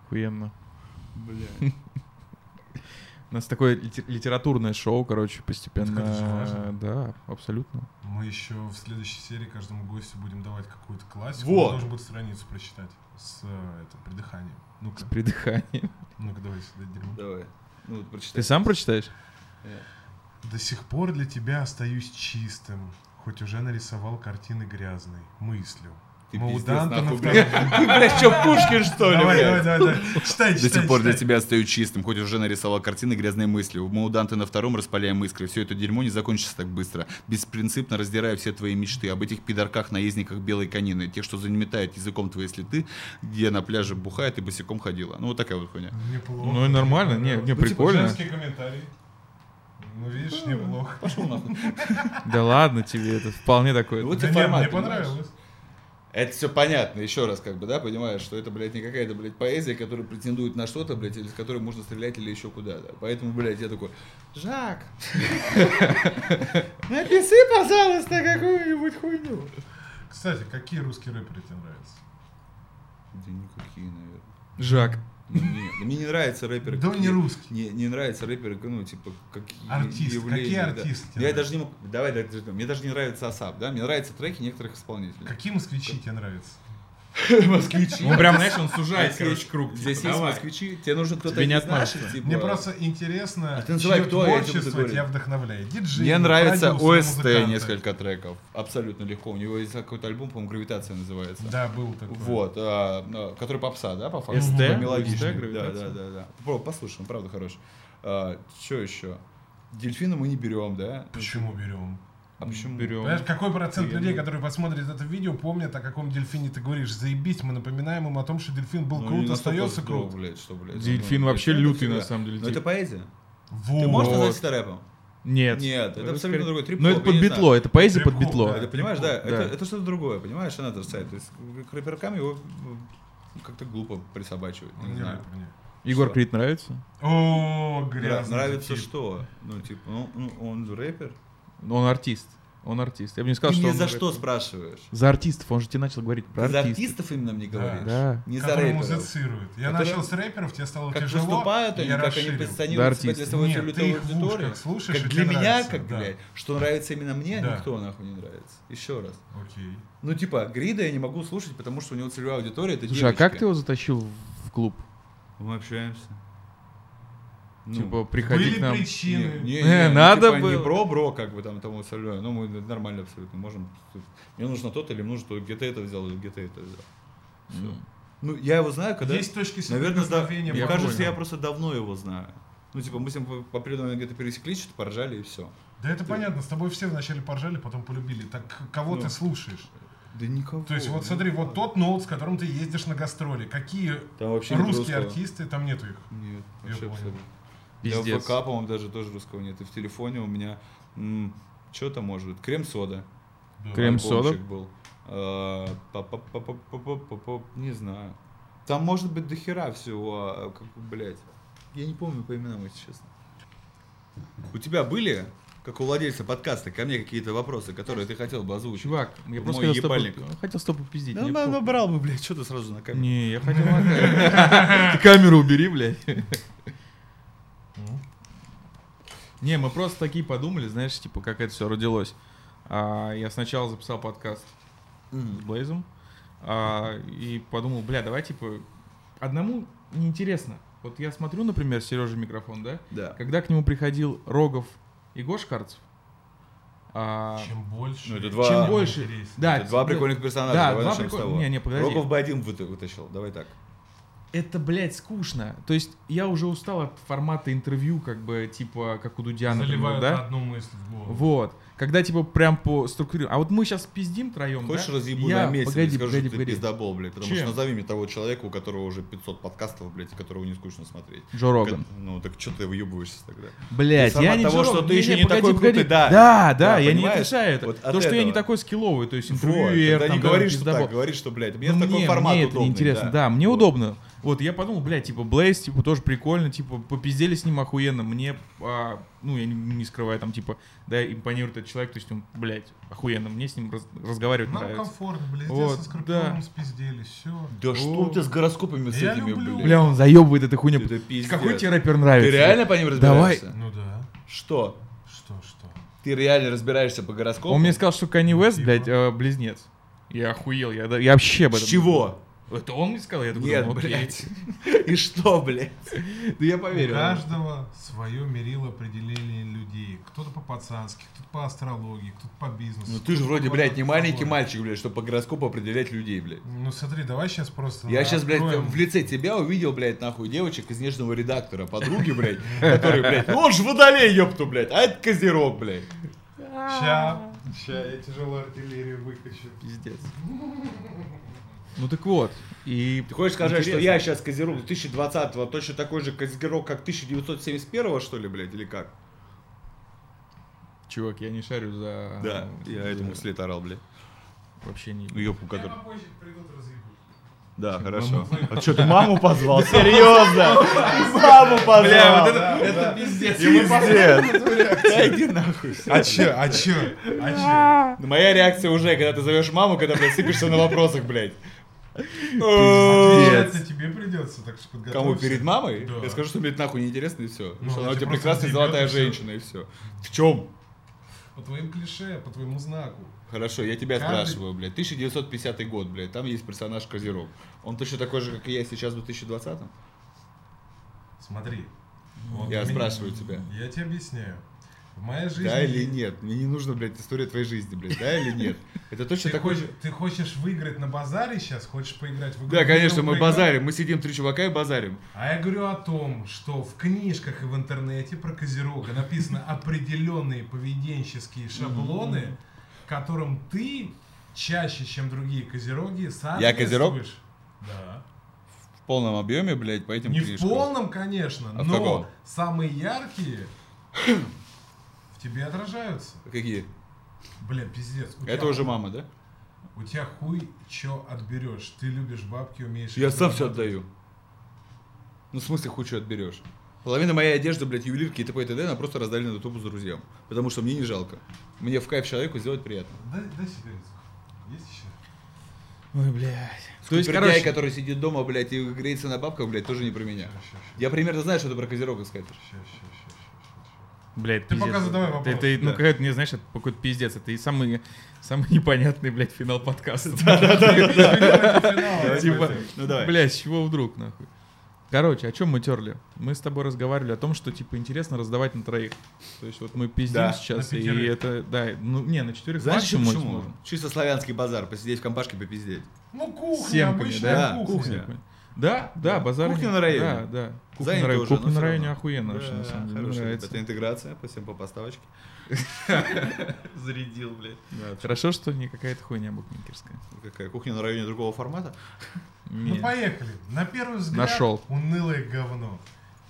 Охуенно. бля. У нас такое лите- литературное шоу, короче, постепенно. Ну, это. Да, абсолютно. Мы еще в следующей серии каждому гостю будем давать какую-то классику. Вот. Он должен будет страницу прочитать с э, это, придыханием. Ну-ка, С придыханием. ну-ка, давай сюда дерьмо. Давай. Ну, вот прочитай. Ты сам прочитаешь? До сих пор для тебя остаюсь чистым, хоть уже нарисовал картины грязной, мыслью. Ты Мауданта пиздец, на нахуй, втором- блядь. Ты, блядь, что, Пушкин, что ли, Давай, давай, давай, давай. Читай, До читай, сих пор для тебя остаюсь чистым, хоть уже нарисовал картины грязной мыслью. В Мауданте на втором распаляем искры. Все это дерьмо не закончится так быстро. Беспринципно раздирая все твои мечты. Об этих пидорках-наездниках белой конины. Тех, что заметают языком твои следы, где на пляже бухает и босиком ходила. Ну, вот такая вот хуйня. Неплохо. Ну и нормально, не, не, Ну, типа, прикольно. Женский комментарий. Ну, видишь, неплохо. Пошел нахуй. Да ладно тебе, это вполне такое. Вот тебе не, формат, мне понравилось. Это все понятно, еще раз, как бы, да, понимаешь, что это, блядь, не какая-то, блядь, поэзия, которая претендует на что-то, блядь, или с которой можно стрелять или еще куда-то. Поэтому, блядь, я такой, Жак, напиши, пожалуйста, какую-нибудь хуйню. Кстати, какие русские рэперы тебе нравятся? Да никакие, наверное. Жак. Не, да мне не нравятся рэперы. Да не русские. Не, не нравятся рэперы, ну, типа, какие Артисты. явления, Какие да. артисты тебе Я даже не мог... Давай, давай, мне даже не нравится Асап, да? Мне нравятся треки некоторых исполнителей. Какие москвичи тебе нравятся? Москвичи. Он прям, знаешь, он сужает, Здесь короче, есть- круг. Здесь типа, есть давай. москвичи, тебе нужен кто-то из наших, типа... Мне просто интересно, А ты называй, чье кто, творчество тебя вдохновляет. Диджей, Мне нравится ОСТ несколько треков. Абсолютно легко. У него есть какой-то альбом, по-моему, «Гравитация» называется. Да, был такой. Вот, а, а, который попса, да, по факту? СТ? Мелодичный. Да, да, да, да. Попробуй, послушай, он правда хорош. А, что еще? Дельфина мы не берем, да? Почему берем? А почему? Берем. Понимаешь, какой процент Охуенно. людей, которые посмотрят это видео, помнят, о каком дельфине ты говоришь? Заебись, мы напоминаем им о том, что дельфин был Ну, крут, остается крут. блядь, что, блядь. Дельфин ну, вообще это лютый, на самом деле, Но тип. это поэзия. Вот. Ты можешь назвать это рэпом? Нет. Нет, это абсолютно скорее- другой. Трип-хоп, Ну это под битло, это поэзия под битло. да. Это, понимаешь, да, Да. это, это что-то другое, понимаешь, side. То есть к рэперкам его ну, как-то глупо присобачивать, не не знаю. не. Егор Что? Крид нравится? О, грязный Нравится что? Ну, типа, ну, ну, он рэпер. Ну, Он артист. Он артист. Я бы не сказал, Ты что мне он за рэпер. что спрашиваешь? За артистов. Он же тебе начал говорить про Ты за артистов. артистов именно мне говоришь? Да. Не за рэперов. музицируют. Я Которые- начал с рэперов, тебе стало Как тяжело. выступают они, я как они расширил. Да, позиционируют себя для своей Нет, ты их аудитории. слушаешь, Как для меня, нравится, как, да. блядь, что нравится именно мне, Да. никто нахуй не нравится. Еще раз. Окей. Ну, типа, Грида я не могу слушать, потому что у него целевая аудитория это Слушай, а как девочки. ты его затащил в клуб? Мы общаемся. Ну, Типа, приходи Были нам. причины. Не, не, Э, не, надо ну, типа, было. не бро-бро, как бы там тому остальное. Ну, мы нормально абсолютно можем. Мне нужно то-то или мне нужно то, где-то это взял, или где-то это взял. М. Ну, я его знаю, когда... Есть точки Наверное, да, мне Я кажется, понял. я просто давно его знаю. Ну, типа, мы с ним по- по определенному где-то пересеклись, что-то поржали и все. Да это понятно, с тобой все вначале поржали, потом полюбили. Так кого Ну. ты слушаешь? Да никого. То есть вот ну, смотри, вот тот ноут, с которым ты ездишь на гастроли. Какие Там вообще русские русского. артисты, там нету их. Нет, Я вообще понял. абсолютно. Я в Пиздец. ВК, по-моему, даже тоже русского нет. И в телефоне у меня... Что там может быть? Крем-сода. Да. Крем-сода? Был. А, Не знаю. Там может быть дохера всего, а, как блядь. Я не помню по именам, если честно. У тебя были, как у владельца подкаста, ко мне какие-то вопросы, которые ты хотел бы озвучить? Чувак, я просто мой хотел с тобой, ебальник. хотел с тобой пиздить. Да, похуй. набрал бы, блядь, что ты сразу на камеру? Не, я хотел на камеру. Ты камеру убери, блядь. Не, мы просто такие подумали, знаешь, типа, как это все родилось. А, я сначала записал подкаст с Блейзом а, и подумал, бля, давай типа одному неинтересно. Вот я смотрю, например, Сережа микрофон, да? Да. Когда к нему приходил Рогов и Гош Карцев, а, Чем больше, Ну, это два- чем больше, интереснее. да, Это два прикольных персонажа. Да, давай два начнем с прикол- того. Не, не, подожди. Рогов бы один выта- вытащил. Давай так. Это, блядь, скучно. То есть я уже устал от формата интервью, как бы, типа, как у Дудя, например, Заливают да? одну мысль в голову. Вот. Когда, типа, прям по структуре. А вот мы сейчас пиздим троем, Хочешь да? разъебу Я- на месте, Погоди, скажу, погоди, что ты погоди. пиздобол, блядь. Потому Чем? что назови мне того человека, у которого уже 500 подкастов, блядь, которого не скучно смотреть. Джо Роган. Как- Ну, так что ты выебываешься тогда? Блять, Ты я не того, Джо что ты еще не погоди, такой погоди. крутый, да. Да, да, Да, я не отрицаю это. Вот от То, что я не этого. такой скилловый, то есть интервьюер, там, не да, говори, что так, говори, что, блядь, мне Ну, такой формат мне это удобный, неинтересно, да, мне удобно. Вот, я подумал, блядь, типа, Блейз, типа, тоже прикольно, типа, попиздели с ним охуенно, мне, а, ну, я не, не скрываю, там, типа, да, импонирует этот человек, то есть он, блядь, охуенно, мне с ним раз- разговаривать Нам нравится. комфортно, блядь, Вот, со Скорпионом да. спиздели, все. Да что у тебя с гороскопами с Я этими, люблю. блядь? Бля, он заебывает эту хуйню. Это пиздец. Какой тебе рэпер нравится? Ты реально по ним Давай. разбираешься? Ну да. Что? Что, что? Ты реально разбираешься по гороскопу? Он мне сказал, что Канни Уэст, Типа. блядь, э, близнец. Я охуел, я, я вообще об С этом... чего? Это он мне сказал, я такой, Нет, блядь. И что, блядь? Да я У поверил. каждого свое мерило определения людей. Кто-то по пацански, кто-то по астрологии, кто-то по бизнесу. Ну ты же вроде, блядь, не маленький мальчик, блядь, чтобы по гороскопу определять людей, блядь. Ну смотри, давай сейчас просто Я сейчас, блядь, в лице тебя увидел, блядь, нахуй, девочек из нежного редактора, подруги, блядь, которые, блядь, ну он же водолей, ёпту, блядь, а это козерог, блядь. Ща, ща, я тяжелую артиллерию выкачу. Пиздец. Ну так вот. И Ты хочешь сказать, что интересно. я сейчас козерог 2020-го точно такой же козерог, как 1971-го, что ли, блядь, или как? Чувак, я не шарю за... Да, я за- этому вслед орал, блядь. Вообще не... Ну, ёбку, Я который... попозже придут разъебут. Да, хорошо. Маму А что, ты маму позвал? Серьезно? Маму позвал? Бля, вот это, это пиздец. Пиздец. Да иди нахуй. А чё, а чё, а чё? Моя реакция уже, когда ты зовешь маму, когда, блядь, сыпешься на вопросах, блядь. Отвечать-то тебе придется, так что подготовься. Кому, перед мамой? Да. Я скажу, что, блядь, нахуй неинтересно, и все. Ну, что она у тебя прекрасная золотая женщина, и все. В чем? По твоим клише, по твоему знаку. Хорошо, я тебя Каждый- спрашиваю, блядь. 1950 год, блядь, там есть персонаж Козерог. Он точно такой же, как и я сейчас в 2020-м? Смотри. вот Я меня- спрашиваю тебя. Я тебе объясняю. В моей жизни... Да или нет? Мне не нужно, блядь, история твоей жизни, блядь. Да или нет? Это точно Ты такой хочешь, ты хочешь выиграть на базаре сейчас? Хочешь поиграть в игру? Да, конечно, мы базарим. Мы сидим три чувака и базарим. А я говорю о том, что в книжках и в интернете про Козерога написаны определенные поведенческие шаблоны, которым ты чаще, чем другие Козероги, Я Козерог? соответствуешь. Да. В полном объеме, блядь, по этим Не в полном, конечно, А но самые яркие в тебе отражаются. Какие? Бля, пиздец. у Это тебя уже мама, да? У тебя хуй чё отберешь. Ты любишь бабки, умеешь... Я сам все отдаю. Ну, в смысле, хуй что отберешь? Половина моей одежды, блядь, ювелирки и т.п. и т.д. она просто раздали на тупу за друзьям. Потому что мне не жалко. Мне в кайф человеку сделать приятно. Дай, дай сигарету. Есть еще? Ой, блядь. То есть, Скупердяй, короче, который сидит дома, блядь, и греется на бабках, блядь, тоже не про меня. Ща, ща, ща, Я примерно знаю, что это про Козерога сказать. ща, ща, ща. Блядь, Ты пиздец. пока задавай вопрос. Это, это, ну, Да. какая-то, не знаешь, это какой-то пиздец. Это и самый, самый непонятный, блядь, финал подкаста. Финал. Типа, Ну давай. Блядь, с чего вдруг, нахуй? Короче, о чем мы терли? Мы с тобой разговаривали о том, что, типа, интересно раздавать на троих. То есть вот мы пиздим Да, сейчас, и это, да, ну, не, на четырех Знаешь, максимум почему? сможем. Чисто славянский базар, посидеть в компашке, попиздеть. Ну, кухня, Семками, обычная да? кухня. Кухня. Да, да, базар. Кухня на районе. Да, да. Кухня районе, уже, кухня на всё районе равно. охуенно вообще, на самом деле. Нравится. Это интеграция, всем по поставочке. Зарядил, блядь. Да, Хорошо, что не какая-то хуйня букмекерская. Какая кухня на районе другого формата? Не. Ну, поехали. На первый взгляд, Нашел. унылое говно.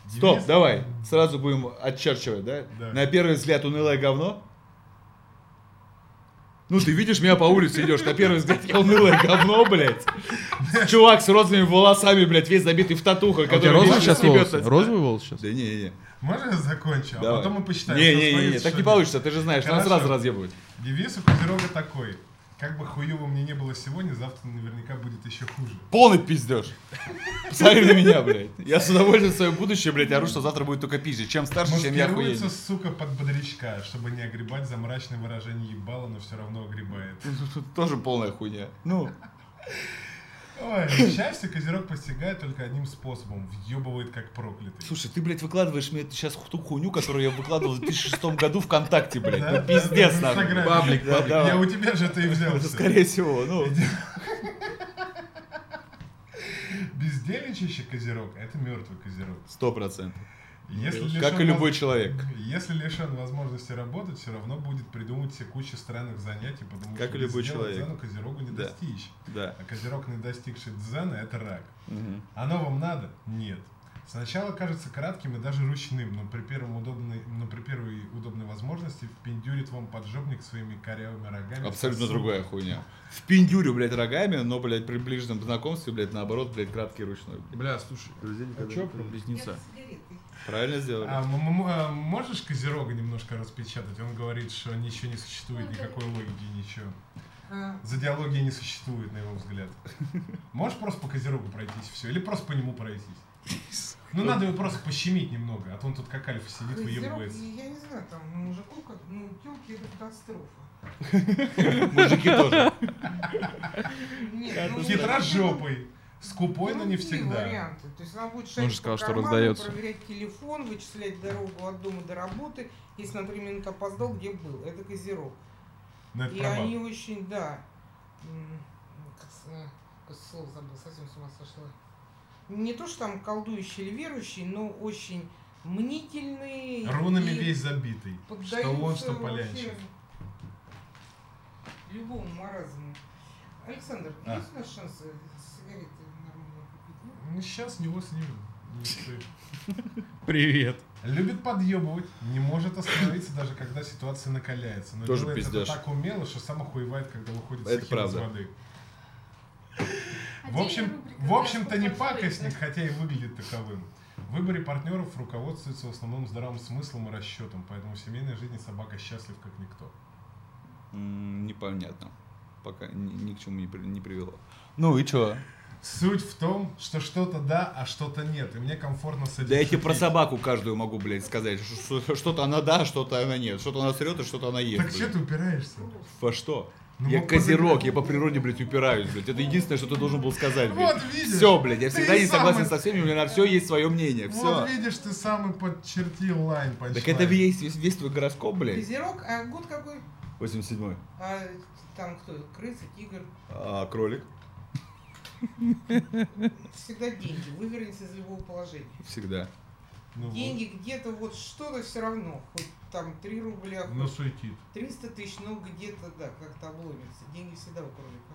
Стоп, давай, сразу будем отчерчивать, да? Да. На первый взгляд унылое говно? Ну, ты видишь меня по улице идешь, на первый взгляд я унылое говно, блядь. Чувак с розовыми волосами, блядь, весь забитый в татухах, А у тебя который розовый сейчас волосы? Розовый волос сейчас? Да не, не, не. Можно я закончу, а потом мы посчитаем. Не, не, не, так не получится, ты же знаешь, нас Хорошо. сразу разъебывают. Девиз у Козерога такой. Как бы хуево мне не было сегодня, завтра наверняка будет еще хуже. Полный пиздеж. Посмотри на меня, блядь. Я с удовольствием свое будущее, блядь, ору, что завтра будет только пизже. Чем старше, чем я хуею. сука, под бодрячка, чтобы не огребать за мрачное выражение ебала, но все равно огребает. Тоже полная хуйня. Ну, Ой, счастье Козерог постигает только одним способом. Въебывает как проклятый. слушай, ты, блядь, выкладываешь мне сейчас ту хуйню, которую я выкладывал в 2006 году ВКонтакте, блядь. Да, Ну, да, пиздец, в нахуй. Инстаграме. Паблик, Да, паблик. давай. Я у тебя же это и взял. Это, Скорее всего, ну. Бездельничающий Козерог – это мертвый Козерог. Сто процентов. Если Как лишен и любой человек. Если лишен возможности работать, все равно будет придумать себе кучу странных занятий, потому Как что и любой человек. дзену Козерогу не Да. достичь. Да. А Козерог, не достигший дзена, это рак. Мгм. Оно вам надо? Нет. Сначала кажется кратким и даже ручным, но при, первом удобной, но при первой удобной возможности впендюрит вам поджопник своими корявыми рогами. Абсолютно Сосуд. другая хуйня. В пиндюрю, блядь, рогами, но, блядь, при ближнем знакомстве, блядь, наоборот, блядь, краткий ручной. блядь. Бля, слушай, а чё про близнеца? Правильно сделали? А, м- м- а можешь Козерога немножко распечатать? Он говорит, что ничего не существует, никакой логики, ничего. Зодиологии не существует, на его взгляд. Можешь просто по Козерогу пройтись все? Или просто по нему пройтись? Ну, надо его просто пощемить немного, а то он тут как альфа сидит, Козерог, выебывается. я не знаю, там мужику как, ну, телки это катастрофа. Мужики тоже. Нет, ну, Хитрожопый, скупой, но не другие всегда. варианты. То есть она будет Он же шарить сказал, по что карману, раздается. проверять телефон, вычислять дорогу от дома до работы, если на три минуты опоздал, где был. Это козерог. Но это И права. они очень, да, как, э, слово забыл, совсем с ума сошла. Не то, что там колдующий или верующий, но очень мнительные. Рунами и весь забитый. Что он, что вообще Любому маразму. Александр, А. есть у нас шансы сигареты нормально купить? нет? Ну, сейчас него снимем. Привет. Любит подъебывать, не может остановиться, даже когда ситуация накаляется. Но Тоже делает пиздёж. это так умело, что сам охуевает, когда выходит Это сухим из правда. воды. В общем, в общем-то не пакостник, хотя и выглядит таковым. В выборе партнеров руководствуется в основном здравым смыслом и расчетом, поэтому в семейной жизни собака счастлив как никто. Непонятно. Пока ни, ни к чему не, при- не привело. Ну и чё? Суть в том, что что-то да, а что-то нет, и мне комфортно с этим Да я тебе про собаку каждую могу, блядь, сказать. Что- что- Что-то она да, что-то она нет. Что-то она срет, а что-то она ест. Так что ты упираешься? Во что? Ну, я козерог, подыграть. я по природе, блядь, упираюсь, блядь. Это единственное, что ты должен был сказать, блядь. Вот видишь. Все, блядь, я всегда не согласен самый- со всеми, у меня на все есть свое мнение. Все. Вот видишь, ты сам и подчертил лайн Так punchline. это весь, весь, весь твой гороскоп, блядь. Козерог, а год какой? 87-й. А там кто? Крыса, тигр. А, кролик? Всегда деньги. Вывернется из любого положения. Всегда. Ну вот. Деньги где-то вот что-то все равно. Хоть там 3 рубля, Ну хоть суетит. 300 тысяч, но где-то, да, как-то обломится. Деньги всегда у кролика.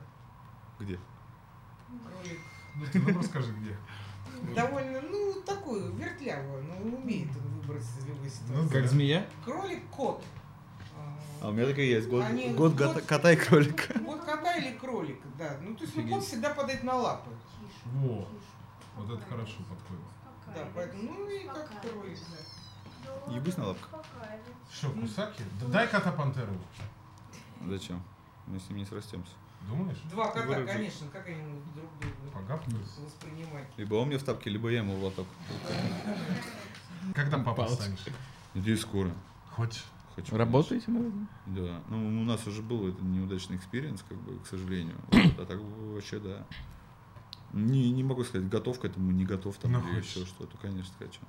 Где? Кролик Ну ты нам расскажи, где. довольно, ну, такой, вертлявый, но умеет он выбраться из любой ситуации. Ну, Как змея? Кролик кот. А у меня так и есть. Год, Они- год год- кота, и кролика. Вот кота или кролик, да. Ну, то есть ну, кот всегда падает на лапы. Во. Вот это хорошо подходит. Да, поэтому, ну и как кролик, да. Ебусь на лапках. Что, Кусаки? Да дай кота пантеру. Зачем? Мы с ним не срастемся. Думаешь? Два кота, Выразить. конечно, как они друг друга Погапаются. воспринимать. Либо он мне в тапке, либо я ему в лоток. Когда папа станешь? Надеюсь, скоро. Хочешь? Хочу, Работаете, конечно. Да. Ну, у нас уже был этот неудачный experience, как бы, к сожалению. Вот, а так вообще, да. Не, не могу сказать, готов к этому, не готов там Ну, или хочешь. еще что-то, конечно, хочу.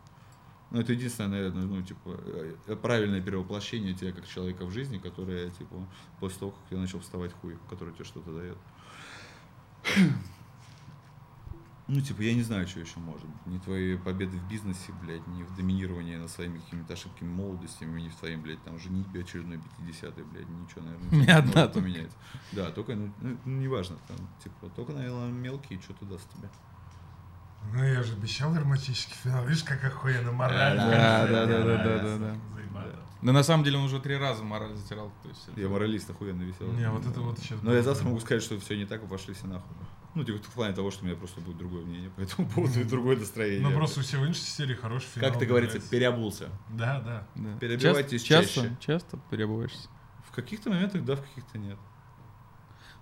Ну, это единственное, наверное, ну, типа, э, правильное перевоплощение тебя как человека в жизни, которое, типа, после того, как я начал вставать хуй, который тебе что-то дает. Ну, типа, я не знаю, что еще может быть. Ни твои победы в бизнесе, блядь, ни в доминировании над своими какими-то ошибками молодостями, ни в твоим, блядь, там, женитьбе очередной 50-й, блядь, ничего, наверное, не одна может тут. поменять. Да, только, ну, ну, ну, неважно, там, типа, только, наверное, мелкие что-то даст тебе. Ну я же обещал романтический финал. Видишь, как охуенно морально. Да, да, да, да, да, да, да. На самом деле он уже три раза мораль затирал. То есть это- Я моралист охуенно веселый. Не, вот это вот сейчас... Но я завтра могу сказать, что все не так, и пошли все нахуй. Ну, типа, в плане того, что у меня просто будет другое мнение по этому поводу и другое настроение. Ну просто у сегодняшней серии хороший финал. Как ты говорится, переобулся. Да, да. Да. Перебивайтесь Часто- чаще. Часто, перебываешься. В каких-то моментах да, в каких-то нет.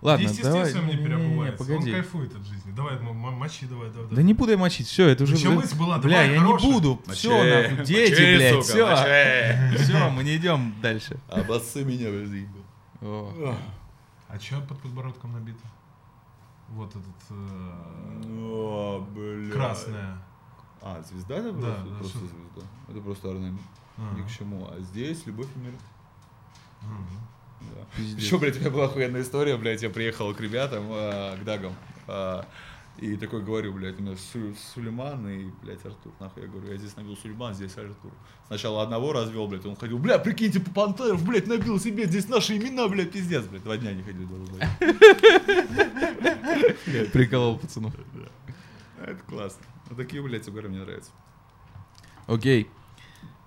Ладно, давай. естественно, мне Не-не-не, переобувается. Он погоди. кайфует от жизни. Давай, мочи, давай, давай. Да не буду я мочить, все, это уже... Мысль была? Бля, Давай, я хорошая. не буду. Мочи, Все, нахуй, дети, мочи, блядь, все. Все, мы не идем дальше. Обоссы меня, блядь. О. А что под подбородком набито? Вот этот... э, О, бля. Красная. А, звезда это Да, просто? да, просто что- звезда. Это просто орнамент. А, Ни к чему. А здесь любовь и мир. м. Да. Еще, блядь, у меня была охуенная история, блядь, я приехал к ребятам, а, к Дагам, а, и такой говорю, блядь, у меня Су- Сулейман и, блядь, Артур, нахуй, я говорю, я здесь набил Сулейман, здесь Артур. Сначала одного развел, блядь, он ходил, бля, прикиньте, по Пантеров, блядь, набил себе, здесь наши имена, блядь, пиздец, блядь, два дня не ходил. Приколол пацанов. Это классно. Вот такие, блядь, угары мне нравятся. Окей.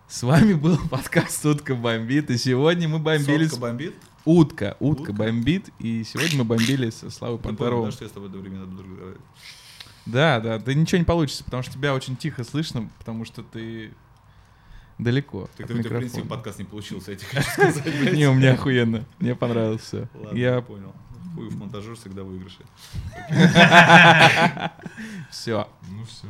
С вами был подкаст «Утка бомбит», и сегодня мы бомбили... Сотка с- бомбит? Утка, утка Утка. бомбит, и сегодня мы бомбили со Славой Пантеровым. да, что я с тобой одновременно буду разговаривать? Да, да, да ничего не получится, потому что тебя очень тихо слышно, потому что ты далеко Так ты, у тебя, в принципе, подкаст не получился, я тебе хочу сказать. Не, у меня охуенно. Мне понравилось все. Я понял. Хуев монтажер всегда выигрыши. все. Ну все.